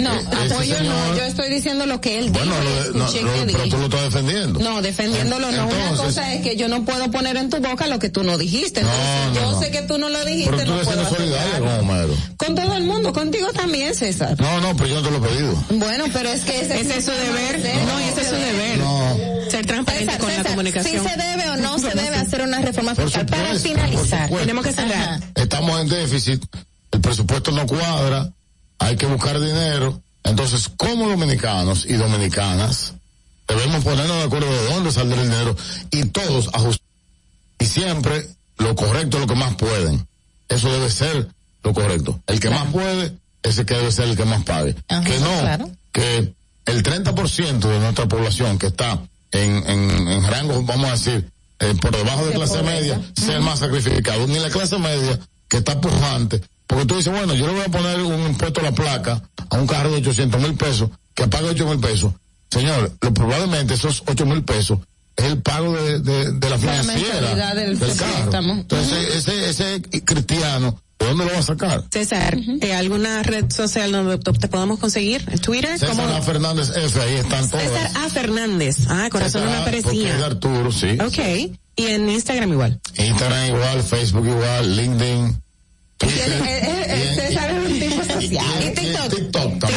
No, apoyo no, yo estoy diciendo lo que él Bueno, dijo, lo no, lo- pero tú lo estás defendiendo. No, defendiéndolo no. Una cosa es que yo no puedo poner en tu boca lo que tú no dijiste. No, Entonces, no, yo no. sé que tú no lo dijiste, Pero tú no puedo solidaria con Homero. Con todo el mundo, contigo también, César. No, no, pero yo no te lo he pedido. Bueno, pero es que ese, Ese es su deber. No, ese es su deber. No. Ser transparente César, con la comunicación. ¿sí se debe o no se debe hacer una reforma fiscal? Para finalizar. Tenemos que cerrar. Ajá. Estamos en déficit, el presupuesto no cuadra, hay que buscar dinero. Entonces, como dominicanos y dominicanas, debemos ponernos de acuerdo de dónde saldrá el dinero y todos ajustar. Y siempre lo correcto es lo que más pueden. Eso debe ser lo correcto. El que más puede, ese que debe ser el que más pague. Ajá, que no, claro. que el 30% de nuestra población que está en, en, en rangos, vamos a decir, eh, por debajo de De clase pobreza. media, sea el más sacrificado. Ni la clase media, que está pujante. Porque tú dices, bueno, yo le voy a poner un impuesto a la placa a un carro de 800 mil pesos, que paga 8 mil pesos. Señor, lo, probablemente esos 8 mil pesos es el pago de, de, de la La financiera mensualidad del del carro. préstamo. Entonces, ese, ese cristiano, ¿de dónde lo va a sacar? César, eh, ¿alguna red social donde te podamos conseguir? ¿Twitter? César ¿Cómo? A. Fernández F, ahí están todos. César A. Fernández. Ah, corazón no me Porque es. Arturo, sí. Ok. Y en Instagram igual. Instagram igual, Facebook igual, LinkedIn, César es un tipo social. Y TikTok. TikTok. TikTok,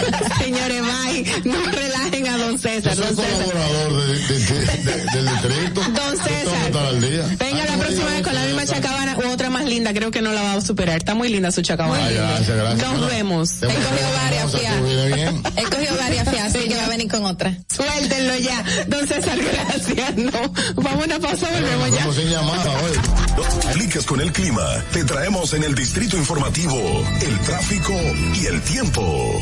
Señores, bye. No relajen a don César. Yo soy Don César. colaborador de, de- de- de- del distrito. Don César. Tengo que estar al día. Venga la próxima vez con la misma chacabana u otra más linda. Creo que no la va a superar. Está muy linda su chacabana. Ay, gracias, gracias. Nos vemos. A cogido varias, bien. He cogido varias fias, así que va a venir con otra. Suéltenlo ya. Don César, gracias. No. Vamos a una pausa, volvemos ya. Estamos sin llamada hoy. No te compliques con el clima. Te traemos en el distrito informativo el tráfico y el tiempo.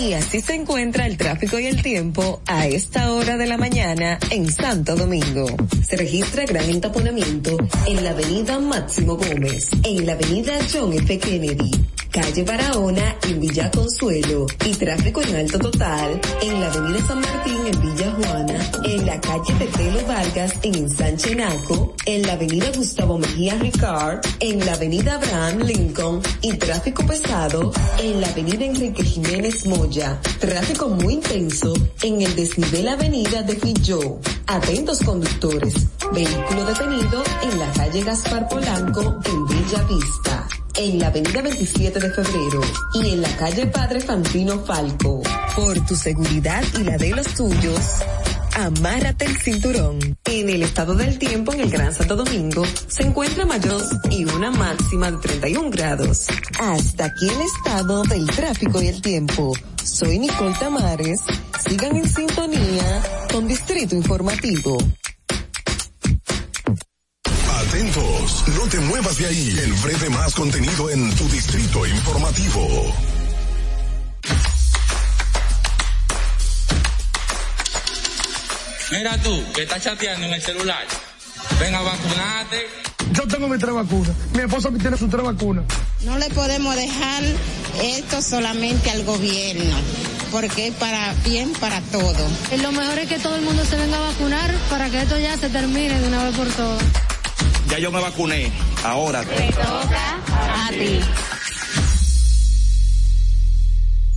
Y así se encuentra el tráfico y el tiempo a esta hora de la mañana en Santo Domingo. Se registra gran entaponamiento en la avenida Máximo Gómez, en la avenida John F. Kennedy, calle Barahona en Villa Consuelo y tráfico en alto total en la avenida San Martín en Villa Juana, en la calle Tetelo Vargas en Ensanche Naco, en la avenida Gustavo Mejía Ricard, en la avenida Abraham Lincoln y tráfico pesado en la avenida Enrique Jiménez Moya. Tráfico muy intenso en el desnivel avenida de Filló. Atentos conductores. Vehículo detenido en la calle Gaspar Polanco en Bella Vista. En la avenida 27 de febrero y en la calle Padre Fantino Falco. Por tu seguridad y la de los tuyos. Amárrate el cinturón. En el estado del tiempo en el Gran Santo Domingo se encuentra mayor y una máxima de 31 grados. Hasta aquí el estado del tráfico y el tiempo. Soy Nicole Tamares. Sigan en sintonía con Distrito Informativo. No te muevas de ahí. El breve más contenido en tu distrito informativo. Mira tú, que estás chateando en el celular. Ven a vacunarte. Yo tengo mis tres vacunas. Mi esposa tiene sus tres vacunas. No le podemos dejar esto solamente al gobierno, porque es para bien para todo. Lo mejor es que todo el mundo se venga a vacunar para que esto ya se termine de una vez por todas. Ya yo me vacuné. Ahora. toca a ti.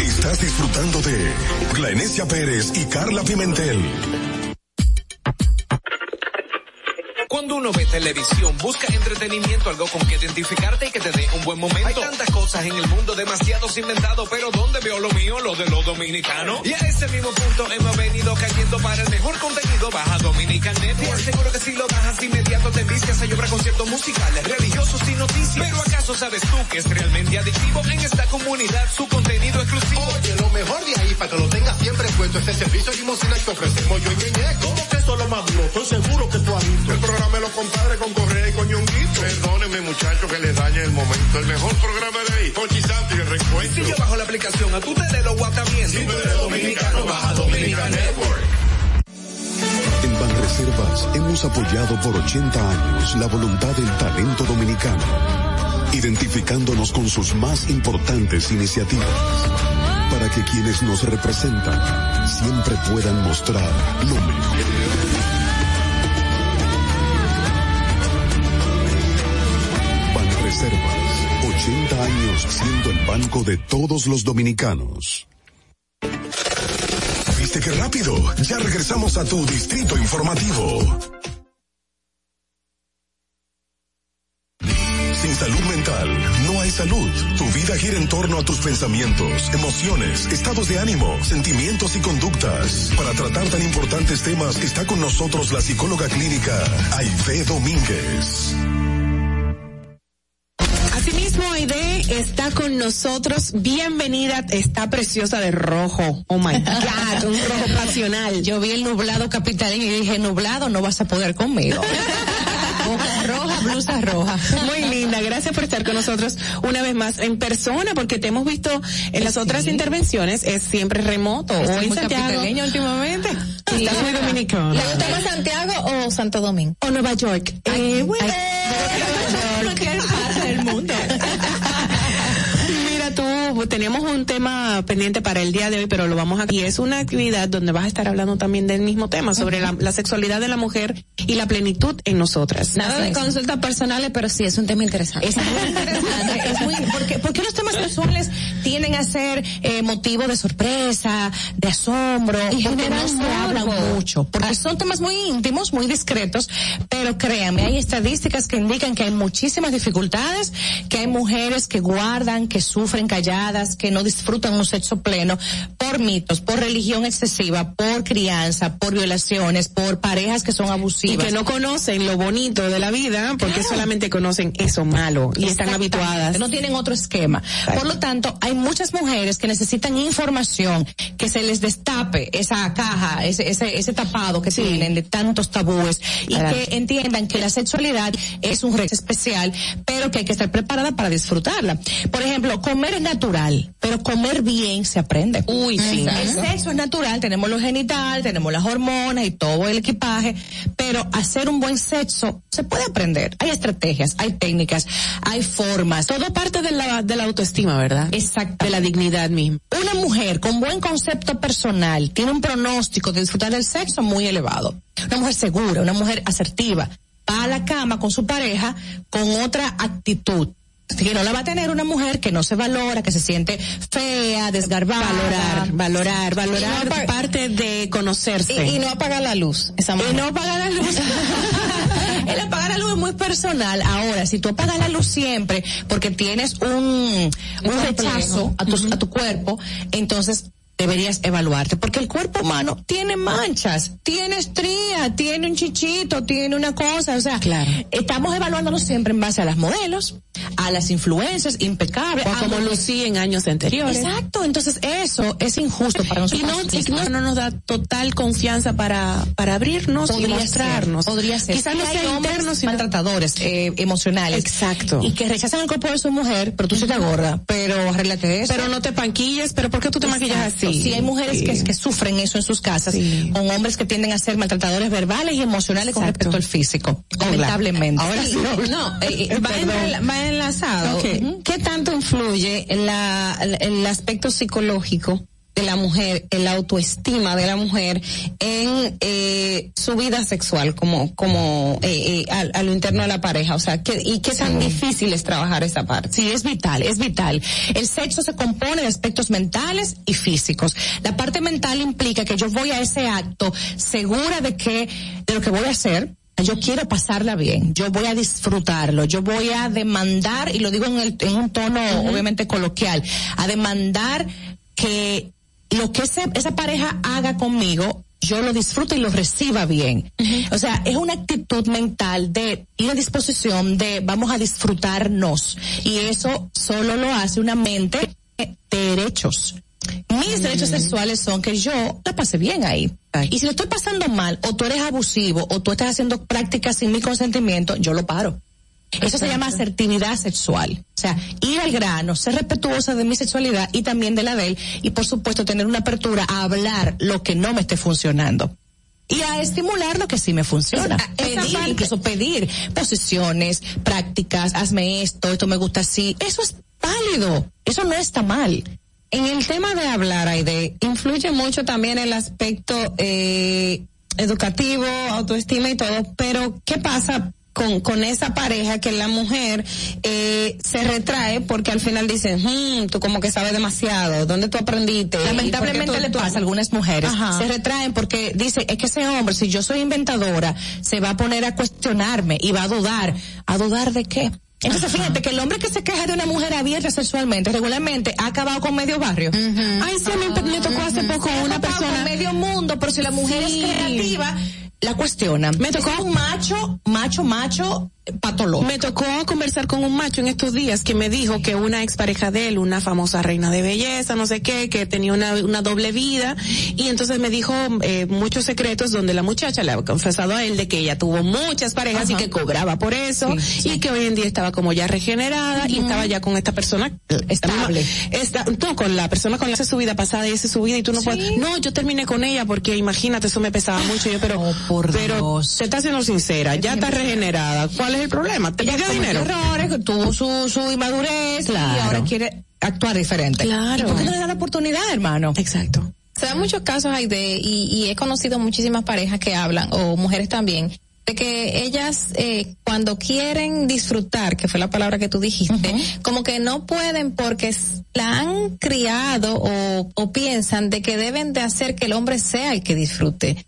Estás disfrutando de Glenecia Pérez y Carla Pimentel. Cuando uno ve televisión, busca entretenimiento, algo con que identificarte y que te dé un buen momento. Hay tantas cosas en el mundo, demasiados inventados, pero ¿dónde veo lo mío? Lo de los dominicanos. Y a ese mismo punto hemos venido cayendo para el mejor contenido. Baja Dominican Network. Te aseguro que si lo bajas inmediato te envicias a llorar conciertos musicales, religiosos y noticias. Pero ¿acaso sabes tú que es realmente adictivo en esta comunidad su contenido exclusivo? Oye, lo mejor de ahí para que lo tengas siempre puesto es el servicio limosina que ofrecemos yo y compadres con Correa y con Ñonguito. Perdónenme, muchachos, que les dañe el momento. El mejor programa de ahí, Conchi Santo y el reencuentro. Si yo bajo la aplicación, a tu tele lo guata bien. Si tú eres dominicano, baja Dominica Network. En Banreservas hemos apoyado por 80 años la voluntad del talento dominicano, identificándonos con sus más importantes iniciativas, para que quienes nos representan siempre puedan mostrar lo mejor. 80 años siendo el banco de todos los dominicanos. ¿Viste qué rápido? Ya regresamos a tu distrito informativo. Sin salud mental, no hay salud. Tu vida gira en torno a tus pensamientos, emociones, estados de ánimo, sentimientos y conductas. Para tratar tan importantes temas está con nosotros la psicóloga clínica Aide Domínguez. Está con nosotros. Bienvenida, está preciosa de rojo. Oh my God, un rojo pasional. Yo vi el nublado capitalino y dije, nublado no vas a poder conmigo. Hoja roja, blusa roja. Muy linda, gracias por estar con nosotros una vez más en persona, porque te hemos visto en las otras intervenciones, es siempre remoto o en muy Santiago. últimamente. Estás muy dominicana. ¿Le gusta más Santiago o Santo Domingo? O Nueva York. Eh, bueno. Cualquier parte del mundo. Tenemos un tema pendiente para el día de hoy, pero lo vamos a... Y es una actividad donde vas a estar hablando también del mismo tema, sobre la, la sexualidad de la mujer y la plenitud en nosotras. Nada de consultas personales, pero sí es un tema interesante. Es muy interesante, es muy, porque, porque los temas sexuales tienden a ser eh, motivo de sorpresa, de asombro, Y porque no se hablan morbo. mucho, porque son temas muy íntimos, muy discretos, pero créanme, hay estadísticas que indican que hay muchísimas dificultades, que hay mujeres que guardan, que sufren calladas, que no disfrutan un sexo pleno por mitos, por religión excesiva, por crianza, por violaciones, por parejas que son y abusivas. que no conocen lo bonito de la vida porque solamente conocen eso malo y están habituadas. No tienen otro esquema. Por lo tanto, hay muchas mujeres que necesitan información, que se les destape esa caja, ese, ese, ese tapado que tienen de tantos tabúes y Claro. que entiendan que la sexualidad es un reto especial, pero que hay que estar preparada para disfrutarla. Por ejemplo, comer es natural, pero comer bien se aprende. Uy, sí. El sexo es natural, tenemos los genitales, tenemos las hormonas y todo el equipaje, pero hacer un buen sexo se puede aprender. Hay estrategias, hay técnicas, hay formas. Todo parte de la, de la autoestima, ¿verdad? Exacto. De la dignidad misma. Una mujer con buen concepto personal tiene un pronóstico de disfrutar del sexo muy elevado. Una mujer segura, una mujer asertiva, va a la cama con su pareja con otra actitud. Que no la va a tener una mujer que no se valora, que se siente fea, desgarbada. Valorar, valorar, valorar no parte de conocerse. Y, y no apagar la luz. Esa y no apagar la luz. El apagar la luz es muy personal. Ahora, si tú apagas la luz siempre porque tienes un, un rechazo a tu, a tu cuerpo, entonces deberías evaluarte, porque el cuerpo humano tiene manchas, tiene estrías, tiene un chichito, tiene una cosa, o sea, estamos evaluándonos siempre en base a las modelos, a las influencias impecables, O a como lucí en años anteriores. Exacto, entonces eso es injusto para Y nosotros. no, y no, no nos da total confianza para, para abrirnos y Podría mostrarnos. ser, podría ser. Quizás no Sí, sea hombres interno, sino maltratadores eh, emocionales. Exacto. Y que rechazan el cuerpo de su mujer, pero tú se te gorda, pero arréglate eso. Pero no te panquilles, pero ¿por qué tú te maquillas Exacto. Así? Sí, hay mujeres Sí. que, que sufren eso en sus casas, con hombres que tienden a ser maltratadores verbales y emocionales con respecto al físico. Lamentablemente. Ahora sí. No, eh, eh, va, enla- va enlazado. Ok. ¿Qué tanto influye la, el aspecto psicológico de la mujer, en la autoestima de la mujer en eh, su vida sexual como como eh, eh, a, a lo interno de la pareja? O sea, ¿qué, ¿y qué tan difícil es trabajar esa parte? Sí, es vital, es vital. El sexo se compone de aspectos mentales y físicos. La parte mental implica que yo voy a ese acto segura de que, de lo que voy a hacer, yo quiero pasarla bien, yo voy a disfrutarlo, yo voy a demandar, y lo digo en, el, en un tono obviamente coloquial, a demandar que lo que ese- esa pareja haga conmigo, yo lo disfrute y lo reciba bien. O sea, es una actitud mental de ir a disposición de vamos a disfrutarnos. Y eso solo lo hace una mente de derechos. Mis derechos sexuales son que yo la pase bien ahí. Y si lo estoy pasando mal, o tú eres abusivo, o tú estás haciendo prácticas sin mi consentimiento, yo lo paro. Eso se llama asertividad sexual. O sea, ir al grano, ser respetuosa de mi sexualidad y también de la de él, y por supuesto tener una apertura a hablar lo que no me esté funcionando. Y a estimular lo que sí me funciona. Esa- pedir, incluso pedir posiciones, prácticas, hazme esto, esto me gusta así. Eso es válido. Eso no está mal. en el tema de hablar, Aide, influye mucho también el aspecto eh, educativo, autoestima y todo, pero ¿qué pasa? Con, con esa pareja que la mujer eh, se retrae porque al final dice, hmm, tú como que sabes demasiado, ¿dónde tú aprendiste? ¿Y Lamentablemente tú- le pasa a algunas mujeres. Ajá. Se retraen porque dice, es que ese hombre, si yo soy inventadora, se va a poner a cuestionarme y va a dudar. ¿A dudar de qué? Entonces fíjate que el hombre que se queja de una mujer abierta sexualmente regularmente ha acabado con medio barrio. Ay, sí, me tocó hace poco una persona. con medio mundo, pero si la mujer Sí. es creativa, la cuestiona. Me tocó- un macho, macho, macho, patológico. Me tocó conversar con un macho en estos días que me dijo que una expareja de él, una famosa reina de belleza, no sé qué, que tenía una, una doble vida, y entonces me dijo eh, muchos secretos donde la muchacha le había confesado a él de que ella tuvo muchas parejas y que cobraba por eso, y que hoy en día estaba como ya regenerada y estaba ya con esta persona Estable. Está, tú con la persona con la que hace su vida pasada y hace su vida y tú no puedes, no, yo terminé con ella porque imagínate, eso me pesaba mucho, yo, pero, pero se está siendo sincera, ya está regenerada, ¿cuál es el problema? ¿Te cometió dinero? errores, que tuvo su, su inmadurez y ahora quiere actuar diferente. Claro. ¿Y por qué no le da la oportunidad, hermano? Exacto. Se dan muchos casos ahí de, y, y he conocido muchísimas parejas que hablan, o mujeres también, de que ellas eh, cuando quieren disfrutar, que fue la palabra que tú dijiste, como que no pueden porque la han criado o, o piensan de que deben de hacer que el hombre sea el que disfrute.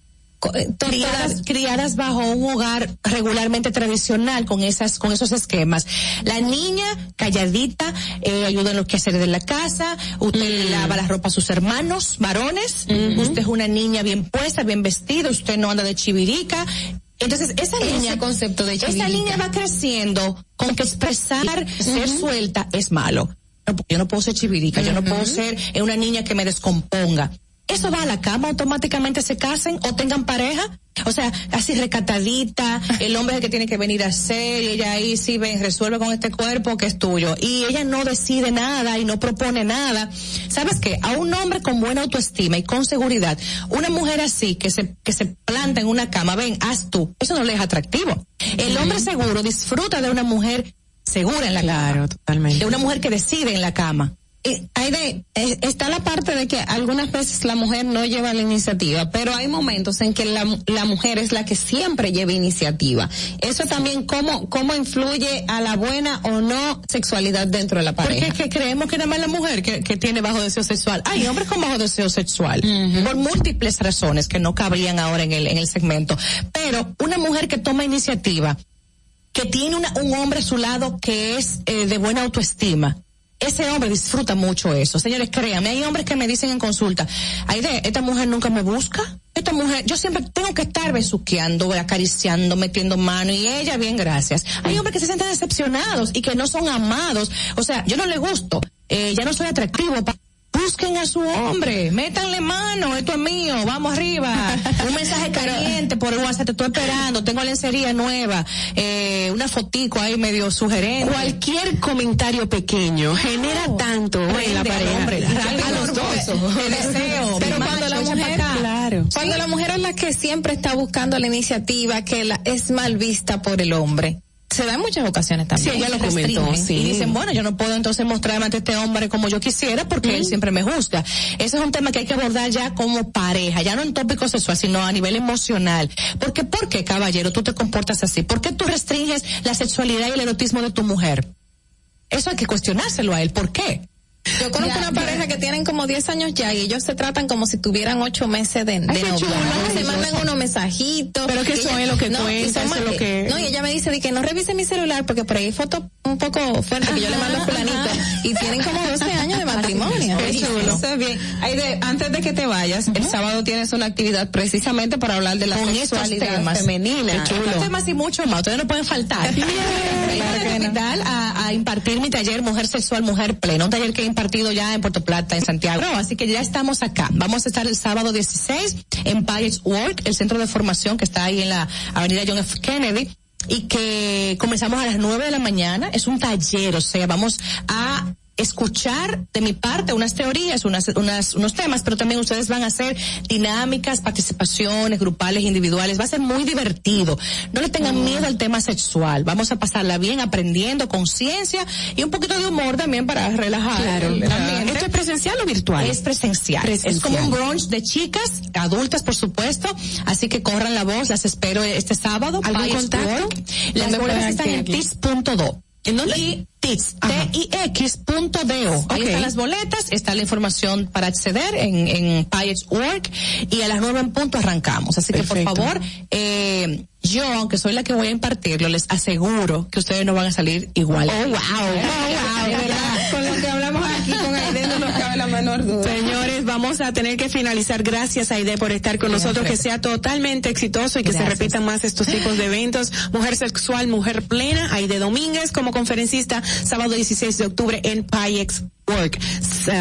Eh, criadas, criadas bajo un hogar regularmente tradicional con esas con esos esquemas. La niña calladita eh, ayuda en los quehaceres de la casa, usted le lava la ropa a sus hermanos varones, usted es una niña bien puesta, bien vestida, usted no anda de chivirica. Entonces esa Ese niña concepto de esa chivirica. niña va creciendo con que expresar, ser suelta es malo. Yo no puedo ser chivirica, yo no puedo ser una niña que me descomponga. Eso va a la cama, automáticamente se casen o tengan pareja. O sea, así recatadita, el hombre es el que tiene que venir a hacer y ella ahí sí ven, resuelve con este cuerpo que es tuyo. Y ella no decide nada y no propone nada. ¿Sabes qué? A un hombre con buena autoestima y con seguridad, una mujer así que se, que se planta en una cama, ven, haz tú, eso no le es atractivo. El hombre seguro disfruta de una mujer segura en la cama. Claro, totalmente. De una mujer que decide en la cama. Eh, Aide, eh, está la parte de que algunas veces la mujer no lleva la iniciativa, pero hay momentos en que la, la mujer es la que siempre lleva iniciativa. Eso también cómo, cómo influye a la buena o no sexualidad dentro de la Porque pareja. es que creemos que nada más la mujer que, que tiene bajo deseo sexual. Hay hombres con bajo deseo sexual. Por múltiples razones que no cabrían ahora en el, en el segmento. Pero una mujer que toma iniciativa, que tiene una- un hombre a su lado que es eh, de buena autoestima. Ese hombre disfruta mucho eso. Señores, créanme, hay hombres que me dicen en consulta, Aide, esta mujer nunca me busca. Esta mujer, yo siempre tengo que estar besuqueando, acariciando, metiendo mano y ella, bien, gracias. Hay hombres que se sienten decepcionados y que no son amados. O sea, yo no le gusto, eh, ya no soy atractivo. pa- Busquen a su hombre, métanle mano, esto es mío, vamos arriba. Un mensaje caliente por WhatsApp, te estoy esperando, tengo lencería nueva, eh, una fotico ahí medio sugerente. Cualquier comentario pequeño genera tanto en la pareja. hombre, a los dos. de deseo. Pero macho, cuando la mujer. Claro. cuando la mujer es la que siempre está buscando la iniciativa, que la, es mal vista por el hombre, se da en muchas ocasiones también. Sí, ella lo comentó, sí. Y dicen, bueno, yo no puedo entonces mostrarme ante este hombre como yo quisiera porque él siempre me juzga. Ese es un tema que hay que abordar ya como pareja, ya no en tópico sexual, sino a nivel emocional. Porque, ¿por qué, caballero, tú te comportas así? ¿Por qué tú restringes la sexualidad y el erotismo de tu mujer? Eso hay que cuestionárselo a él. ¿Por qué? Yo conozco una pareja que tienen como 10 años ya y ellos se tratan como si tuvieran 8 meses de, de qué novio. chulo. Se mandan unos mensajitos. Pero que eso ella- es lo que no, cuenta, eso es lo que- No, y ella me dice de que no revise mi celular porque por ahí hay fotos un poco fuertes que yo le mando a fulanito y tienen como 12 años de matrimonio. Qué chulo. Eso es bien. Aide, antes de que te vayas, el sábado tienes una actividad precisamente para hablar de la con sexualidad temas. femenina. Estos temas y mucho más. Ustedes no pueden faltar. La capital a, a impartir mi taller Mujer Sexual, Mujer Plena. Un taller que he impartido ya en Puerto Plata, en Santiago. Así que ya estamos acá. Vamos a estar el sábado 16 en Pirates Work, el centro de formación que está ahí en la avenida John F. Kennedy. Y que comenzamos a las 9 de la mañana. Es un taller, o sea, vamos a escuchar de mi parte unas teorías, unas, unas, unos temas, pero también ustedes van a hacer dinámicas, participaciones grupales, individuales. Va a ser muy divertido. No le tengan miedo al tema sexual. Vamos a pasarla bien aprendiendo, conciencia y un poquito de humor también para relajar. Claro. el- el ambiente. ¿Esto es presencial o virtual? Es presencial. Es como un brunch de chicas, adultas por supuesto, así que corran la voz, las espero este sábado. ¿Algún Payas contacto? Work. Las ¿Dónde boletas pueden están en adquirirlas? ¿En dónde? Y tips, T-I-X.do. Ahí Ok. están las boletas, está la información para acceder en, en Payets Work y a las nueve en punto arrancamos. Así que por favor, eh, yo, aunque soy la que voy a impartirlo, les aseguro que ustedes no van a salir igual. Oh, wow. De verdad, vamos a tener que finalizar. Gracias, Aide, por estar con nosotros. Que sea totalmente exitoso y que se repitan más estos tipos de eventos. Mujer sexual, mujer plena. Aide Domínguez como conferencista, sábado 16 de octubre en PyEx Work.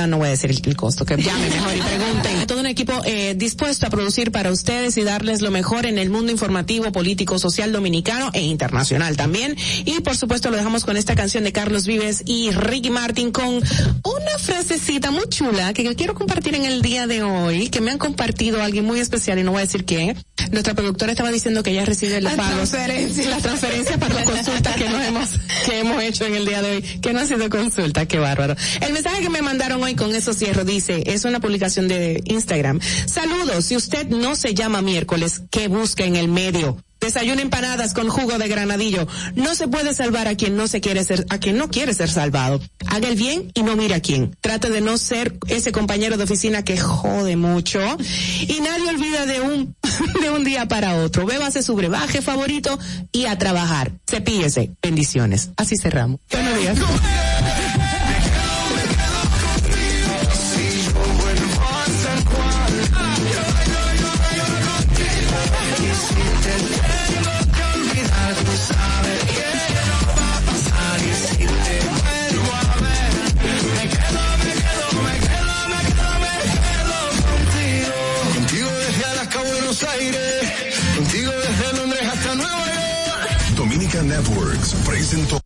No voy a decir el, el costo, que llamen mejor y pregunten. Todo un equipo eh, dispuesto a producir para ustedes y darles lo mejor en el mundo informativo, político, social dominicano e internacional también. Y por supuesto lo dejamos con esta canción de Carlos Vives y Ricky Martin con una frasecita muy chula que yo quiero compartir en el día de hoy, que me han compartido alguien muy especial y no voy a decir quién. Nuestra productora estaba diciendo que ella recibe los Las pagos, transferencias. las transferencias para las consultas que nos hemos, que hemos hecho en el día de hoy, que no han sido consultas, qué bárbaro. El mensaje que me mandaron hoy con eso cierro dice, es una publicación de Instagram. Saludos, si usted no se llama miércoles, ¿qué busca en el medio? Desayuno empanadas con jugo de granadillo. No se puede salvar a quien no se quiere ser, a quien no quiere ser salvado. Haga el bien y no mire a quién. Trate de no ser ese compañero de oficina que jode mucho. Y nadie olvida de un, de un día para otro. Bébase su brebaje favorito y a trabajar. Cepíllese. Bendiciones. Así cerramos. Buenos días. Presentó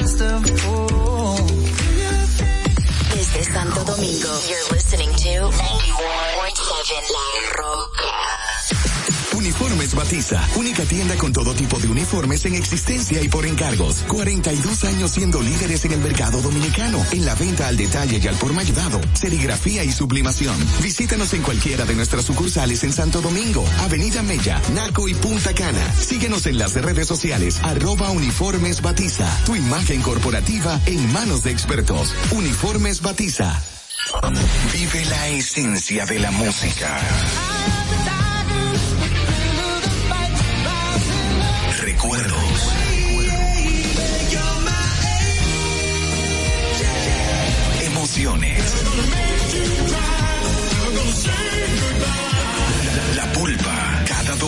just a fool. Desde Santo Domingo, you're listening to 91.7 La Roca. Batiza, única tienda con todo tipo de uniformes en existencia y por encargos. 42 años siendo líderes en el mercado dominicano, en la venta al detalle y al por mayorado, serigrafía y sublimación. Visítanos en cualquiera de nuestras sucursales en Santo Domingo, Avenida Mella, Naco y Punta Cana. Síguenos en las redes sociales, arroba Uniformes Batiza, tu imagen corporativa en manos de expertos. Uniformes Batiza. Vive la esencia de la música.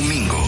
Domingo,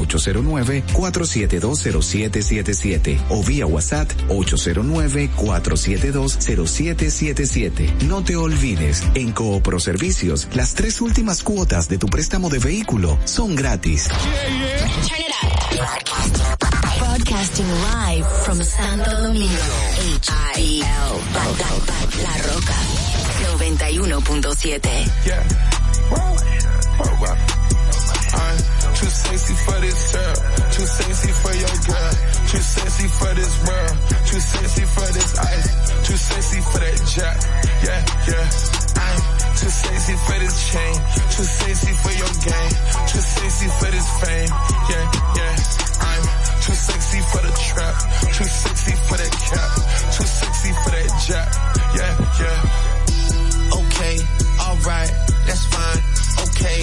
809-4720777 o vía WhatsApp 809-4720777. No te olvides, en Coopro Servicios, las tres últimas cuotas de tu préstamo de vehículo son gratis. Turn it up. Broadcasting live from Santo Domingo. H-I-L. La, La- La Roca. 91.7. Yeah. I'm too sexy for this girl, too sexy for your girl, too sexy for this world, too sexy for this ice, too sexy for that jack. Yeah, yeah. I'm too sexy for this chain, too sexy for your game, too sexy for this fame. Yeah, yeah. I'm too sexy for the trap, too sexy for that cap, too sexy for that jack. Yeah, yeah. Okay, alright, that's fine. Okay,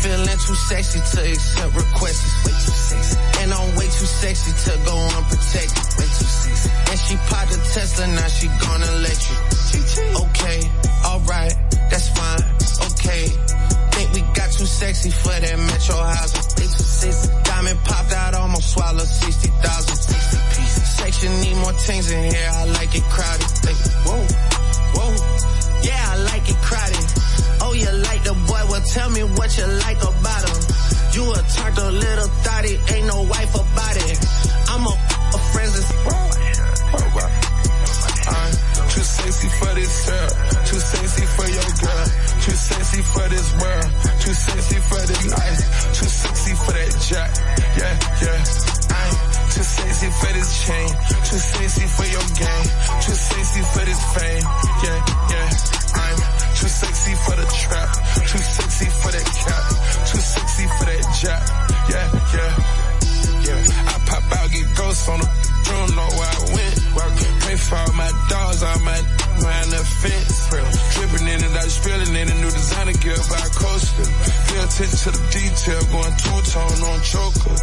feeling too sexy to accept requests. Way too sexy. And I'm way too sexy to go unprotected. Way too sexy. And she popped a Tesla, now she gonna let you. Okay, alright, that's fine. Okay. Think we got too sexy for that metro housing. Way too sexy. Diamond popped out, almost swallowed 60,000. 60 pieces. Section need more things in here, I like it crowded. Whoa, whoa. Yeah, I like it crowded. You like the boy? Well, tell me what you like about him. You a a little thotty, ain't no wife about it. I'm a, friends and I'm too sexy for this girl, too sexy for your girl, too sexy for this world, too sexy for this life, too sexy for that jack. Yeah, yeah. I'm too sexy for this chain, too sexy for your game. Too sexy for this fame. Yeah, yeah. I'm too sexy gear by coaster. Pay attention to the detail, going two tone on choker.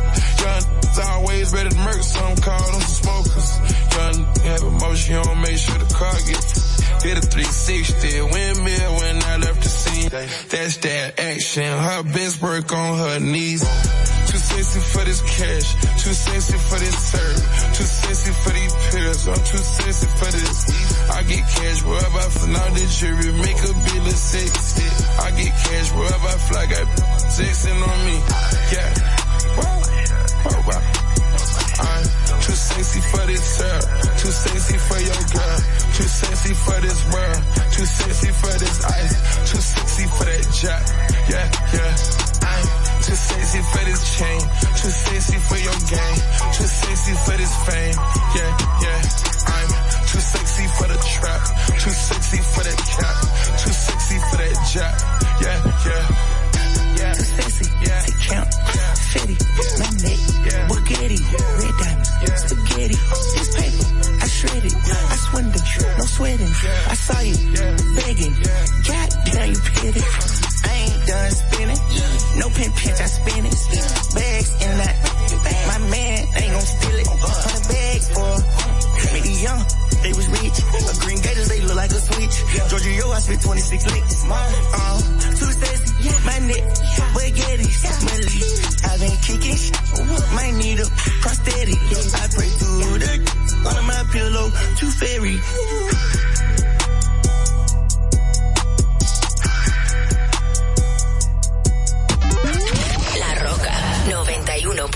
Young always ready to murk some, call them smokers. Young have emotion, you don't make sure the car get Hit a 360, windmill when I left the scene. That's that action, her best work on her knees. Too sexy for this cash, too sexy for this serve, too sexy for these pills, I'm too sexy for this. I get cash wherever I fly, now the jury make a bill of sexy. I get cash wherever I fly, got sexing on me. Yeah. Wow. I'm too sexy for this sir, too sexy for your girl, too sexy for this world, too sexy for this ice, too sexy for that jack. Yeah, yeah. I'm too sexy for this chain, too sexy for your game, too sexy for this fame. Yeah, yeah. I'm too sexy for the trap, too sexy for that cap, too sexy for that jack. Yeah, yeah. Yeah. Too sexy, yeah. count, fetty, sweating, I saw you, begging, god damn you petty, I ain't done spinning, no pin pinch, I spin it, bags in that, my man ain't gon' steal it, hundred bags for, it young, they was rich, a green gators, they look like a switch, Georgia, yo, I spent 26 licks, uh, too sexy, my neck, spaghetti, smelly, I've been kicking, might need a prosthetic, I pray through the, under my pillow, too fairy.